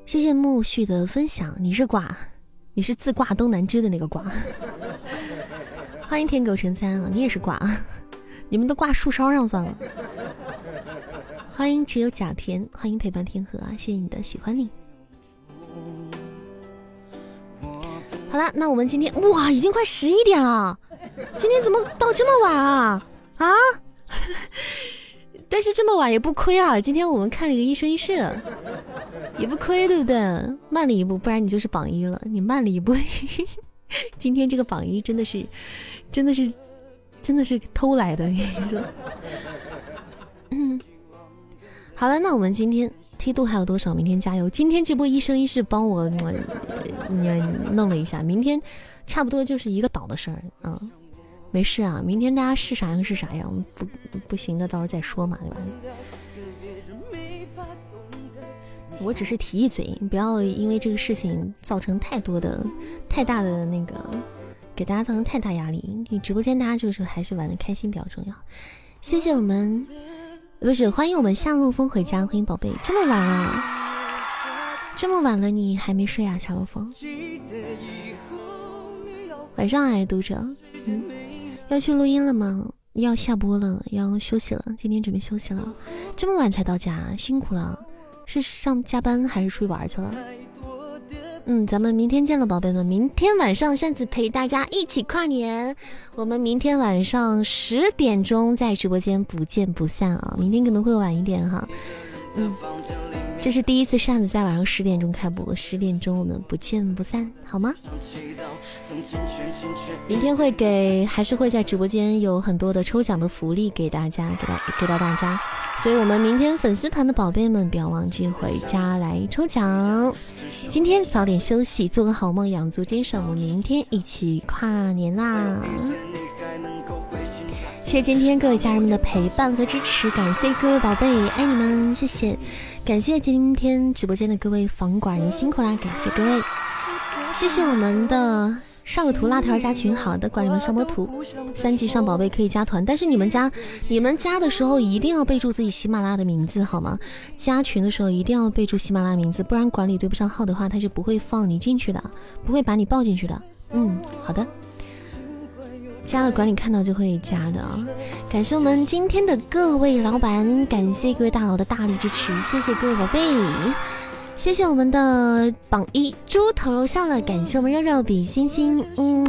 谢谢木絮的分享，你是挂，你是自挂东南枝的那个挂，欢迎天狗成三啊，你也是挂。你们都挂树梢上算了。欢迎只有假天，欢迎陪伴天河啊！谢谢你的喜欢你。好了，那我们今天哇，已经快十一点了，今天怎么到这么晚啊？啊？[laughs] 但是这么晚也不亏啊！今天我们看了一个一生一世，也不亏，对不对？慢了一步，不然你就是榜一了。你慢了一步，[laughs] 今天这个榜一真的是，真的是。真的是偷来的，你说。嗯，好了，那我们今天梯度还有多少？明天加油！今天这波一生一世帮我你弄了一下，明天差不多就是一个岛的事儿啊。没事啊，明天大家是啥样是啥样，不不行的到时候再说嘛，对吧？我只是提一嘴，不要因为这个事情造成太多的、太大的那个。给大家造成太大压力，你直播间大家就是还是玩的开心比较重要。谢谢我们，不是欢迎我们夏洛风回家，欢迎宝贝。这么晚了，这么晚了你还没睡啊，夏洛风？晚上哎，读者，要去录音了吗？要下播了，要休息了，今天准备休息了。这么晚才到家，辛苦了，是上加班还是出去玩去了？嗯，咱们明天见了，宝贝们。明天晚上扇子陪大家一起跨年，我们明天晚上十点钟在直播间不见不散啊！明天可能会晚一点哈。这是第一次扇子在晚上十点钟开播，十点钟我们不见不散，好吗？明天会给，还是会在直播间有很多的抽奖的福利给大家，给到给到大家。所以，我们明天粉丝团的宝贝们不要忘记回家来抽奖。今天早点休息，做个好梦，养足精神。我们明天一起跨年啦！谢谢今天各位家人们的陪伴和支持，感谢各位宝贝，爱你们，谢谢！感谢今天直播间的各位房管人辛苦啦，感谢各位，谢谢我们的。上个图辣条加群，好的，管理们上波图，三级上宝贝可以加团，但是你们加你们加的时候一定要备注自己喜马拉雅的名字，好吗？加群的时候一定要备注喜马拉雅名字，不然管理对不上号的话，他是不会放你进去的，不会把你报进去的。嗯，好的，加了管理看到就会加的啊。感谢我们今天的各位老板，感谢各位大佬的大力支持，谢谢各位宝贝。谢谢我们的榜一猪头笑了，感谢我们肉肉比心心，嗯，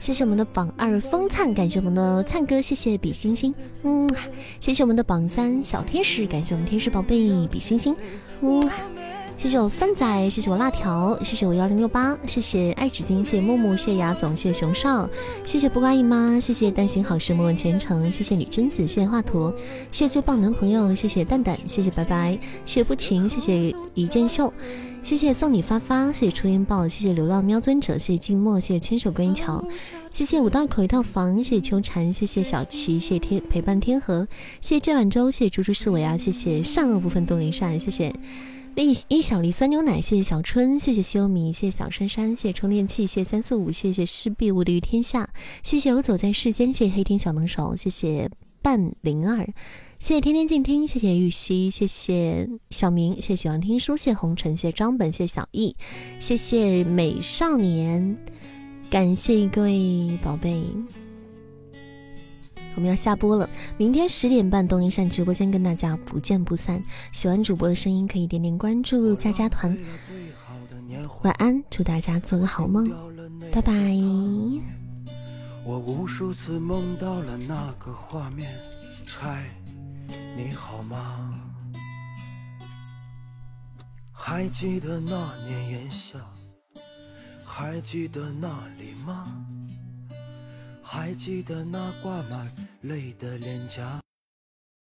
谢谢我们的榜二风灿，感谢我们的灿哥，谢谢比心心，嗯，谢谢我们的榜三小天使，感谢我们天使宝贝比心心，嗯。谢谢我芬仔，谢谢我辣条，谢谢我幺零六八，谢谢爱纸巾，谢谢木木，谢谢雅总，谢谢熊少，谢谢不瓜姨妈，谢谢担心好事莫问前程，谢谢女贞子，谢谢华佗，谢谢最棒男朋友，谢谢蛋蛋，谢谢拜拜，谢谢不情，谢谢一剑秀，谢谢送你发发，谢谢初音豹，谢谢流浪喵尊者，谢谢静默，谢谢牵手观音桥，谢谢五道口一套房，谢谢秋蝉，谢谢小琪，谢谢天陪伴天河，谢谢这碗粥，谢谢猪猪思维啊，谢谢善恶不分东林善，谢谢。一一小粒酸牛奶，谢谢小春，谢谢西欧米，谢谢小珊珊，谢谢充电器，谢谢三四五，谢谢施必无敌天下，谢谢游走在世间，谢谢黑天小能手，谢谢半零二，谢谢天天静听，谢谢玉溪，谢谢小明，谢谢喜欢听书，谢谢红尘，谢谢张本，谢谢小易，谢谢美少年，感谢各位宝贝。我们要下播了，明天十点半东林善直播间跟大家不见不散。喜欢主播的声音可以点点关注加加团。晚安，祝大家做个好梦，拜拜。我无数次梦到了那个画面，嗨，你好吗？还记得那年炎夏，还记得那里吗？还记得那挂满泪的脸颊。